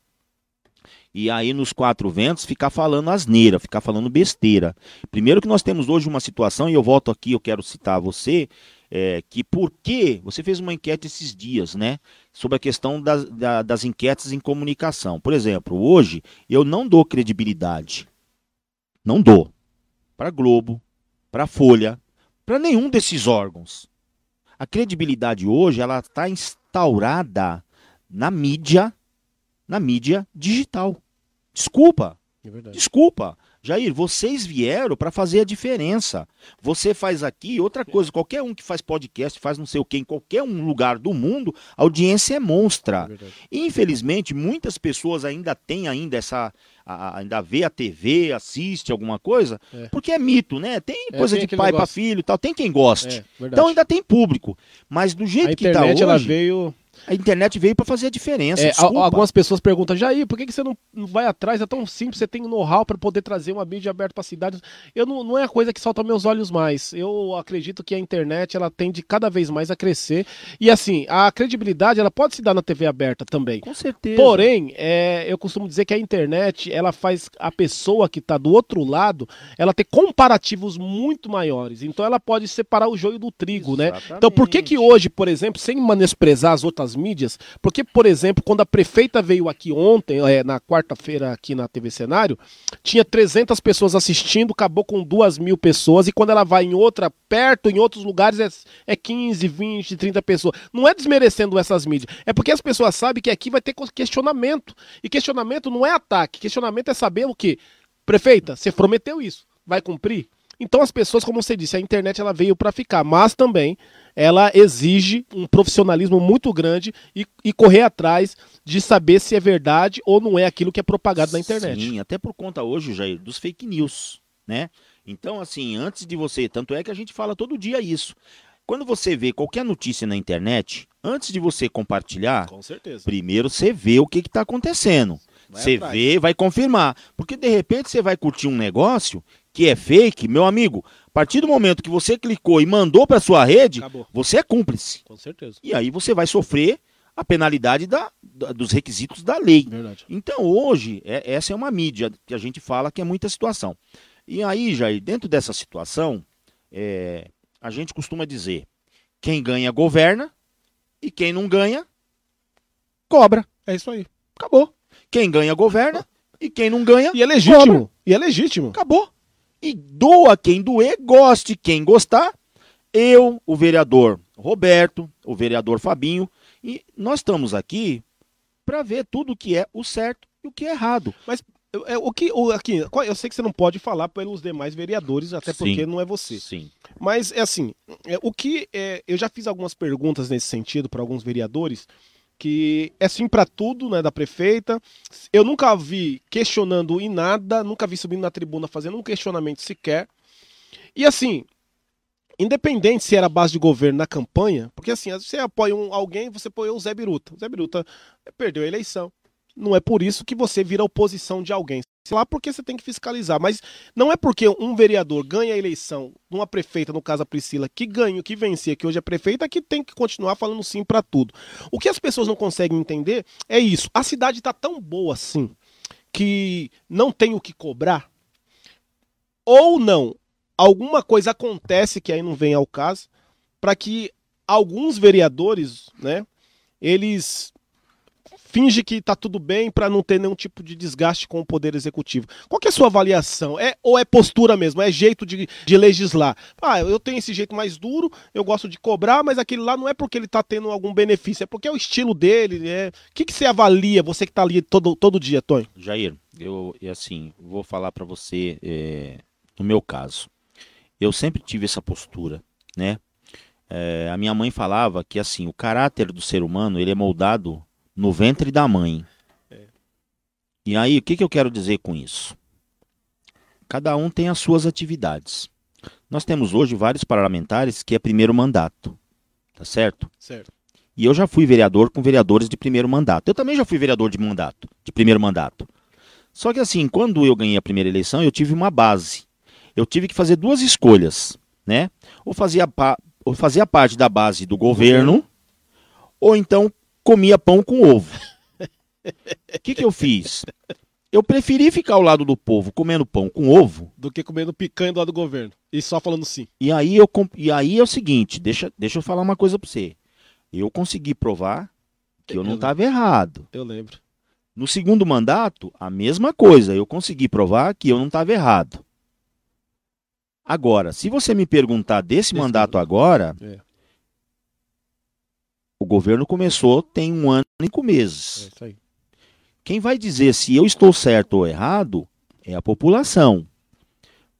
e aí nos quatro ventos ficar falando asneira, ficar falando besteira. Primeiro que nós temos hoje uma situação, e eu volto aqui, eu quero citar você, é, que por que você fez uma enquete esses dias, né? Sobre a questão das, da- das enquetes em comunicação. Por exemplo, hoje eu não dou credibilidade. Não dou. Para Globo, para Folha, para nenhum desses órgãos. A credibilidade hoje ela está instaurada na mídia, na mídia digital. Desculpa, É. Desculpa. Jair, vocês vieram para fazer a diferença. Você faz aqui, outra coisa, qualquer um que faz podcast, faz não sei o quê, em qualquer um lugar do mundo, a audiência é monstra. É Infelizmente, muitas pessoas ainda têm ainda essa a, ainda vê a TV, assiste alguma coisa, é. porque é mito, né? Tem é, coisa tem de pai para filho e tal, tem quem goste. É, então ainda tem público. Mas do jeito a que está hoje, ela veio a internet veio para fazer a diferença. É, algumas pessoas perguntam, Jair, por que, que você não, vai atrás? É tão simples, você tem know-how para poder trazer uma mídia aberta para a cidade. Eu não, não é a coisa que salta meus olhos mais. Eu acredito que a internet ela tende cada vez mais a crescer. E assim, a credibilidade ela pode se dar na TV aberta também. Com certeza. Porém, é, eu costumo dizer que a internet ela faz a pessoa que está do outro lado ela ter comparativos muito maiores. Então ela pode separar o joio do trigo, Exatamente. né? Então por que que hoje, por exemplo, sem menosprezar as outras mídias, porque, por exemplo, quando a prefeita veio aqui ontem, é, na quarta-feira aqui na TV Cenário, tinha 300 pessoas assistindo, acabou com duas mil pessoas, e quando ela vai em outra, perto, em outros lugares, é, é 15, 20, 30 pessoas. Não é desmerecendo essas mídias, é porque as pessoas sabem que aqui vai ter questionamento. E questionamento não é ataque, questionamento é saber o que? Prefeita, você prometeu isso, vai cumprir? Então as pessoas, como você disse, a internet ela veio para ficar, mas também ela exige um profissionalismo muito grande e, e, correr atrás de saber se é verdade ou não é aquilo que é propagado na internet. Sim, até por conta hoje, Jair, dos fake news, né? Então, assim, antes de você, tanto é que a gente fala todo dia isso. Quando você vê qualquer notícia na internet, antes de você compartilhar, Com certeza. primeiro você vê o que está acontecendo. Você vê, vai confirmar. Porque de repente você vai curtir um negócio que é fake, meu amigo, a partir do momento que você clicou e mandou para sua rede, Acabou. você é cúmplice. Com certeza. E aí você vai sofrer a penalidade da, da, dos requisitos da lei. Verdade. Então hoje, é, essa é uma mídia que a gente fala que é muita situação. E aí, Jair, dentro dessa situação, é, a gente costuma dizer: quem ganha, governa, e quem não ganha, cobra. É isso aí. Acabou. Quem ganha, governa, e quem não ganha. E é legítimo. Cobra. E é legítimo. Acabou. E doa quem doer, goste quem gostar. Eu, o vereador Roberto, o vereador Fabinho, e nós estamos aqui para ver tudo o que é o certo e o que é errado. Mas é, o que o, aqui, eu sei que você não pode falar pelos demais vereadores, até Sim. porque não é você. Sim. Mas é assim, é, o que é, eu já fiz algumas perguntas nesse sentido para alguns vereadores que é sim para tudo, né, da prefeita. Eu nunca vi questionando em nada, nunca vi subindo na tribuna fazendo um questionamento sequer. E assim, independente se era base de governo na campanha, porque assim, você apoia um, alguém, você apoiou o Zé Biruta. O Zé Biruta perdeu a eleição. Não é por isso que você vira oposição de alguém lá porque você tem que fiscalizar, mas não é porque um vereador ganha a eleição, uma prefeita, no caso a Priscila, que ganha, que vencia, que hoje é prefeita, que tem que continuar falando sim para tudo. O que as pessoas não conseguem entender é isso. A cidade está tão boa assim que não tem o que cobrar, ou não, alguma coisa acontece que aí não vem ao caso, para que alguns vereadores, né, eles finge que está tudo bem para não ter nenhum tipo de desgaste com o poder executivo. Qual é a sua avaliação? É ou é postura mesmo? É jeito de, de legislar? Ah, eu tenho esse jeito mais duro, eu gosto de cobrar, mas aquele lá não é porque ele está tendo algum benefício, é porque é o estilo dele. É... O que, que você avalia, você que está ali todo, todo dia, Tony? Jair, eu assim vou falar para você é, no meu caso. Eu sempre tive essa postura, né? É, a minha mãe falava que assim o caráter do ser humano ele é moldado no ventre da mãe. É. E aí, o que, que eu quero dizer com isso? Cada um tem as suas atividades. Nós temos hoje vários parlamentares que é primeiro mandato. Tá certo? Certo. E eu já fui vereador com vereadores de primeiro mandato. Eu também já fui vereador de mandato, de primeiro mandato. Só que assim, quando eu ganhei a primeira eleição, eu tive uma base. Eu tive que fazer duas escolhas, né? Ou fazia, ou fazia parte da base do governo, ou então comia pão com ovo. O que, que eu fiz? Eu preferi ficar ao lado do povo comendo pão com ovo do que comendo picanha do lado do governo e só falando sim. E aí eu e aí é o seguinte, deixa, deixa eu falar uma coisa para você. Eu consegui provar que eu, eu não estava errado. Eu lembro. No segundo mandato, a mesma coisa. Eu consegui provar que eu não estava errado. Agora, se você me perguntar desse mandato agora, é. O governo começou tem um ano e cinco meses. É Quem vai dizer se eu estou certo ou errado é a população.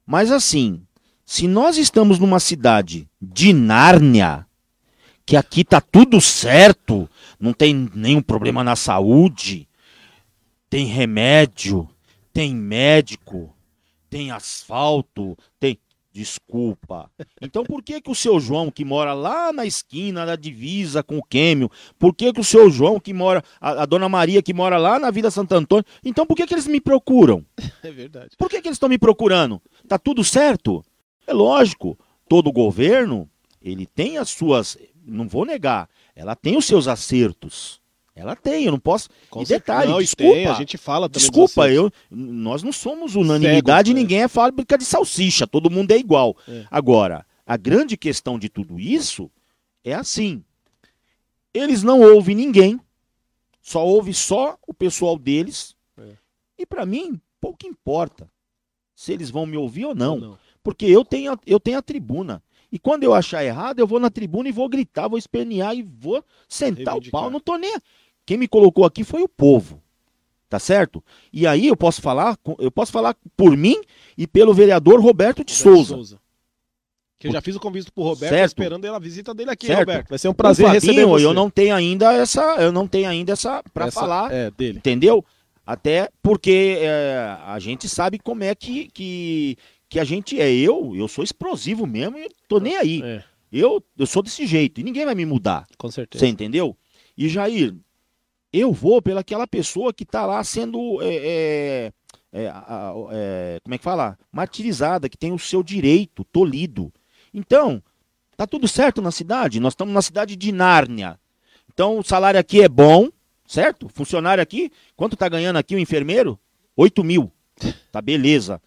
Mas assim, se nós estamos numa cidade de Nárnia, que aqui tá tudo certo, não tem nenhum problema na saúde, tem remédio, tem médico, tem asfalto, tem. Desculpa. Então por que que o seu João, que mora lá na esquina da divisa com o Quêmio, por que que o seu João, que mora, a, a dona Maria, que mora lá na Vida Santo Antônio, então por que que eles me procuram? É verdade. Por que, que eles estão me procurando? Tá tudo certo? É lógico, todo governo, ele tem as suas, não vou negar, ela tem os seus acertos. Ela tem, eu não posso. Com e detalhe, Não, desculpa, tem, a gente fala também. desculpa, eu, nós não somos unanimidade, Cegos, é. ninguém é fábrica de salsicha, todo mundo é igual. É. Agora, a grande questão de tudo isso é assim: eles não ouvem ninguém, só ouve só o pessoal deles, É. e pra mim, pouco importa se eles vão me ouvir ou não. não. Porque eu tenho, a- eu tenho a tribuna. E quando eu achar errado, eu vou na tribuna e vou gritar, vou espernear e vou sentar Reivindicar. o pau. Não tô nem. Quem me colocou aqui foi o povo. Tá certo? E aí eu posso falar, eu posso falar por mim e pelo vereador Roberto de Roberto Souza. Que eu já fiz o convite pro Roberto, Certo. esperando a visita dele aqui, Certo. Roberto. Vai ser um prazer Fabinho, receber você. Eu não tenho ainda essa, eu não tenho ainda essa para falar, É, dele. entendeu? Até porque é, a gente sabe como é que, que que a gente é. Eu, eu sou explosivo mesmo e tô nem aí. É, Eu, eu sou desse jeito e ninguém vai me mudar. com certeza. Você entendeu? E Jair, eu vou pelaquela pessoa que tá lá sendo. é, é, é, é, como é que fala? Martirizada, que tem o seu direito tolhido. Então, tá tudo certo na cidade. Nós estamos na cidade de Nárnia. Então, o salário aqui é bom, certo? Funcionário aqui, quanto tá ganhando aqui o enfermeiro? 8 mil. Tá beleza.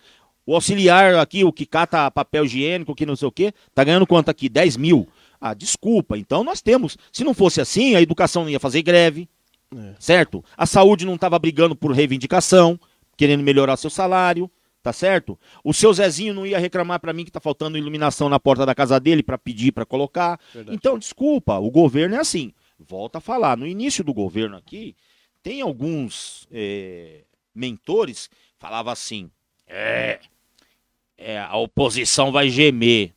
O auxiliar aqui, o que cata papel higiênico, que não sei o quê, tá ganhando quanto aqui? 10 mil. Ah, desculpa. Então nós temos. Se não fosse assim, a educação ia fazer greve, É. certo? A saúde não estava brigando por reivindicação, querendo melhorar seu salário, tá certo? O seu Zezinho não ia reclamar para mim que tá faltando iluminação na porta da casa dele para pedir para colocar. Verdade. Então, desculpa, o governo é assim. Volta a falar. No início do governo aqui, tem alguns é, mentores falava assim: é, é, a oposição vai gemer.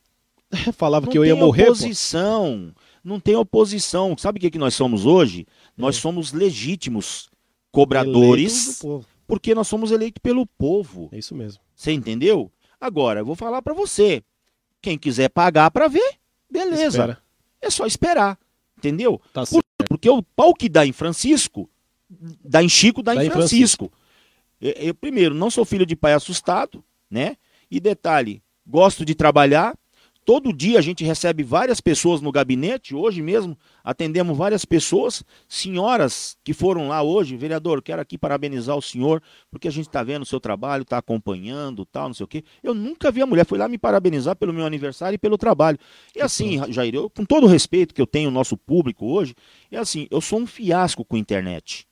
Falava Não que eu ia morrer, pô. oposição. Não tem oposição. Sabe o que, que nós somos hoje? Nós É. somos legítimos cobradores, porque nós somos eleitos pelo povo. É isso mesmo. Você entendeu? Agora, eu vou falar pra você. Quem quiser pagar pra ver, beleza. Espera. É só esperar. Entendeu? Tá certo. Porque o pau que dá em Francisco, dá em Chico, dá, Dá em em Francisco. Eu, eu, primeiro, não sou filho de pai assustado, né? E detalhe, gosto de trabalhar. Todo dia a gente recebe várias pessoas no gabinete, hoje mesmo atendemos várias pessoas, senhoras que foram lá hoje, vereador, quero aqui parabenizar o senhor, porque a gente está vendo o seu trabalho, está acompanhando, tal, não sei o quê. Eu nunca vi a mulher, foi lá me parabenizar pelo meu aniversário e pelo trabalho. E assim, Jair, eu, com todo o respeito que eu tenho ao nosso público hoje, é assim, eu sou um fiasco com a internet.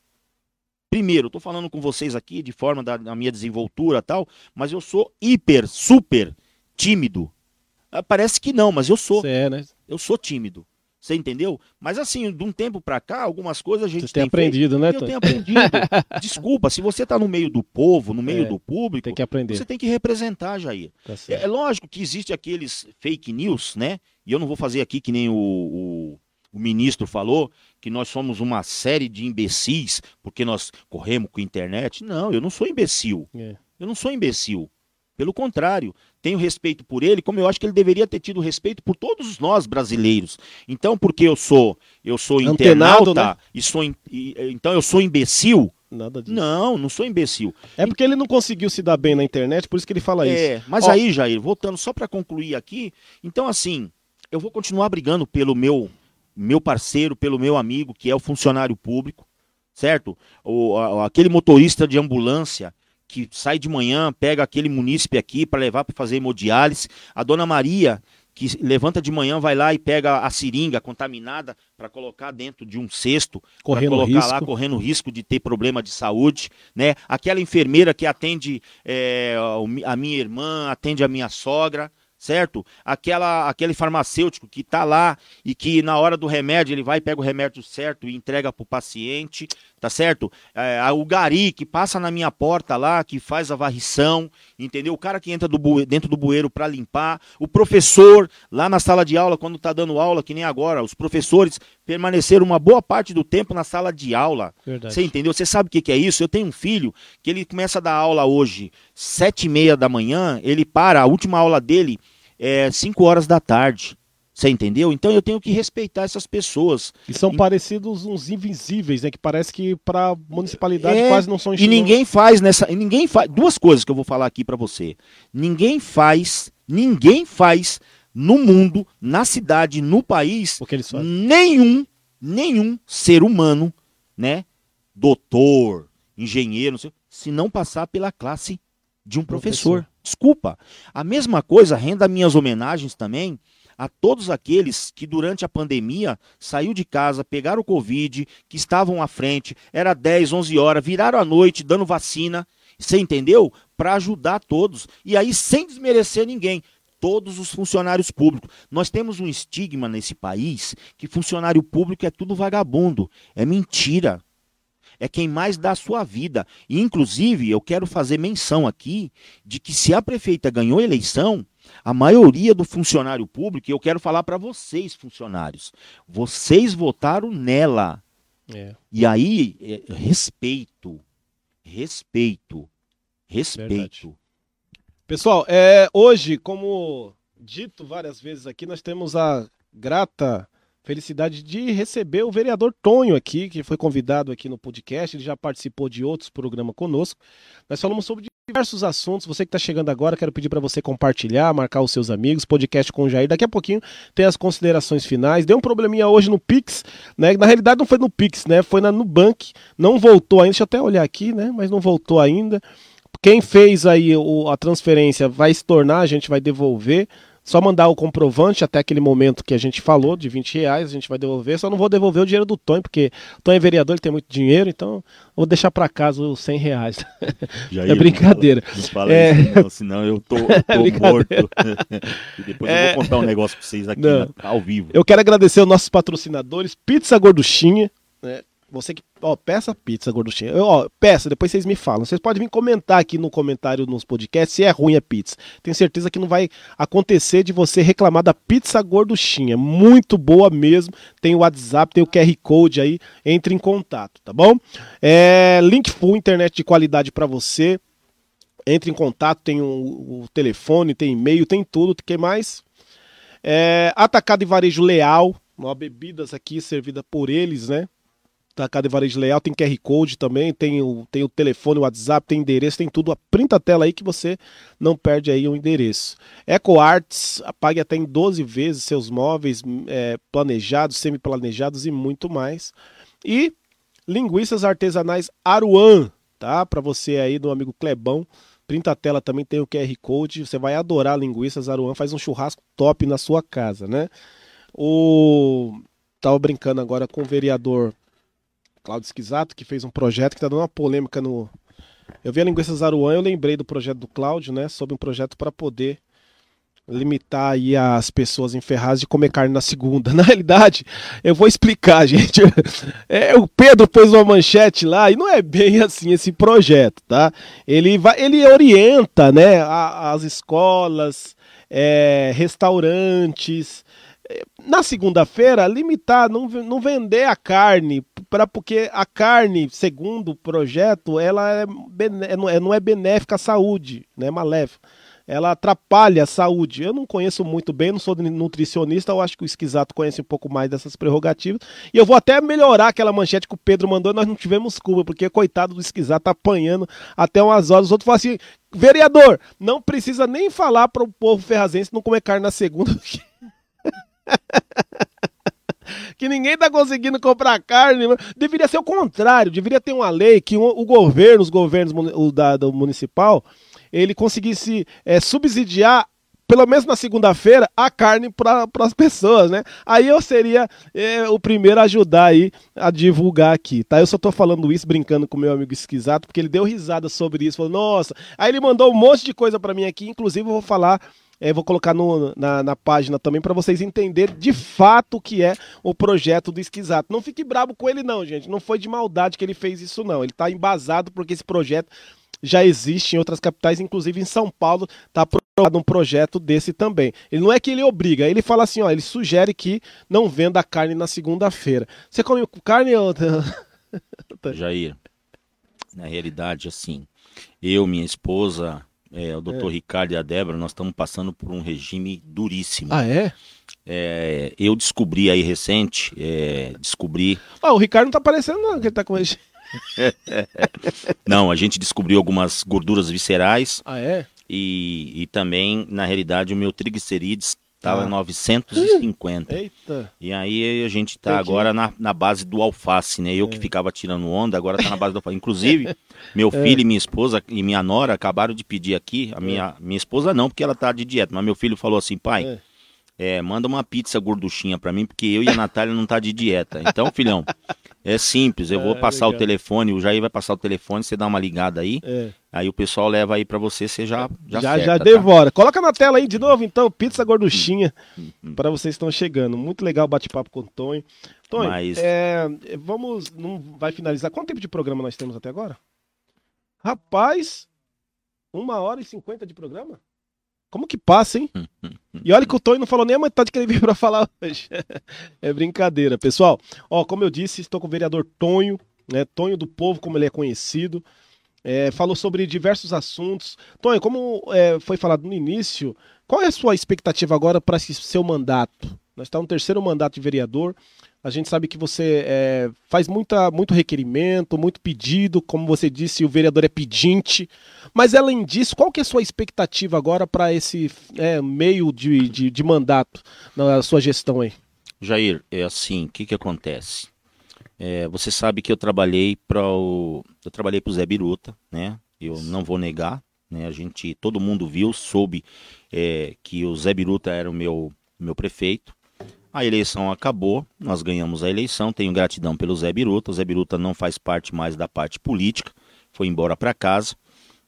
Primeiro, estou falando com vocês aqui de forma da, da minha desenvoltura e tal, mas eu sou hiper, super tímido. Ah, Parece que não, mas eu sou. Você é, né? Eu sou tímido. Você entendeu? Mas assim, de um tempo pra cá, algumas coisas a gente Você tem feito aprendido, né, e eu tenho aprendido. Desculpa, se você tá no meio do povo, no meio É, do público, Tem que aprender. você tem que representar, Jair. Tá É, é lógico que existe aqueles fake news, né? E eu não vou fazer aqui que nem o, o, o ministro falou, que nós somos uma série de imbecis porque nós corremos com a internet. Não, eu não sou imbecil. É. Eu não sou imbecil. Pelo contrário, tenho respeito por ele, como eu acho que ele deveria ter tido respeito por todos nós brasileiros. Então, porque eu sou, eu sou Antenado, internauta né? e sou in- e- então eu sou imbecil? Nada disso. Não, não sou imbecil. É porque ele não conseguiu se dar bem na internet, por isso que ele fala isso. É, mas Ó. aí, Jair, voltando só para concluir aqui, então assim, eu vou continuar brigando pelo meu meu parceiro, pelo meu amigo, que é o funcionário público, certo? O, a- aquele motorista de ambulância que sai de manhã, pega aquele munícipe aqui para levar para fazer hemodiálise, a dona Maria que levanta de manhã, vai lá e pega a seringa contaminada para colocar dentro de um cesto, para Correndo colocar risco. lá, correndo risco de ter problema de saúde, né? Aquela enfermeira que atende é, a minha irmã, atende a minha sogra, certo? Aquela, aquele farmacêutico que está lá e que na hora do remédio ele vai, pega o remédio certo e entrega para o paciente, tá certo? É, o gari que passa na minha porta lá, que faz a varrição, entendeu? O cara que entra do bue... dentro do bueiro para limpar, o professor lá na sala de aula, quando tá dando aula, que nem agora, os professores permaneceram uma boa parte do tempo na sala de aula. Verdade. Você entendeu? Você sabe o que, que é isso? Eu tenho um filho que ele começa a dar aula hoje, sete e meia da manhã, ele para, a última aula dele é cinco horas da tarde. Você entendeu? Então eu tenho que respeitar essas pessoas. E são e... parecidos uns invisíveis, né? Que parece que para municipalidade é... quase não são E ninguém faz nessa, ninguém faz duas coisas que eu vou falar aqui para você. Ninguém faz, ninguém faz no mundo, na cidade, no país, nenhum, nenhum ser humano, né? Doutor, engenheiro, sei, se não passar pela classe de um professor. professor. Desculpa. A mesma coisa, renda minhas homenagens também a todos aqueles que durante a pandemia saiu de casa, pegaram o Covid, que estavam à frente, era 10, 11 horas, viraram à noite dando vacina, você entendeu? Para ajudar todos. E aí, sem desmerecer ninguém, todos os funcionários públicos. Nós temos um estigma nesse país que funcionário público é tudo vagabundo. É mentira. É quem mais dá a sua vida. E, inclusive, eu quero fazer menção aqui de que se a prefeita ganhou a eleição, a maioria do funcionário público, e eu quero falar para vocês, funcionários, vocês votaram nela. É. E aí, é, respeito, respeito, respeito. Verdade. Pessoal, é, hoje, como dito várias vezes aqui, nós temos a grata felicidade de receber o vereador Tonho aqui, que foi convidado aqui no podcast, ele já participou de outros programas conosco. Nós falamos sobre diversos assuntos. Você que está chegando agora, quero pedir para você compartilhar, marcar os seus amigos, podcast com o Jair. Daqui a pouquinho tem as considerações finais. Deu um probleminha hoje no Pix, né? Na realidade não foi no Pix, né? Foi na Nubank. Não voltou ainda. Deixa eu até olhar aqui, né? Mas não voltou ainda. Quem fez aí o, a transferência vai se tornar, a gente vai devolver. Só mandar o comprovante até aquele momento que a gente falou, de 20 reais, a gente vai devolver. Só não vou devolver o dinheiro do Tonho, porque o Tonho é vereador, ele tem muito dinheiro, então vou deixar para casa os 100 reais. é brincadeira. Não fala, é... isso, não, senão eu tô, tô morto. e depois é... eu vou contar um negócio para vocês aqui na, ao vivo. Eu quero agradecer aos nossos patrocinadores, Pizza Gorduchinha, né? Você que, ó, peça pizza, gorduchinha. Ó, peça, depois vocês me falam. Vocês podem vir comentar aqui no comentário nos podcasts se é ruim a pizza. Tenho certeza que não vai acontecer de você reclamar da pizza gorduchinha. Muito boa mesmo. Tem o WhatsApp, tem o QR Code aí. Entre em contato, tá bom? É, link full, internet de qualidade para você. Entre em contato, tem o, o telefone, tem e-mail, tem tudo. O que mais? É, atacado e varejo leal. Uma bebidas aqui servida por eles, né? Atacado e Varejo Leal, tem QR Code também, tem o, tem o telefone, o WhatsApp, tem endereço, tem tudo. Printa a tela aí que você não perde aí o endereço. EcoArts, pague até em 12 vezes seus móveis é, planejados, semi-planejados e muito mais. E linguiças artesanais Aruan, tá? Para você aí do amigo Clebão. Printa a tela também, tem o QR Code. Você vai adorar linguiças Aruan, faz um churrasco top na sua casa, né? O tava brincando agora com o vereador Claudio Esquisato, que fez um projeto que está dando uma polêmica no. Eu vi a linguiça Zaruan, eu lembrei do projeto do Cláudio, né? Sobre um projeto para poder limitar aí as pessoas em Ferraz de comer carne na segunda. Na realidade, eu vou explicar, gente. É, o Pedro pôs uma manchete lá e não é bem assim esse projeto, tá? Ele vai, ele orienta, né, a, as escolas, é, restaurantes, na segunda-feira, limitar, não, não vender a carne, pra, porque a carne, segundo o projeto, ela é, é, é, não é benéfica à saúde, né, maléfica. Ela atrapalha a saúde. Eu não conheço muito bem, não sou nutricionista, eu acho que o Esquisato conhece um pouco mais dessas prerrogativas. E eu vou até melhorar aquela manchete que o Pedro mandou, nós não tivemos culpa, porque coitado do Esquisato tá apanhando até umas horas. Os outros falam assim: vereador, não precisa nem falar para o povo ferrazense não comer carne na segunda. que ninguém tá conseguindo comprar carne. Deveria ser o contrário, deveria ter uma lei que o, governo, os governos o da, do municipal, ele conseguisse é, subsidiar pelo menos na segunda-feira, a carne para as pessoas, né? Aí eu seria é, o primeiro a ajudar aí a divulgar aqui, tá? Eu só tô falando isso brincando com meu amigo Esquisato, porque ele deu risada sobre isso, falou, nossa. Aí ele mandou um monte de coisa para mim aqui, inclusive eu vou falar É, vou colocar no, na, na, página também para vocês entenderem de fato o que é o projeto do Esquisato. Não fique bravo com ele, não, gente. Não foi de maldade que ele fez isso, não. Ele está embasado porque esse projeto já existe em outras capitais, inclusive em São Paulo está aprovado um projeto desse também. Ele não é que ele obriga, ele fala assim, ó, ele sugere que não venda carne na segunda-feira. Você come carne ou... Jair, na realidade, assim, eu, minha esposa, é, o doutor é. Ricardo e a Débora, nós estamos passando por um regime duríssimo. Ah, é? é eu descobri aí recente, é, descobri... Ah, o Ricardo não está aparecendo não, que ele está com regime. não, a gente descobriu algumas gorduras viscerais. Ah, é? E, e também, na realidade, o meu triglicerídeos estava ah. 950. Eita. E aí a gente está agora na, na base do alface, né? Eu é. que ficava tirando onda, agora está na base do alface. Inclusive, meu é. filho é. e minha esposa e minha nora acabaram de pedir aqui, a minha, é. minha esposa não, porque ela está de dieta, mas meu filho falou assim, pai, é. Manda uma pizza gorduchinha para mim, porque eu e a Natália não tá de dieta. Então, filhão, é simples, eu vou é, passar legal. o telefone, o Jair vai passar o telefone, você dá uma ligada aí, é. aí o pessoal leva aí para você, você já já Já, já tá? devora. Coloca na tela aí de novo, então, pizza gorduchinha, uhum. para vocês estão chegando. Muito legal o bate-papo com o Tonho. Tonho, Mas... é, vamos, não vai finalizar. Quanto tempo de programa nós temos até agora? Rapaz, uma hora e cinquenta de programa? Como que passa, hein? E olha que o Tony não falou nem a metade que ele veio para falar hoje. é brincadeira, pessoal. Ó, como eu disse, estou com o vereador Tonho, né? Tonho do Povo, como ele é conhecido. É, falou sobre diversos assuntos. Tonho, como é, foi falado no início, qual é a sua expectativa agora para esse seu mandato? Nós estamos no terceiro mandato de vereador. A gente sabe que você é, faz muita, muito requerimento, muito pedido, como você disse, o vereador é pedinte. Mas além disso, qual que é a sua expectativa agora para esse é, meio de, de, de, mandato na sua gestão aí? Jair, é assim, o que, que acontece? É, você sabe que eu trabalhei para o. Eu trabalhei para o Zé Biruta, né? Eu não vou negar, né? A gente, todo mundo viu, soube é, que o Zé Biruta era o meu, meu prefeito. A eleição acabou, nós ganhamos a eleição. Tenho gratidão pelo Zé Biruta. O Zé Biruta não faz parte mais da parte política, foi embora para casa.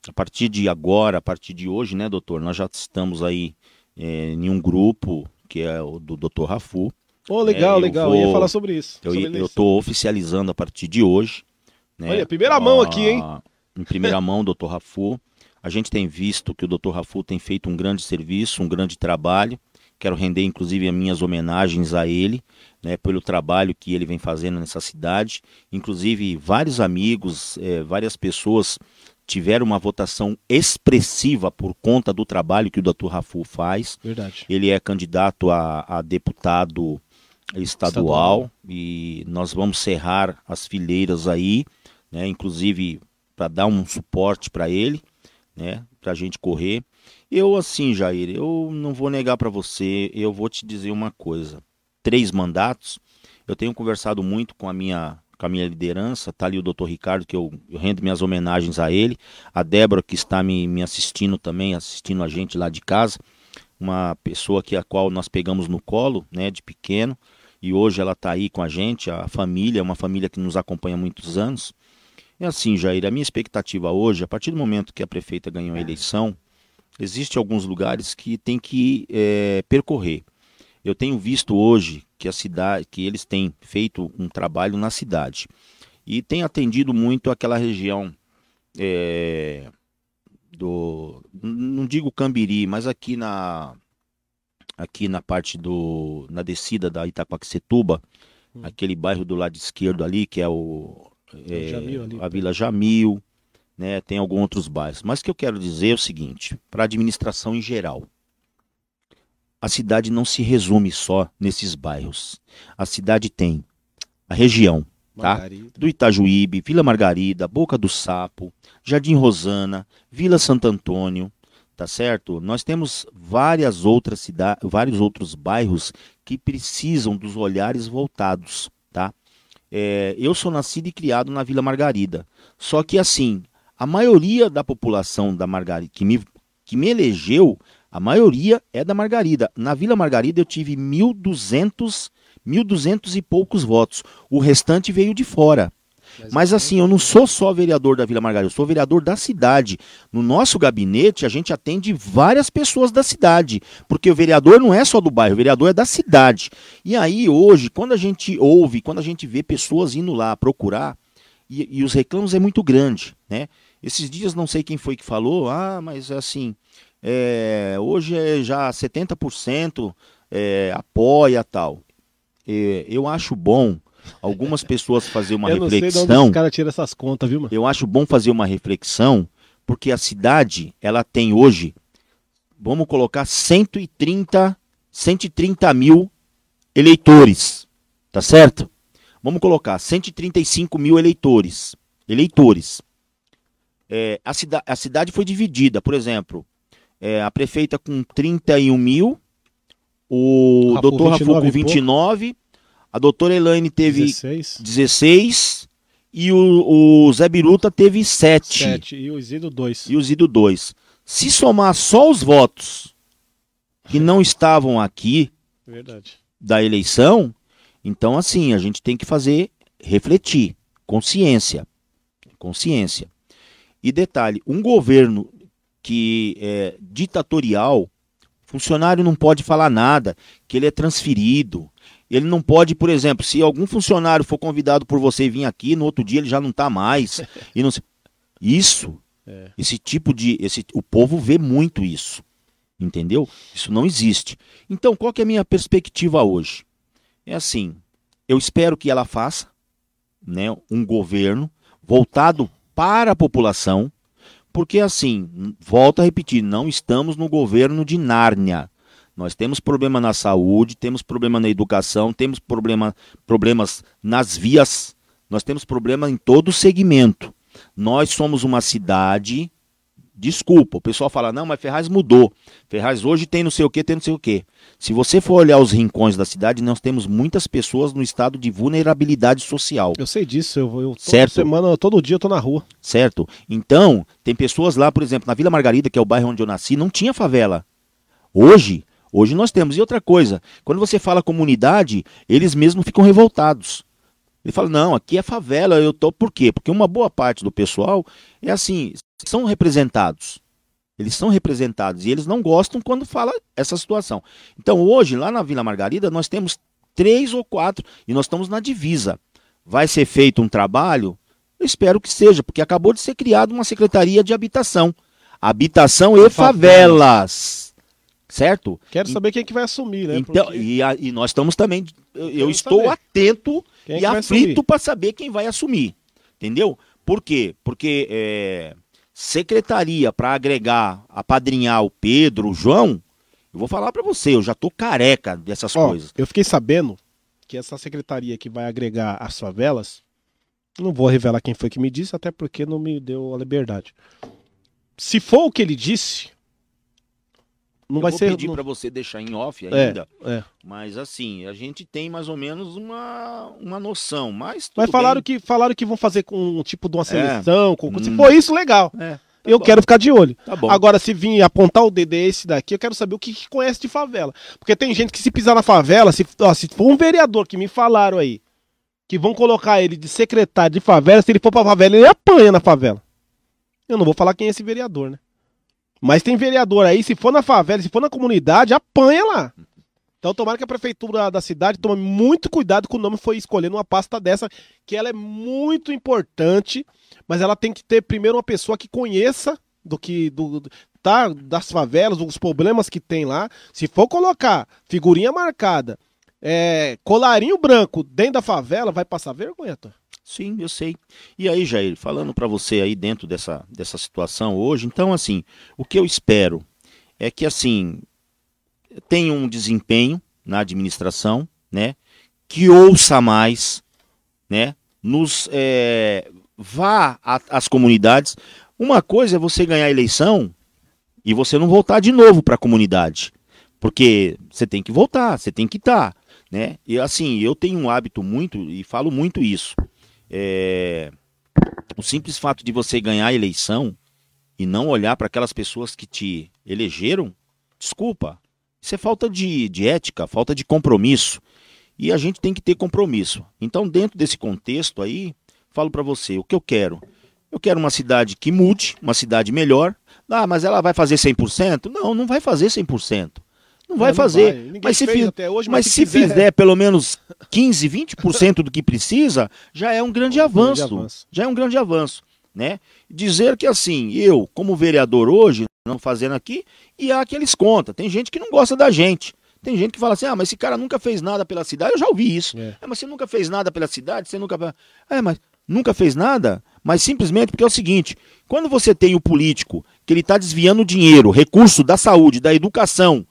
A partir de agora, a partir de hoje, né, doutor, nós já estamos aí é, em um grupo que é o do doutor Rafu. Oh, legal, é, legal. Vou, eu ia falar sobre isso. Eu estou oficializando a partir de hoje. Né, Olha, primeira mão aqui, hein? Em primeira mão, doutor Rafu. A gente tem visto que o doutor Rafu tem feito um grande serviço, um grande trabalho. Quero render inclusive as minhas homenagens a ele, né, pelo trabalho que ele vem fazendo nessa cidade. Inclusive, vários amigos, é, várias pessoas tiveram uma votação expressiva por conta do trabalho que o Dr. Rafu faz. Verdade. Ele é candidato a, a deputado estadual, estadual, e nós vamos cerrar as fileiras aí, né, inclusive para dar um suporte para ele, né, para a gente correr. Eu, assim, Jair, eu não vou negar para você, eu vou te dizer uma coisa. Três mandatos, eu tenho conversado muito com a minha com a minha liderança, tá ali o doutor Ricardo, que eu, eu, rendo minhas homenagens a ele, a Débora, que está me, me assistindo também, assistindo a gente lá de casa, uma pessoa que a qual nós pegamos no colo, né, de pequeno, e hoje ela está aí com a gente, a família, uma família que nos acompanha há muitos anos. É assim, Jair, a minha expectativa hoje, a partir do momento que a prefeita ganhou a eleição, Existem alguns lugares que tem que é, percorrer. Eu tenho visto hoje que a cidade, que eles têm feito um trabalho na cidade e tem atendido muito aquela região é, do, não digo Cambiri, mas aqui na aqui na parte do na descida da Itaquaquecetuba, hum. aquele bairro do lado esquerdo ali que é o é, ali, a Vila Jamil, né, tem alguns outros bairros. Mas o que eu quero dizer é o seguinte, para a administração em geral, a cidade não se resume só nesses bairros. A cidade tem a região, tá? Do Itajuíbe, Vila Margarida, Boca do Sapo, Jardim Rosana, Vila Santo Antônio, tá certo? Nós temos várias outras cidades, vários outros bairros que precisam dos olhares voltados, tá? É, eu sou nascido e criado na Vila Margarida. Só que assim, a maioria da população da Margarida, que me, que me elegeu, a maioria é da Margarida. Na Vila Margarida eu tive 1.200, 1.200 e poucos votos. O restante veio de fora. Mas, Mas assim, eu não sou só vereador da Vila Margarida, eu sou vereador da cidade. No nosso gabinete, a gente atende várias pessoas da cidade, porque o vereador não é só do bairro, o vereador é da cidade. E aí, hoje, quando a gente ouve, quando a gente vê pessoas indo lá procurar, e, e os reclamos é muito grande, né? Esses dias, não sei quem foi que falou, ah, mas assim, é, hoje é já 70% é, apoia tal. É, eu acho bom algumas pessoas fazer uma eu reflexão. Não sei de onde cara tira essas contas, viu, mano? Eu acho bom fazer uma reflexão, porque a cidade, ela tem hoje, vamos colocar 130, 130 mil eleitores, tá certo? Vamos colocar 135 mil eleitores, eleitores. É, a, cida a cidade foi dividida, por exemplo, é, a prefeita com 31 mil, o Rafu doutor Rafu com 29, a doutora Elaine teve 16, 16 e o, o Zé Biruta teve 7. 7 e o Zido 2. E o Zido 2. Se somar só os votos que não estavam aqui Verdade. da eleição, então assim, a gente tem que fazer refletir, consciência. Consciência. E detalhe, um governo que é ditatorial, funcionário não pode falar nada, que ele é transferido, ele não pode, por exemplo, se algum funcionário for convidado por você e vir aqui, no outro dia ele já não está mais. e não se... Isso, é. esse tipo de. Esse, o povo vê muito isso. Entendeu? Isso não existe. Então, qual que é a minha perspectiva hoje? É assim, eu espero que ela faça né, um governo voltado para a população, porque assim, volto a repetir, não estamos no governo de Nárnia. Nós temos problema na saúde, temos problema na educação, temos problema, problemas nas vias, nós temos problema em todo o segmento. Nós somos uma cidade. Desculpa, o pessoal fala, não, mas Ferraz mudou. Ferraz hoje tem não sei o que, tem não sei o que. Se você for olhar os rincões da cidade, nós temos muitas pessoas no estado de vulnerabilidade social. Eu sei disso, eu, eu certo. semana, todo dia eu tô na rua. Certo. Então, tem pessoas lá, por exemplo, na Vila Margarida, que é o bairro onde eu nasci, não tinha favela. Hoje, Hoje nós temos. E outra coisa, quando você fala comunidade, eles mesmos ficam revoltados. Ele fala: não, aqui é favela, eu tô. Por quê? Porque uma boa parte do pessoal é assim, são representados. Eles são representados e eles não gostam quando fala essa situação. Então hoje, lá na Vila Margarida, nós temos três ou quatro e nós estamos na divisa. Vai ser feito um trabalho? Eu espero que seja, porque acabou de ser criada uma Secretaria de Habitação. Habitação e favelas certo? Quero saber quem é que vai assumir, né? Então, Porque... e, a, e, nós estamos também, eu, eu estou saber. atento quem é e aflito para saber quem vai assumir, entendeu? Por quê? Porque é, secretaria para agregar, apadrinhar o Pedro, o João, eu vou falar para você, eu já tô careca dessas Ó, coisas. Eu fiquei sabendo que essa secretaria que vai agregar as favelas, não vou revelar quem foi que me disse, até porque não me deu a liberdade. Se for o que ele disse, não eu vai vou ser. pedir não... para você deixar em off é, ainda. É, é. Mas assim, a gente tem mais ou menos uma, uma noção. Mas, mas falaram, que, falaram que vão fazer com um tipo de uma é. seleção. Com, hum. Se for isso, legal. É, tá eu bom. quero ficar de olho. Tá Agora, se vir apontar o dedo esse daqui, eu quero saber o que, que, conhece de favela. Porque tem gente que se pisar na favela, se, ó, se for um vereador que me falaram aí, que vão colocar ele de secretário de favela, se ele for pra favela, ele apanha na favela. Eu não vou falar quem é esse vereador, né? Mas tem vereador aí, se for na favela, se for na comunidade, apanha lá. Então tomara que a prefeitura da cidade tome muito cuidado com o nome foi escolhendo uma pasta dessa, que ela é muito importante, mas ela tem que ter primeiro uma pessoa que conheça do que do, tá das favelas, dos problemas que tem lá. Se for colocar figurinha marcada, é, colarinho branco dentro da favela, vai passar vergonha, tá? Sim, eu sei. E aí, Jair, falando para você aí dentro dessa, dessa situação hoje, então, assim, o que eu espero é que, assim, tenha um desempenho na administração, né? Que ouça mais, né? Nos é, vá às comunidades. Uma coisa é você ganhar a eleição e você não voltar de novo para a comunidade, porque você tem que voltar, você tem que estar, tá, né? E assim, eu tenho um hábito muito e falo muito isso. É, o simples fato de você ganhar a eleição e não olhar para aquelas pessoas que te elegeram, desculpa, isso é falta de, de ética, falta de compromisso. E a gente tem que ter compromisso. Então, dentro desse contexto aí, falo para você, o que eu quero? Eu quero uma cidade que mude, uma cidade melhor. Ah, mas ela vai fazer 100%? Não, não vai fazer 100%. Não vai não, fazer. Vai. Mas se, fi... hoje, mas, mas se quiser... fizer pelo menos 15, 20% do que precisa, já é um grande, um avanço, grande avanço. Já é um grande avanço. Né? Dizer que assim, eu, como vereador hoje, não fazendo aqui, e há aqueles conta. Tem gente que não gosta da gente. Tem gente que fala assim: ah, mas esse cara nunca fez nada pela cidade. Eu já ouvi isso. É. é mas você nunca fez nada pela cidade, você nunca. É, mas nunca fez nada? Mas simplesmente porque é o seguinte: quando você tem o político que ele está desviando dinheiro, recurso da saúde, da educação,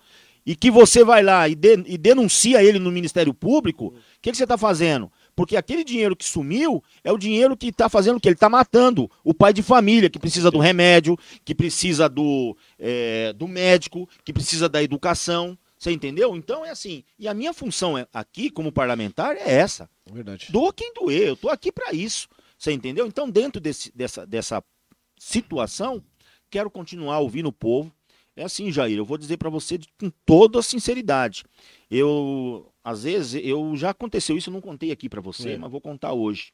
e que você vai lá e, de, e denuncia ele no Ministério Público, o que, que você está fazendo? Porque aquele dinheiro que sumiu é o dinheiro que está fazendo o que? Ele está matando o pai de família, que precisa do remédio, que precisa do, é, do médico, que precisa da educação. Você entendeu? Então é assim. E a minha função é, aqui, como parlamentar, é essa. Verdade. Doa quem doer, eu estou aqui para isso. Você entendeu? Então, dentro desse, dessa, dessa situação, quero continuar ouvindo o povo. É assim, Jair, eu vou dizer para você com toda a sinceridade. Eu, às vezes, eu já aconteceu isso, eu não contei aqui para você, é. mas vou contar hoje.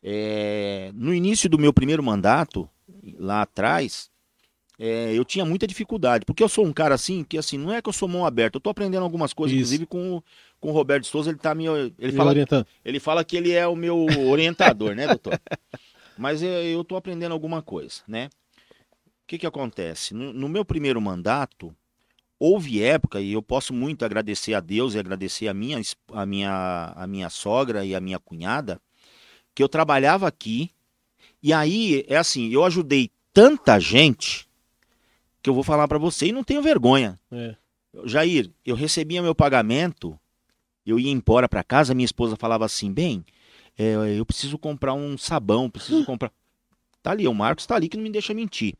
É, no início do meu primeiro mandato, lá atrás, é, eu tinha muita dificuldade, porque eu sou um cara assim, que assim, não é que eu sou mão aberta, eu tô aprendendo algumas coisas, Isso. inclusive com, com o Roberto Souza, ele tá me. Ele fala, ele fala que ele é o meu orientador, né, doutor? Mas eu, eu tô aprendendo alguma coisa, né? O que que acontece? No, no meu primeiro mandato, houve época, e eu posso muito agradecer a Deus e agradecer a minha, a minha, a minha sogra e a minha cunhada, que eu trabalhava aqui, e aí, é assim, eu ajudei tanta gente que eu vou falar para você e não tenho vergonha. É. Jair, eu recebia meu pagamento, eu ia embora para casa, minha esposa falava assim, bem, é, eu preciso comprar um sabão, preciso comprar... Tá ali, o Marcos tá ali que não me deixa mentir.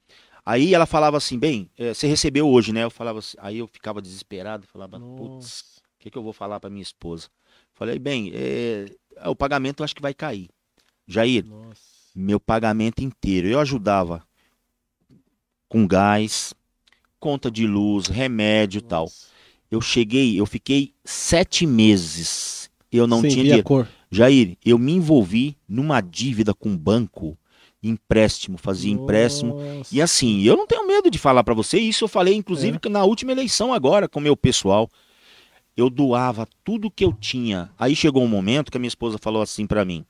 Aí ela falava assim, bem, é, você recebeu hoje, né? Eu falava assim, aí eu ficava desesperado, falava, putz, o que, que eu vou falar para minha esposa? Falei, bem, é, o pagamento eu acho que vai cair. Jair, Nossa. meu pagamento inteiro, eu ajudava com gás, conta de luz, remédio e tal. Eu cheguei, eu fiquei sete meses. Eu não Sem tinha dinheiro. Cor. Jair, eu me envolvi numa dívida com o banco, empréstimo, fazia Nossa. empréstimo. E assim, eu não tenho medo de falar para você, isso eu falei inclusive é. na última eleição agora com o meu pessoal. Eu doava tudo que eu tinha. Aí chegou um momento que a minha esposa falou assim para mim: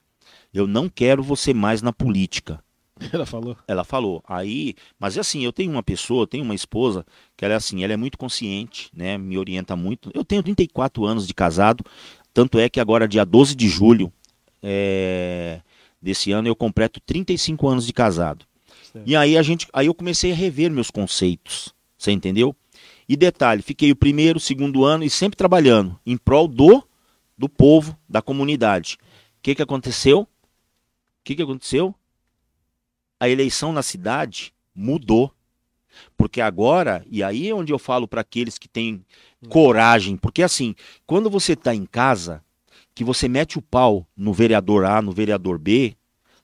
"Eu não quero você mais na política. Ela falou? Ela falou. Aí, mas é assim, eu tenho uma pessoa, tenho uma esposa, que ela é assim, ela é muito consciente, né? Me orienta muito. Eu tenho 34 anos de casado, tanto é que agora, dia 12 de julho é, desse ano, eu completo 35 anos de casado. Certo. E aí a gente. Aí eu comecei a rever meus conceitos. Você entendeu? E detalhe, fiquei o primeiro, segundo ano e sempre trabalhando em prol do, do povo, da comunidade. O que, que aconteceu? O que, que aconteceu? a eleição na cidade mudou. Porque agora, e aí é onde eu falo para aqueles que têm coragem, porque assim, quando você está em casa, que você mete o pau no vereador A, no vereador B,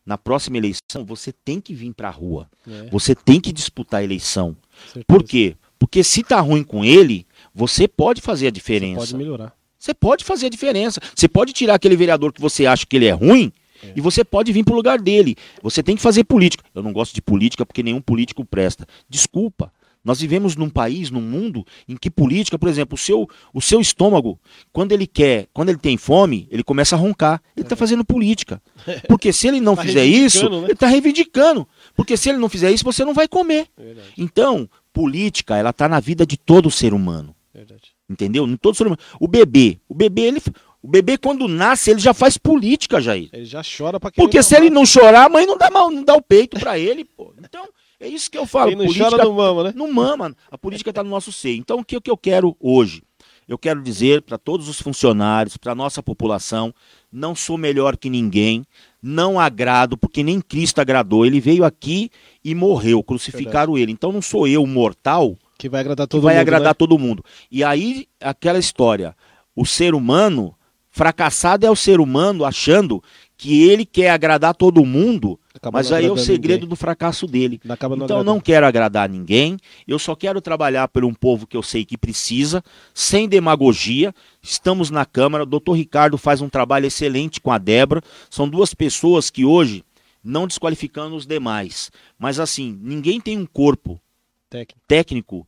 na próxima eleição você tem que vir para a rua. É. Você tem que disputar a eleição. Certeza. Por quê? Porque se tá ruim com ele, você pode fazer a diferença. Você pode melhorar. Você pode fazer a diferença. Você pode tirar aquele vereador que você acha que ele é ruim é. E você pode vir para o lugar dele. Você tem que fazer política. Eu não gosto de política porque nenhum político presta. Desculpa. Nós vivemos num país, num mundo em que política, por exemplo, o seu, o seu estômago, quando ele quer, quando ele tem fome, ele começa a roncar. Ele está é. fazendo política. Porque se ele não tá fizer isso, né? ele está reivindicando. Porque se ele não fizer isso, você não vai comer. Verdade. Então, política, ela está na vida de todo ser humano. Verdade. Entendeu? Em todo ser humano. O bebê, o bebê, ele, o bebê, quando nasce, ele já faz política, Jair. Ele já chora pra Porque se ele não chorar, a mãe não dá, não dá o peito pra ele, pô. Então, é isso que eu falo. Quem não política, chora, não mama, né? Não mama. A política tá no nosso seio. Então, o que, o que eu quero hoje? Eu quero dizer para todos os funcionários, para nossa população, não sou melhor que ninguém, não agrado, porque nem Cristo agradou. Ele veio aqui e morreu, crucificaram Verdade. ele. Então não sou eu, mortal, que vai agradar todo vai mundo. Agradar né? todo mundo. E aí, aquela história, o ser humano Fracassado é o ser humano achando que ele quer agradar todo mundo, Acaba mas não aí é o segredo ninguém. do fracasso dele. Não Então eu agradando. não quero agradar ninguém, eu só quero trabalhar por um povo que eu sei que precisa, sem demagogia. Estamos na Câmara, o doutor Ricardo faz um trabalho excelente com a Débora. São duas pessoas que hoje, não desqualificando os demais, mas assim, ninguém tem um corpo Técnico. técnico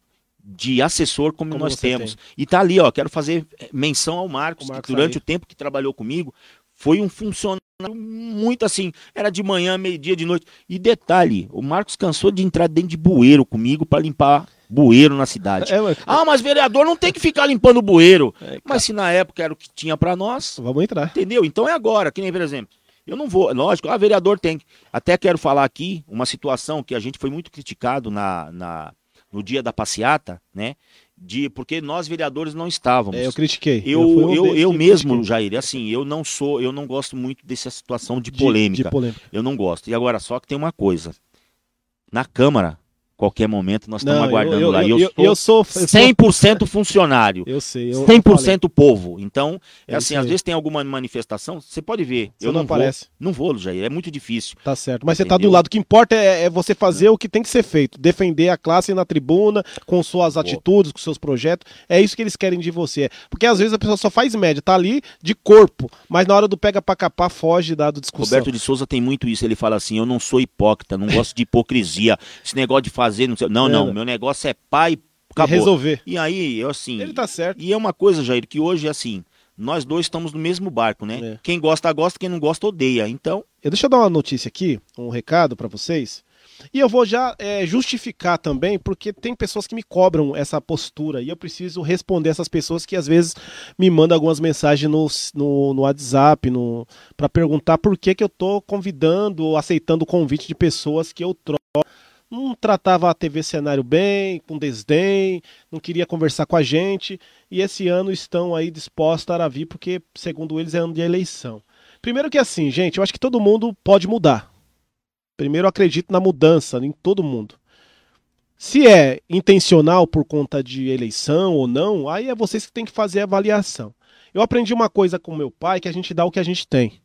de assessor como, Como nós temos. E tá ali, ó, quero fazer menção ao Marcos, O Marcos que durante aí. o tempo que trabalhou comigo, foi um funcionário muito assim, era de manhã, meio-dia, de noite. E detalhe, o Marcos cansou de entrar dentro de bueiro comigo para limpar bueiro na cidade. É, mas- Ah, mas vereador não tem que ficar limpando bueiro. É, Mas se na época era o que tinha para nós, Vamos entrar. Entendeu? Então é agora, que nem, por exemplo, eu não vou, lógico, ah, vereador tem. Até quero falar aqui uma situação que a gente foi muito criticado na, na, no dia da passeata, né? De, porque nós vereadores não estávamos. É, eu critiquei. Eu, eu, eu que mesmo, critiquei. Jair, assim, eu não sou, eu não gosto muito dessa situação de De- polêmica. De polêmica. Eu não gosto. E agora, só que tem uma coisa. Na Câmara, qualquer momento, nós estamos aguardando eu, lá. Eu, eu, eu sou. sou Eu, sou 100% funcionário. eu sei. Eu, 100% povo. Então, é É assim, às vezes tem alguma manifestação, você pode ver. Você eu não não, vou, aparece. não vou, Jair, é muito difícil. Tá certo. Mas você tá do Entendeu? lado. O que importa é, é você fazer o que tem que ser feito. Defender a classe na tribuna, com suas Boa. atitudes, com seus projetos. É isso que eles querem de você. Porque às vezes a pessoa só faz média, tá ali de corpo, mas na hora do pega pra capar, foge da discussão. Roberto de Souza tem muito isso, ele fala assim, eu não sou hipócrita, não gosto de hipocrisia, esse negócio de fazer, não sei... Não, É, não, meu negócio é pai, acabou. resolver. E aí, eu assim... Ele tá certo. E é uma coisa, Jair, que hoje, assim, nós dois estamos no mesmo barco, né? É. Quem gosta, gosta, quem não gosta, odeia. Então, Eu- Deixa eu dar uma notícia aqui, um recado pra vocês. E eu vou já é, justificar também, porque tem pessoas que me cobram essa postura e eu preciso responder essas pessoas que às vezes me mandam algumas mensagens no, no, no WhatsApp no, para perguntar por que, que eu tô convidando ou aceitando o convite de pessoas que eu troco. Não tratava a TV Cenário bem, com desdém, não queria conversar com a gente, e esse ano estão aí dispostos a vir, porque, segundo eles, é ano de eleição. Primeiro que assim, gente, eu acho que todo mundo pode mudar. Primeiro eu acredito na mudança em todo mundo. Se é intencional por conta de eleição ou não, aí é vocês que têm que fazer a avaliação. Eu aprendi uma coisa com meu pai, que a gente dá o que a gente tem.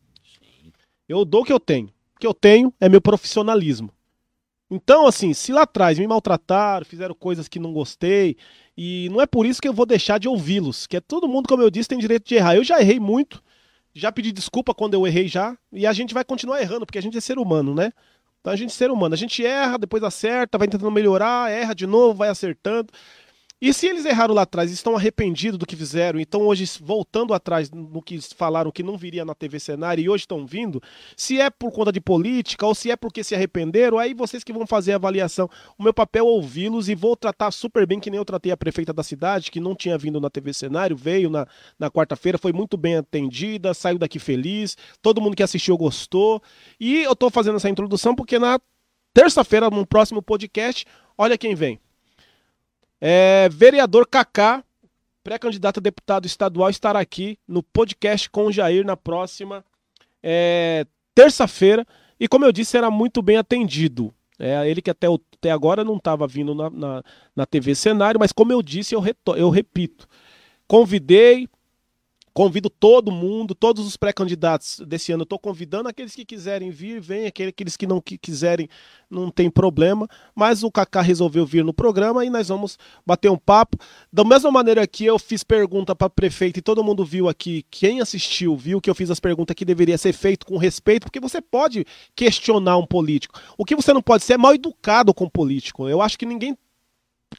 Eu dou o que eu tenho. O que eu tenho é meu profissionalismo. Então, assim, se lá atrás me maltrataram, fizeram coisas que não gostei, e não é por isso que eu vou deixar de ouvi-los, que é todo mundo, como eu disse, tem direito de errar. Eu já errei muito, já pedi desculpa quando eu errei já, e a gente vai continuar errando, porque a gente é ser humano, né? Então a gente é ser humano, a gente erra, depois acerta, vai tentando melhorar, erra de novo, vai acertando. E se eles erraram lá atrás estão arrependidos do que fizeram, então hoje voltando atrás no que falaram que não viria na TV Cenário e hoje estão vindo, se é por conta de política ou se é porque se arrependeram, aí vocês que vão fazer a avaliação. O meu papel é ouvi-los e vou tratar super bem, que nem eu tratei a prefeita da cidade, que não tinha vindo na TV Cenário, veio na, na quarta-feira, foi muito bem atendida, saiu daqui feliz, todo mundo que assistiu gostou. E eu tô fazendo essa introdução porque na terça-feira, no próximo podcast, olha quem vem. É, vereador Kaká, pré-candidato a deputado estadual, estará aqui no podcast com o Jair na próxima é, terça-feira. E como eu disse, será muito bem atendido. É, ele que até, até agora não estava vindo na, na, na TV Cenário, mas como eu disse, eu, reto- eu repito. Convidei, convido todo mundo, todos os pré-candidatos desse ano. Estou convidando aqueles que quiserem vir, vem, aqueles que não qui- quiserem, não tem problema. Mas o Kaká resolveu vir no programa e nós vamos bater um papo. Da mesma maneira que eu fiz pergunta para prefeito e todo mundo viu aqui, quem assistiu viu que eu fiz as perguntas que deveria ser feito com respeito, porque você pode questionar um político. O que você não pode ser é mal educado com o político. Eu acho que ninguém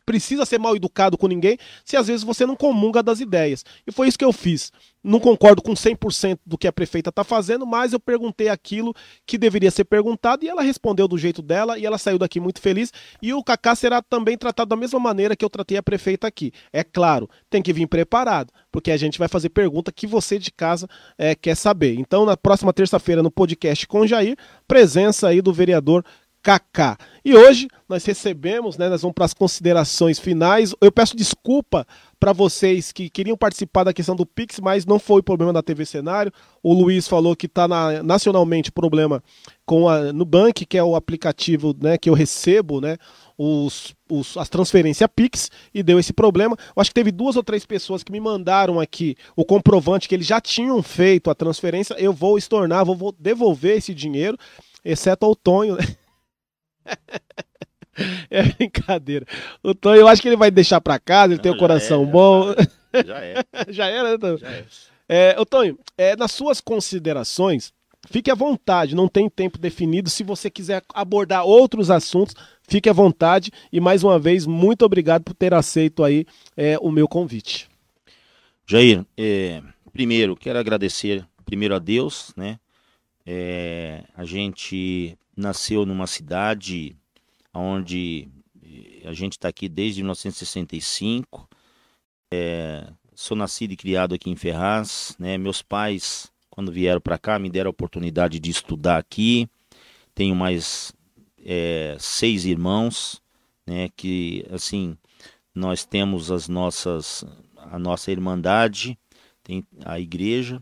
precisa ser mal educado com ninguém se às vezes você não comunga das ideias. E foi isso que eu fiz. Não concordo com 100% do que a prefeita está fazendo, mas eu perguntei aquilo que deveria ser perguntado e ela respondeu do jeito dela e ela saiu daqui muito feliz. E o Kaká será também tratado da mesma maneira que eu tratei a prefeita aqui. É claro, tem que vir preparado, porque a gente vai fazer pergunta que você de casa eh, quer saber. Então, na próxima terça-feira, no podcast com Jair, presença aí do vereador Kaká. E hoje nós recebemos, né, nós vamos para as considerações finais. Eu peço desculpa para vocês que queriam participar da questão do Pix, mas não foi problema da TV Cenário. O Luiz falou que está nacionalmente problema com a Nubank, que é o aplicativo né, que eu recebo né, os, os, as transferências Pix e deu esse problema. Eu acho que teve duas ou três pessoas que me mandaram aqui o comprovante que eles já tinham feito a transferência. Eu vou estornar, vou, vou devolver esse dinheiro, exceto ao Tonho. Né? É brincadeira. O Tonho, eu acho que ele vai deixar para casa, ele Não, tem o um coração é, bom. Já é. já era, né? Já é. É, ô, Tonho, é, nas suas considerações, fique à vontade, não tem tempo definido. Se você quiser abordar outros assuntos, fique à vontade. E mais uma vez, muito obrigado por ter aceito aí é, o meu convite. Jair, é, primeiro, quero agradecer primeiro a Deus, né? É, a gente nasceu numa cidade onde é, a gente está aqui desde 1965. É, sou nascido e criado aqui em Ferraz, né? Meus pais, quando vieram para cá, me deram a oportunidade de estudar aqui. Tenho mais é, seis irmãos, né? Que assim nós temos as nossas a nossa irmandade, tem a igreja.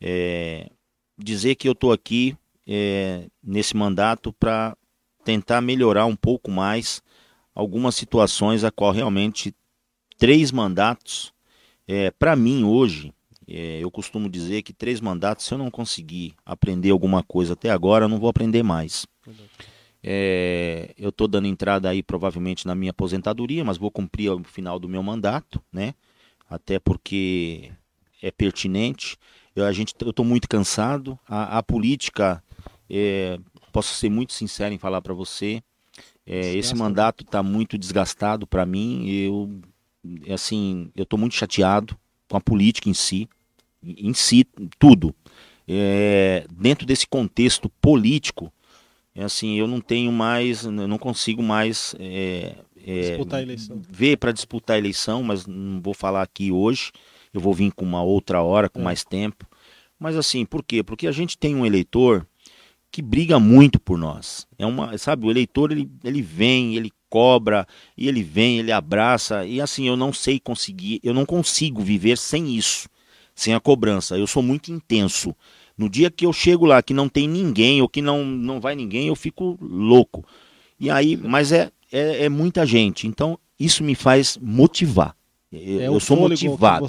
É, dizer que eu estou aqui é, nesse mandato para tentar melhorar um pouco mais algumas situações a qual realmente três mandatos é, para mim hoje é, eu costumo dizer que três mandatos se eu não conseguir aprender alguma coisa até agora eu não vou aprender mais. É, eu estou dando entrada aí provavelmente na minha aposentadoria mas vou cumprir o final do meu mandato né? Até porque é pertinente. Eu, a gente eu estou muito cansado. A, a política é, posso ser muito sincero em falar para você. É, esse mandato está muito desgastado para mim. Eu, assim, eu estou muito chateado com a política em si, em si tudo. É, dentro desse contexto político, é assim, eu não tenho mais, eu não consigo mais é, é, ver para disputar a eleição, mas não vou falar aqui hoje. Eu vou vir com uma outra hora, com é. mais tempo. Mas assim, por quê? Porque a gente tem um eleitor que briga muito por nós. É uma, sabe, o eleitor ele, ele vem, ele cobra, e ele vem, ele abraça, e assim, eu não sei conseguir, eu não consigo viver sem isso, sem a cobrança. Eu sou muito intenso. No dia que eu chego lá que não tem ninguém ou que não não vai ninguém, eu fico louco. E aí, mas é é, é muita gente. Então, isso me faz motivar. Eu, é eu sou motivado.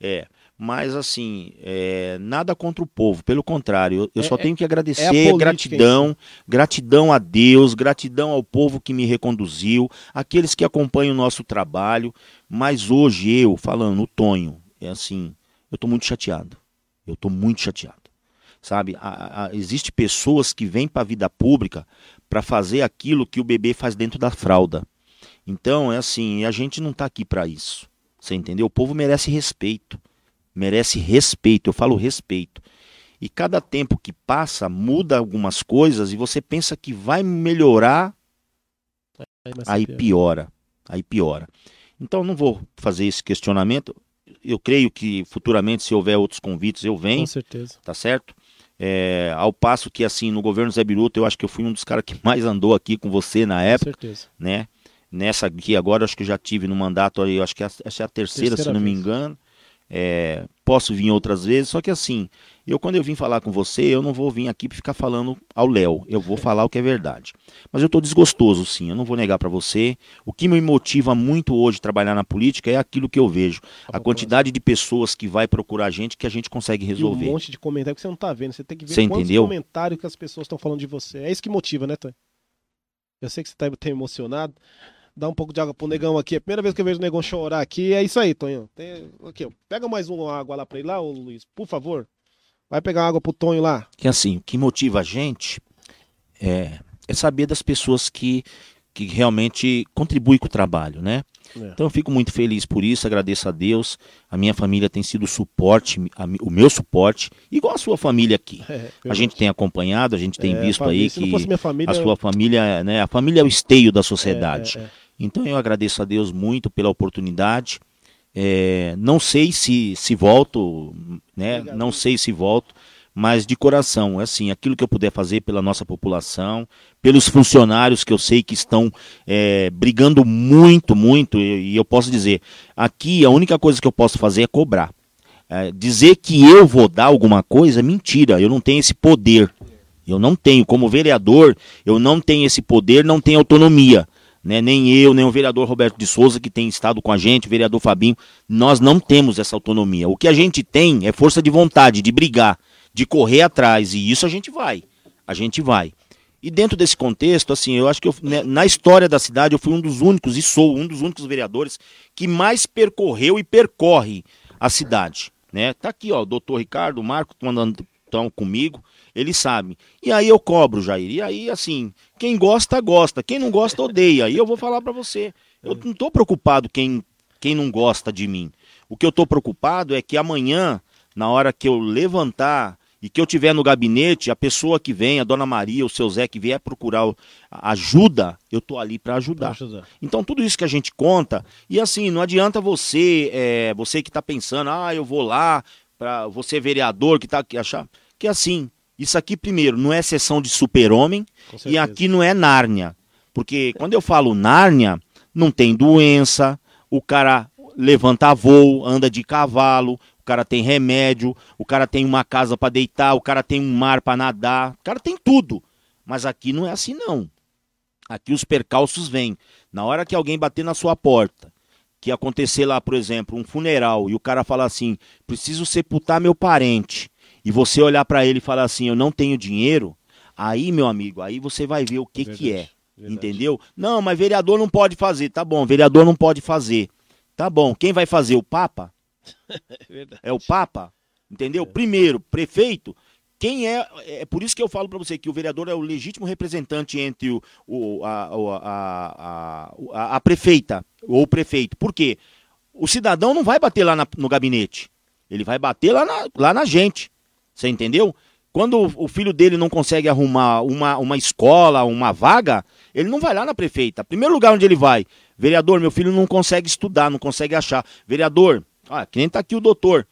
É mas assim, é, nada contra o povo, pelo contrário, eu, eu é, só tenho que agradecer, é gratidão, gratidão a Deus, gratidão ao povo que me reconduziu, aqueles que acompanham o nosso trabalho, mas hoje eu, falando, o Tonho, é assim, eu estou muito chateado, eu estou muito chateado, sabe, a, a, existe pessoas que vêm para a vida pública para fazer aquilo que o bebê faz dentro da fralda, então é assim, a gente não está aqui para isso, você entendeu? O povo merece respeito, merece respeito, eu falo respeito. E cada tempo que passa muda algumas coisas e você pensa que vai melhorar, aí piora, aí piora. Então não vou fazer esse questionamento. Eu creio que futuramente, se houver outros convites, eu venho. Com certeza. Tá certo? É, ao passo que, assim, no governo Zé Biruta, eu acho que eu fui um dos caras que mais andou aqui com você na época. Com certeza. Né? Nessa aqui agora, acho que eu já tive no mandato, eu acho que essa é a terceira, terceira se não vez. me engano. É, posso vir outras vezes, só que assim, eu quando eu vim falar com você, eu não vou vir aqui para ficar falando ao Léo, eu vou falar o que é verdade. Mas eu estou desgostoso, sim, eu não vou negar para você. O que me motiva muito hoje trabalhar na política é aquilo que eu vejo, a quantidade de pessoas que vai procurar a gente que a gente consegue resolver. E um monte de comentário que você não está vendo, você tem que ver você quantos entendeu? comentários que as pessoas estão falando de você. É isso que motiva, né, Tony? Eu sei que você está emocionado dar um pouco de água pro negão aqui. É a primeira vez que eu vejo o negão chorar aqui. É isso aí, Tonho. Tem... Aqui, ó. Pega mais uma água lá pra ele lá, ô Luiz, por favor. Vai pegar água pro Tonho lá. Que assim, o que motiva a gente é, é saber das pessoas que, que realmente contribuem com o trabalho, né? É. Então eu fico muito feliz por isso, agradeço a Deus. A minha família tem sido o suporte, a, o meu suporte, igual a sua família aqui. É, a gente tem acompanhado, a gente tem é, visto família, aí que família, a sua família, né, a família é o esteio da sociedade. Então eu agradeço a Deus muito pela oportunidade. É, não sei se se volto, né? Obrigado. Não sei se volto, mas de coração, assim, aquilo que eu puder fazer pela nossa população, pelos funcionários que eu sei que estão é, brigando muito, muito, e, eu posso dizer, aqui a única coisa que eu posso fazer é cobrar. É, dizer que eu vou dar alguma coisa é mentira, eu não tenho esse poder. Eu não tenho, como vereador, eu não tenho esse poder, não tenho autonomia né? Nem eu, nem o vereador Roberto de Souza, que tem estado com a gente, o vereador Fabinho, nós não temos essa autonomia. O que a gente tem é força de vontade, de brigar, de correr atrás, e isso a gente vai. A gente vai. E dentro desse contexto, assim, eu acho que eu, né, na história da cidade eu fui um dos únicos, e sou um dos únicos vereadores, que mais percorreu e percorre a cidade. Né? Tá aqui, ó, o doutor Ricardo, o Marco estão comigo, eles sabem. E aí eu cobro, Jair. E aí, assim, quem gosta, gosta. Quem não gosta, odeia. E eu vou falar para você. Eu não estou preocupado quem, quem não gosta de mim. O que eu estou preocupado é que amanhã, na hora que eu levantar e que eu tiver no gabinete, a pessoa que vem, a dona Maria, o seu Zé, que vier procurar ajuda, eu tô ali para ajudar. ajudar. Então, tudo isso que a gente conta, e assim, não adianta você, é, você que está pensando, ah, eu vou lá, para você vereador que está aqui, achar, que assim, isso aqui, primeiro, não é sessão de super-homem, e aqui não é Nárnia. Porque quando eu falo Nárnia, não tem doença, o cara levanta voo, anda de cavalo, o cara tem remédio, o cara tem uma casa para deitar, o cara tem um mar para nadar, o cara tem tudo. Mas aqui não é assim não. Aqui os percalços vêm. Na hora que alguém bater na sua porta, que acontecer lá, por exemplo, um funeral e o cara falar assim: "Preciso sepultar meu parente". E você olhar para ele e falar assim: "Eu não tenho dinheiro", aí, meu amigo, aí você vai ver o que verdade, que é. Verdade. Entendeu? Não, mas vereador não pode fazer. Tá bom, vereador não pode fazer. Tá bom, quem vai fazer? O Papa? é, é o Papa, entendeu? É. Primeiro, prefeito. Quem é. É por isso que eu falo para você que o vereador é o legítimo representante entre o, o a, a, a, a, prefeita ou o prefeito. Por quê? O cidadão não vai bater lá na, no gabinete. Ele vai bater lá na, lá na gente. Você entendeu? Quando o filho dele não consegue arrumar uma, uma escola, uma vaga, ele não vai lá na prefeita. Primeiro lugar onde ele vai, vereador, meu filho não consegue estudar, não consegue achar. Vereador, ah, que nem tá aqui o doutor.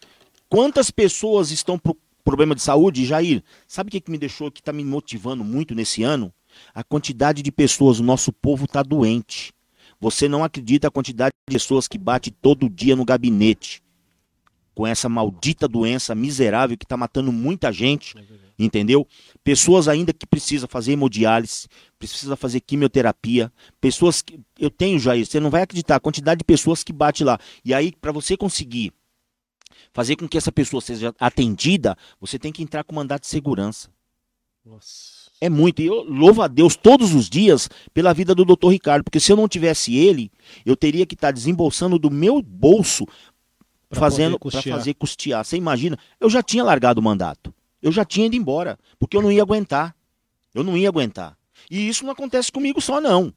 Quantas pessoas estão com problema de saúde, Jair? Sabe o que, que me deixou, que está me motivando muito nesse ano? A quantidade de pessoas, o nosso povo está doente. Você não acredita a quantidade de pessoas que bate todo dia no gabinete com essa maldita doença miserável que está matando muita gente, é entendeu? Pessoas ainda que precisam fazer hemodiálise, precisa fazer quimioterapia, pessoas que eu tenho já isso, você não vai acreditar a quantidade de pessoas que bate lá. E aí para você conseguir fazer com que essa pessoa seja atendida, você tem que entrar com mandato de segurança. Nossa. É muito. E eu louvo a Deus todos os dias pela vida do doutor Ricardo, porque se eu não tivesse ele, eu teria que estar tá desembolsando do meu bolso fazendo para fazer custear. Você imagina? Eu já tinha largado o mandato. Eu já tinha ido embora, porque eu não ia aguentar. Eu não ia aguentar. E isso não acontece comigo só não.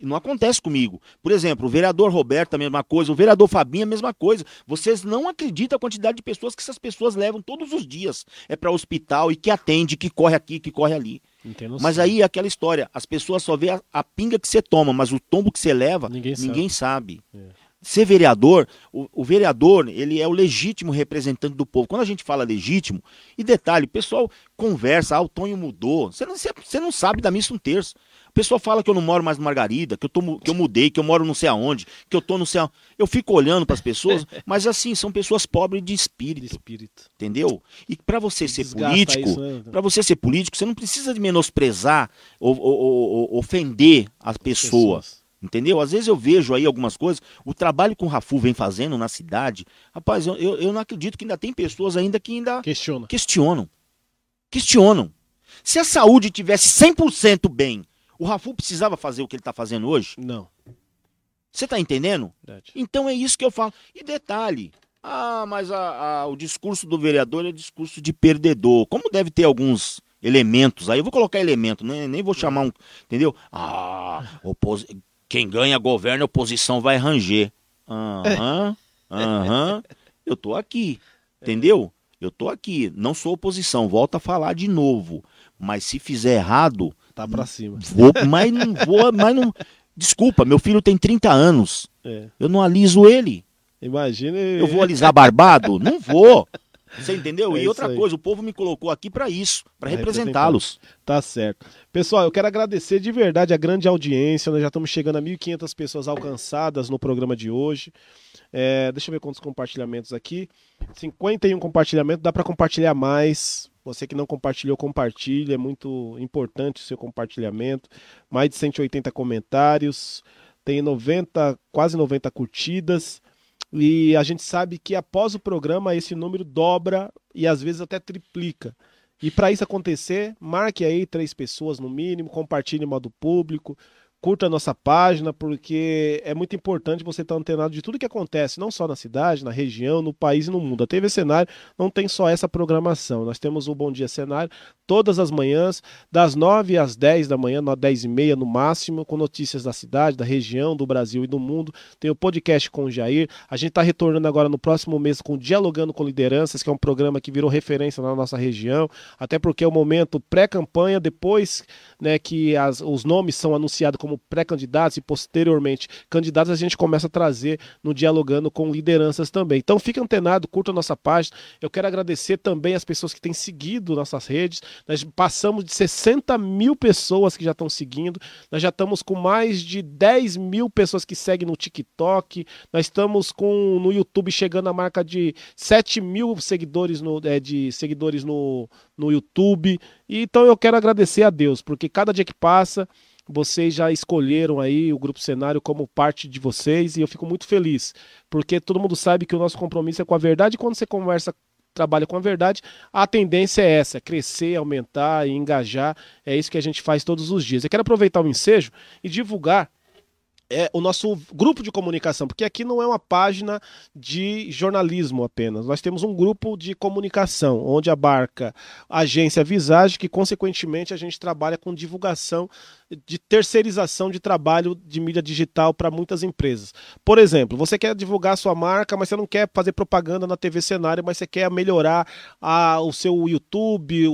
Não acontece comigo. Por exemplo, o vereador Roberto, a mesma coisa, o vereador Fabinho, a mesma coisa. Vocês não acreditam a quantidade de pessoas que essas pessoas levam todos os dias. É para hospital e que atende, que corre aqui, que corre ali. Mas aí é aquela história, as pessoas só vê a, a, pinga que você toma, mas o tombo que você leva, ninguém, ninguém sabe. sabe. É ser vereador, o, o, vereador, ele é o legítimo representante do povo. Quando a gente fala legítimo, e detalhe, o pessoal conversa, ah, o Tonho mudou. Você não, você não sabe da missa um terço. O pessoal fala que eu não moro mais no Margarida, que eu, tô, que eu mudei, que eu moro não sei aonde, que eu tô no céu. Eu fico olhando para as pessoas, mas assim, são pessoas pobres de espírito. De espírito. Entendeu? E para você ser político, né? para você ser político, você não precisa de menosprezar ou, ou, ou ofender a pessoa. Pessoas Entendeu? Às vezes eu vejo aí algumas coisas, o trabalho que o Rafu vem fazendo na cidade, rapaz, eu, eu, não acredito que ainda tem pessoas ainda que ainda Questiona. questionam. Questionam. Se a saúde tivesse 100% bem, o Rafu precisava fazer o que ele está fazendo hoje? Não. Você está entendendo? Verdade. Então é isso que eu falo. E detalhe, ah, mas a, a, o discurso do vereador é discurso de perdedor. Como deve ter alguns elementos aí, eu vou colocar elemento, né? nem vou chamar um, entendeu? Ah, opos quem ganha governo, a oposição vai ranger. Aham, aham. Eu tô aqui, entendeu? Eu tô aqui. Não sou oposição, volta a falar de novo. Mas se fizer errado. Tá pra cima. Vou, mas não vou, mas não. Desculpa, meu filho tem 30 anos. É. Eu não aliso ele. Imagina. Eu vou alisar barbado? não vou. Você entendeu? É e outra coisa, o povo me colocou aqui para isso, para representá-los. Tá certo. Pessoal, eu quero agradecer de verdade a grande audiência. Nós já estamos chegando a 1.500 pessoas alcançadas no programa de hoje. É, deixa eu ver quantos compartilhamentos aqui. 51 compartilhamentos, dá para compartilhar mais. Você que não compartilhou, compartilhe. É muito importante o seu compartilhamento. Mais de 180 comentários, tem 90, quase 90 curtidas. E a gente sabe que após o programa esse número dobra e às vezes até triplica. E para isso acontecer, marque aí três pessoas no mínimo, compartilhe em modo público, curta a nossa página, porque é muito importante você estar antenado de tudo que acontece, não só na cidade, na região, no país e no mundo. A TV Cenário não tem só essa programação. Nós temos o Bom Dia Cenário todas as manhãs, das 9 às 10 da manhã, 10 e meia no máximo, com notícias da cidade, da região, do Brasil e do mundo. Tem o podcast com o Jair. A gente está retornando agora no próximo mês com Dialogando com Lideranças, que é um programa que virou referência na nossa região, até porque é o momento pré-campanha, depois né, que as, os nomes são anunciados como pré-candidatos e posteriormente candidatos, a gente começa a trazer no Dialogando com lideranças também. Então fica antenado, curta a nossa página. Eu quero agradecer também as pessoas que têm seguido nossas redes. Nós passamos de 60 mil pessoas que já estão seguindo. Nós já estamos com mais de 10 mil pessoas que seguem no TikTok. Nós estamos com no YouTube chegando a marca de 7 mil seguidores no, é, de seguidores no, no YouTube. Então eu quero agradecer a Deus, porque cada dia que passa vocês já escolheram aí o Grupo Cenário como parte de vocês e eu fico muito feliz, porque todo mundo sabe que o nosso compromisso é com a verdade e quando você conversa trabalha com a verdade, a tendência é essa, crescer, aumentar e engajar. É isso que a gente faz todos os dias. Eu quero aproveitar o ensejo e divulgar é o nosso grupo de comunicação, porque aqui não é uma página de jornalismo apenas. Nós temos um grupo de comunicação, onde abarca a agência Visage, que consequentemente a gente trabalha com divulgação de terceirização de trabalho de mídia digital para muitas empresas. Por exemplo, você quer divulgar sua marca, mas você não quer fazer propaganda na TV Cenário, mas você quer melhorar a, o seu YouTube,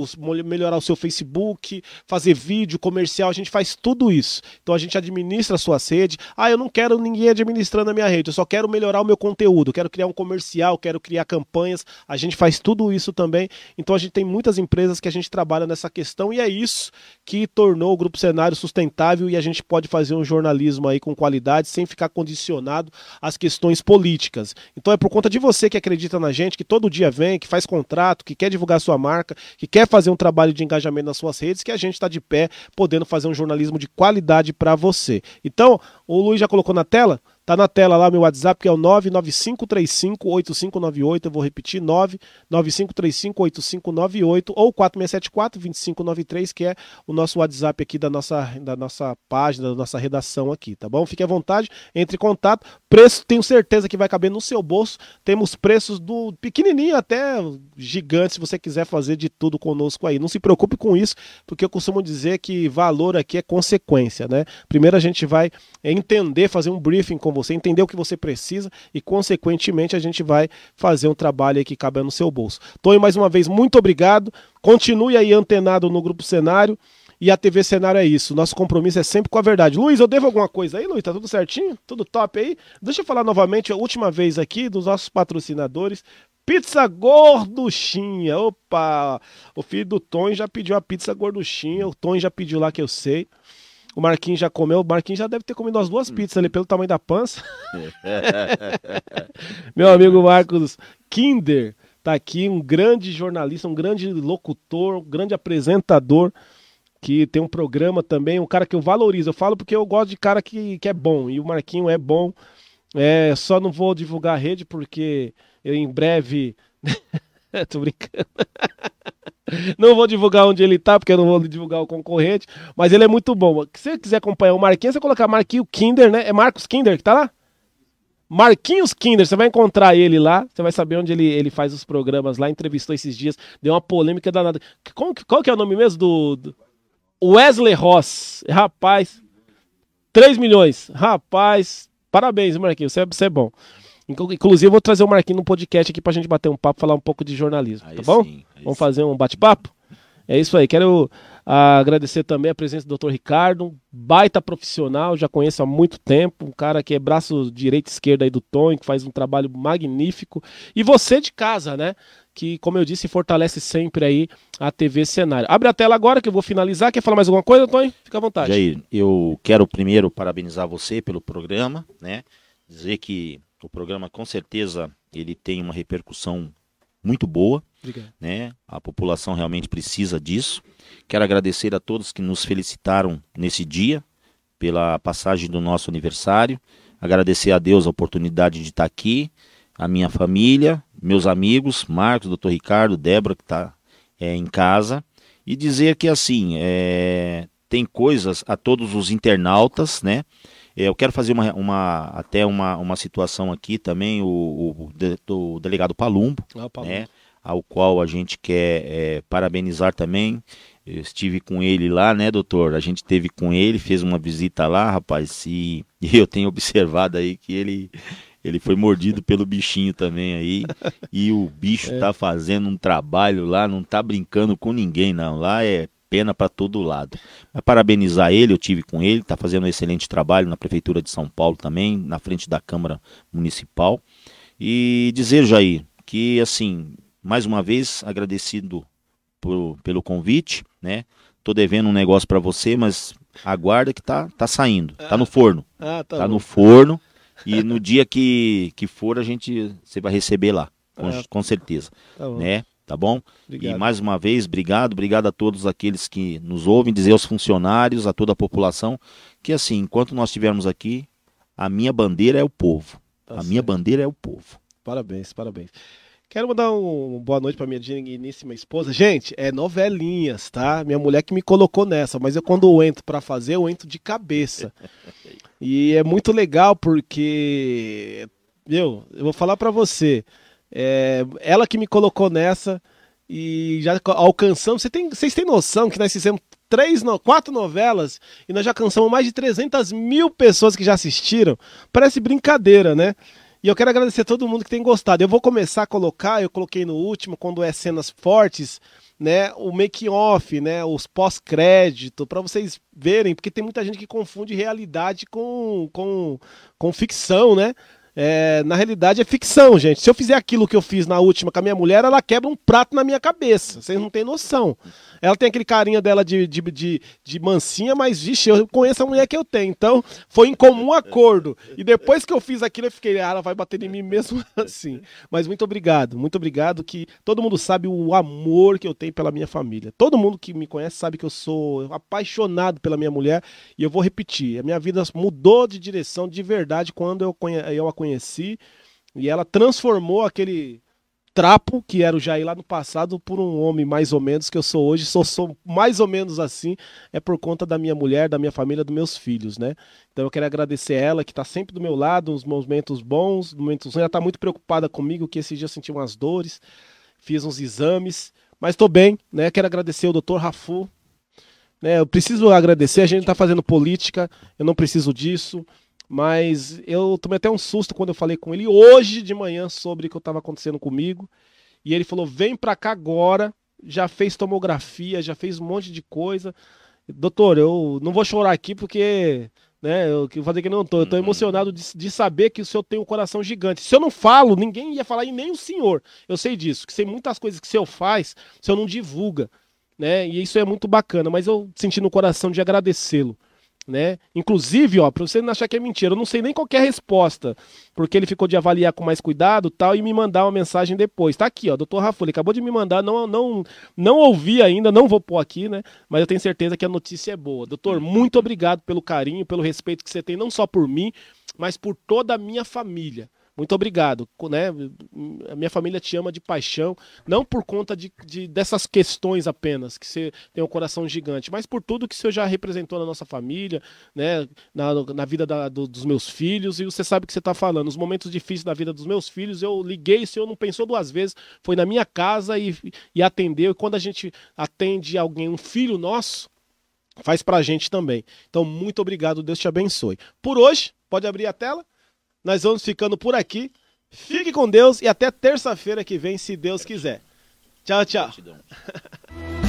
melhorar o seu Facebook, fazer vídeo comercial, a gente faz tudo isso. Então a gente administra a sua sede. Ah, eu não quero ninguém administrando a minha rede, eu só quero melhorar o meu conteúdo, quero criar um comercial, quero criar campanhas. A gente faz tudo isso também. Então a gente tem muitas empresas que a gente trabalha nessa questão e é isso que tornou o Grupo Cenário sustentável e a gente pode fazer um jornalismo aí com qualidade sem ficar condicionado às questões políticas. Então é por conta de você que acredita na gente, que todo dia vem, que faz contrato, que quer divulgar sua marca, que quer fazer um trabalho de engajamento nas suas redes, que a gente está de pé podendo fazer um jornalismo de qualidade para você. Então, o Luiz já colocou na tela? Tá na tela lá meu WhatsApp, que é o 995358598. Eu vou repetir, 995358598 ou 4674-2593, que é o nosso WhatsApp aqui da nossa, da nossa página, da nossa redação aqui, tá bom? Fique à vontade, entre em contato. Preço, tenho certeza que vai caber no seu bolso. Temos preços do pequenininho até gigante, se você quiser fazer de tudo conosco aí. Não se preocupe com isso, porque eu costumo dizer que valor aqui é consequência, né? Primeiro a gente vai entender, fazer um briefing com você, entender o que você precisa e, consequentemente, a gente vai fazer um trabalho aí que cabe no seu bolso. Tony, mais uma vez, muito obrigado. Continue aí antenado no Grupo Cenário. E a TV Cenário é isso. Nosso compromisso é sempre com a verdade. Luiz, eu devo alguma coisa aí, Luiz? Tá tudo certinho? Tudo top aí? Deixa eu falar novamente a última vez aqui dos nossos patrocinadores. Pizza Gorduchinha. Opa! O filho do Tom já pediu a pizza gorduchinha. O Tom já pediu lá que eu sei. O Marquinhos já comeu, o Marquinhos já deve ter comido as duas pizzas ali pelo tamanho da pança. Meu amigo Marcos Kinder tá aqui, um grande jornalista, um grande locutor, um grande apresentador que tem um programa também, um cara que eu valorizo. Eu falo porque eu gosto de cara que, que é bom e o Marquinho é bom. É, só não vou divulgar a rede porque eu em breve. Tô brincando. não vou divulgar onde ele tá, porque eu não vou divulgar o concorrente. Mas ele é muito bom. Se você quiser acompanhar o Marquinhos, você colocar Marquinhos Kinder, né? É Marcos Kinder que tá lá? Marquinhos Kinder, você vai encontrar ele lá, você vai saber onde ele, ele faz os programas lá, entrevistou esses dias, deu uma polêmica danada. Qual, qual que é o nome mesmo do, do... Wesley Ross? Rapaz, 3 milhões. Rapaz, parabéns, Marquinhos, você é, você é bom. Inclusive, eu vou trazer o Marquinhos no podcast aqui pra gente bater um papo, falar um pouco de jornalismo, aí tá bom? Sim, Vamos sim. fazer um bate-papo? É isso aí. Quero agradecer também a presença do Dr. Ricardo, baita profissional, já conheço há muito tempo, um cara que é braço direito e esquerdo aí do Tony, que faz um trabalho magnífico. E você de casa, né? Que, como eu disse, fortalece sempre aí a TV Cenário. Abre a tela agora que eu vou finalizar. Quer falar mais alguma coisa, Tony? Fica à vontade. Jair, eu quero primeiro parabenizar você pelo programa, né? Dizer que o programa com certeza ele tem uma repercussão muito boa. Obrigado. Né? A população realmente precisa disso. Quero agradecer a todos que nos felicitaram nesse dia pela passagem do nosso aniversário. Agradecer a Deus a oportunidade de estar aqui, a minha família, meus amigos, Marcos, doutor Ricardo, Débora, que está é, em casa, e dizer que assim, é, tem coisas a todos os internautas, né? É, eu quero fazer uma, uma, até uma, uma situação aqui também, o, o, o delegado Palumbo, ah, Palumbo, né? Ao qual a gente quer é, parabenizar também. Eu estive com ele lá, né, doutor? A gente teve com ele, fez uma visita lá, rapaz, e, e eu tenho observado aí que ele ele foi mordido pelo bichinho também aí. E o bicho é. tá fazendo um trabalho lá, não tá brincando com ninguém, não. Lá é pena para todo lado. Mas parabenizar ele, eu tive com ele, tá fazendo um excelente trabalho na prefeitura de São Paulo também, na frente da Câmara Municipal. E dizer, Jair, que assim, mais uma vez agradecido por, pelo convite, né? Tô devendo um negócio para você, mas aguarda que tá, tá saindo, tá no forno. Ah, tá, tá no forno. E no dia que, que for, a gente você vai receber lá, com, é. com certeza. Tá. Né? Tá bom? Obrigado. E mais uma vez, obrigado, obrigado a todos aqueles que nos ouvem, dizer aos funcionários, a toda a população, que assim, enquanto nós estivermos aqui, a minha bandeira é o povo. Tá a certo. minha bandeira é o povo. Parabéns, parabéns. Quero mandar um, boa noite para minha digníssima esposa. Gente, é novelinhas, tá? Minha mulher que me colocou nessa, mas eu quando eu entro para fazer, eu entro de cabeça. E é muito legal porque, meu, eu vou falar para você, é, ela que me colocou nessa e já alcançamos. Você tem, vocês têm noção que nós fizemos três, quatro novelas e nós já alcançamos mais de 300 mil pessoas que já assistiram? Parece brincadeira, né? E eu quero agradecer a todo mundo que tem gostado. Eu vou começar a colocar, eu coloquei no último, quando é cenas fortes, né, o make off, né, os pós-crédito, para vocês verem, porque tem muita gente que confunde realidade com, com, com ficção, né? É, na realidade é ficção, gente. Se eu fizer aquilo que eu fiz na última com a minha mulher, ela quebra um prato na minha cabeça. Vocês não têm noção. Ela tem aquele carinha dela de, de, de, de, mansinha, mas, vixe, eu conheço a mulher que eu tenho. Então, foi em comum acordo. E depois que eu fiz aquilo, eu fiquei, ah, ela vai bater em mim mesmo assim. Mas muito obrigado, muito obrigado que todo mundo sabe o amor que eu tenho pela minha família. Todo mundo que me conhece sabe que eu sou apaixonado pela minha mulher. E eu vou repetir, a minha vida mudou de direção de verdade quando eu, eu a conheci. E ela transformou aquele trapo, que era o Jair lá no passado, por um homem mais ou menos que eu sou hoje, sou, sou mais ou menos assim, é por conta da minha mulher, da minha família, dos meus filhos, né? Então eu quero agradecer ela, que está sempre do meu lado, nos momentos bons, momentos ruins, ela está muito preocupada comigo, que esse dia eu senti umas dores, fiz uns exames, mas estou bem, né? Quero agradecer o doutor Rafu, né? Eu preciso agradecer, a gente está fazendo política, eu não preciso disso, mas eu tomei até um susto quando eu falei com ele hoje de manhã sobre o que estava acontecendo comigo. E ele falou: vem para cá agora. Já fez tomografia, já fez um monte de coisa. Doutor, eu não vou chorar aqui porque né? Eu vou fazer que não tô. Eu tô uhum. emocionado de, de, saber que o senhor tem um coração gigante. Se eu não falo, ninguém ia falar e nem o senhor. Eu sei disso, que sei muitas coisas que o senhor faz, o senhor não divulga, né? E isso é muito bacana, mas eu senti no coração de agradecê-lo né? Inclusive, ó, para você não achar que é mentira, eu não sei nem qual é resposta, porque ele ficou de avaliar com mais cuidado, tal, e me mandar uma mensagem depois. Tá aqui, ó, doutor Rafa, ele acabou de me mandar, não, não, não ouvi ainda, não vou pôr aqui, né? Mas eu tenho certeza que a notícia é boa. Doutor, muito obrigado pelo carinho, pelo respeito que você tem, não só por mim, mas por toda a minha família. Muito obrigado. Né? A minha família te ama de paixão, não por conta de, de, dessas questões apenas, que você tem um coração gigante, mas por tudo que você já representou na nossa família, né? na, na vida da, do, dos meus filhos, e você sabe o que você está falando. Os momentos difíceis da vida dos meus filhos, eu liguei, o senhor não pensou duas vezes, foi na minha casa e, e atendeu. E quando a gente atende alguém, um filho nosso, faz pra gente também. Então, muito obrigado, Deus te abençoe. Por hoje, pode abrir a tela? Nós vamos ficando por aqui. Fique com Deus e até terça-feira que vem, se Deus quiser. Tchau, tchau.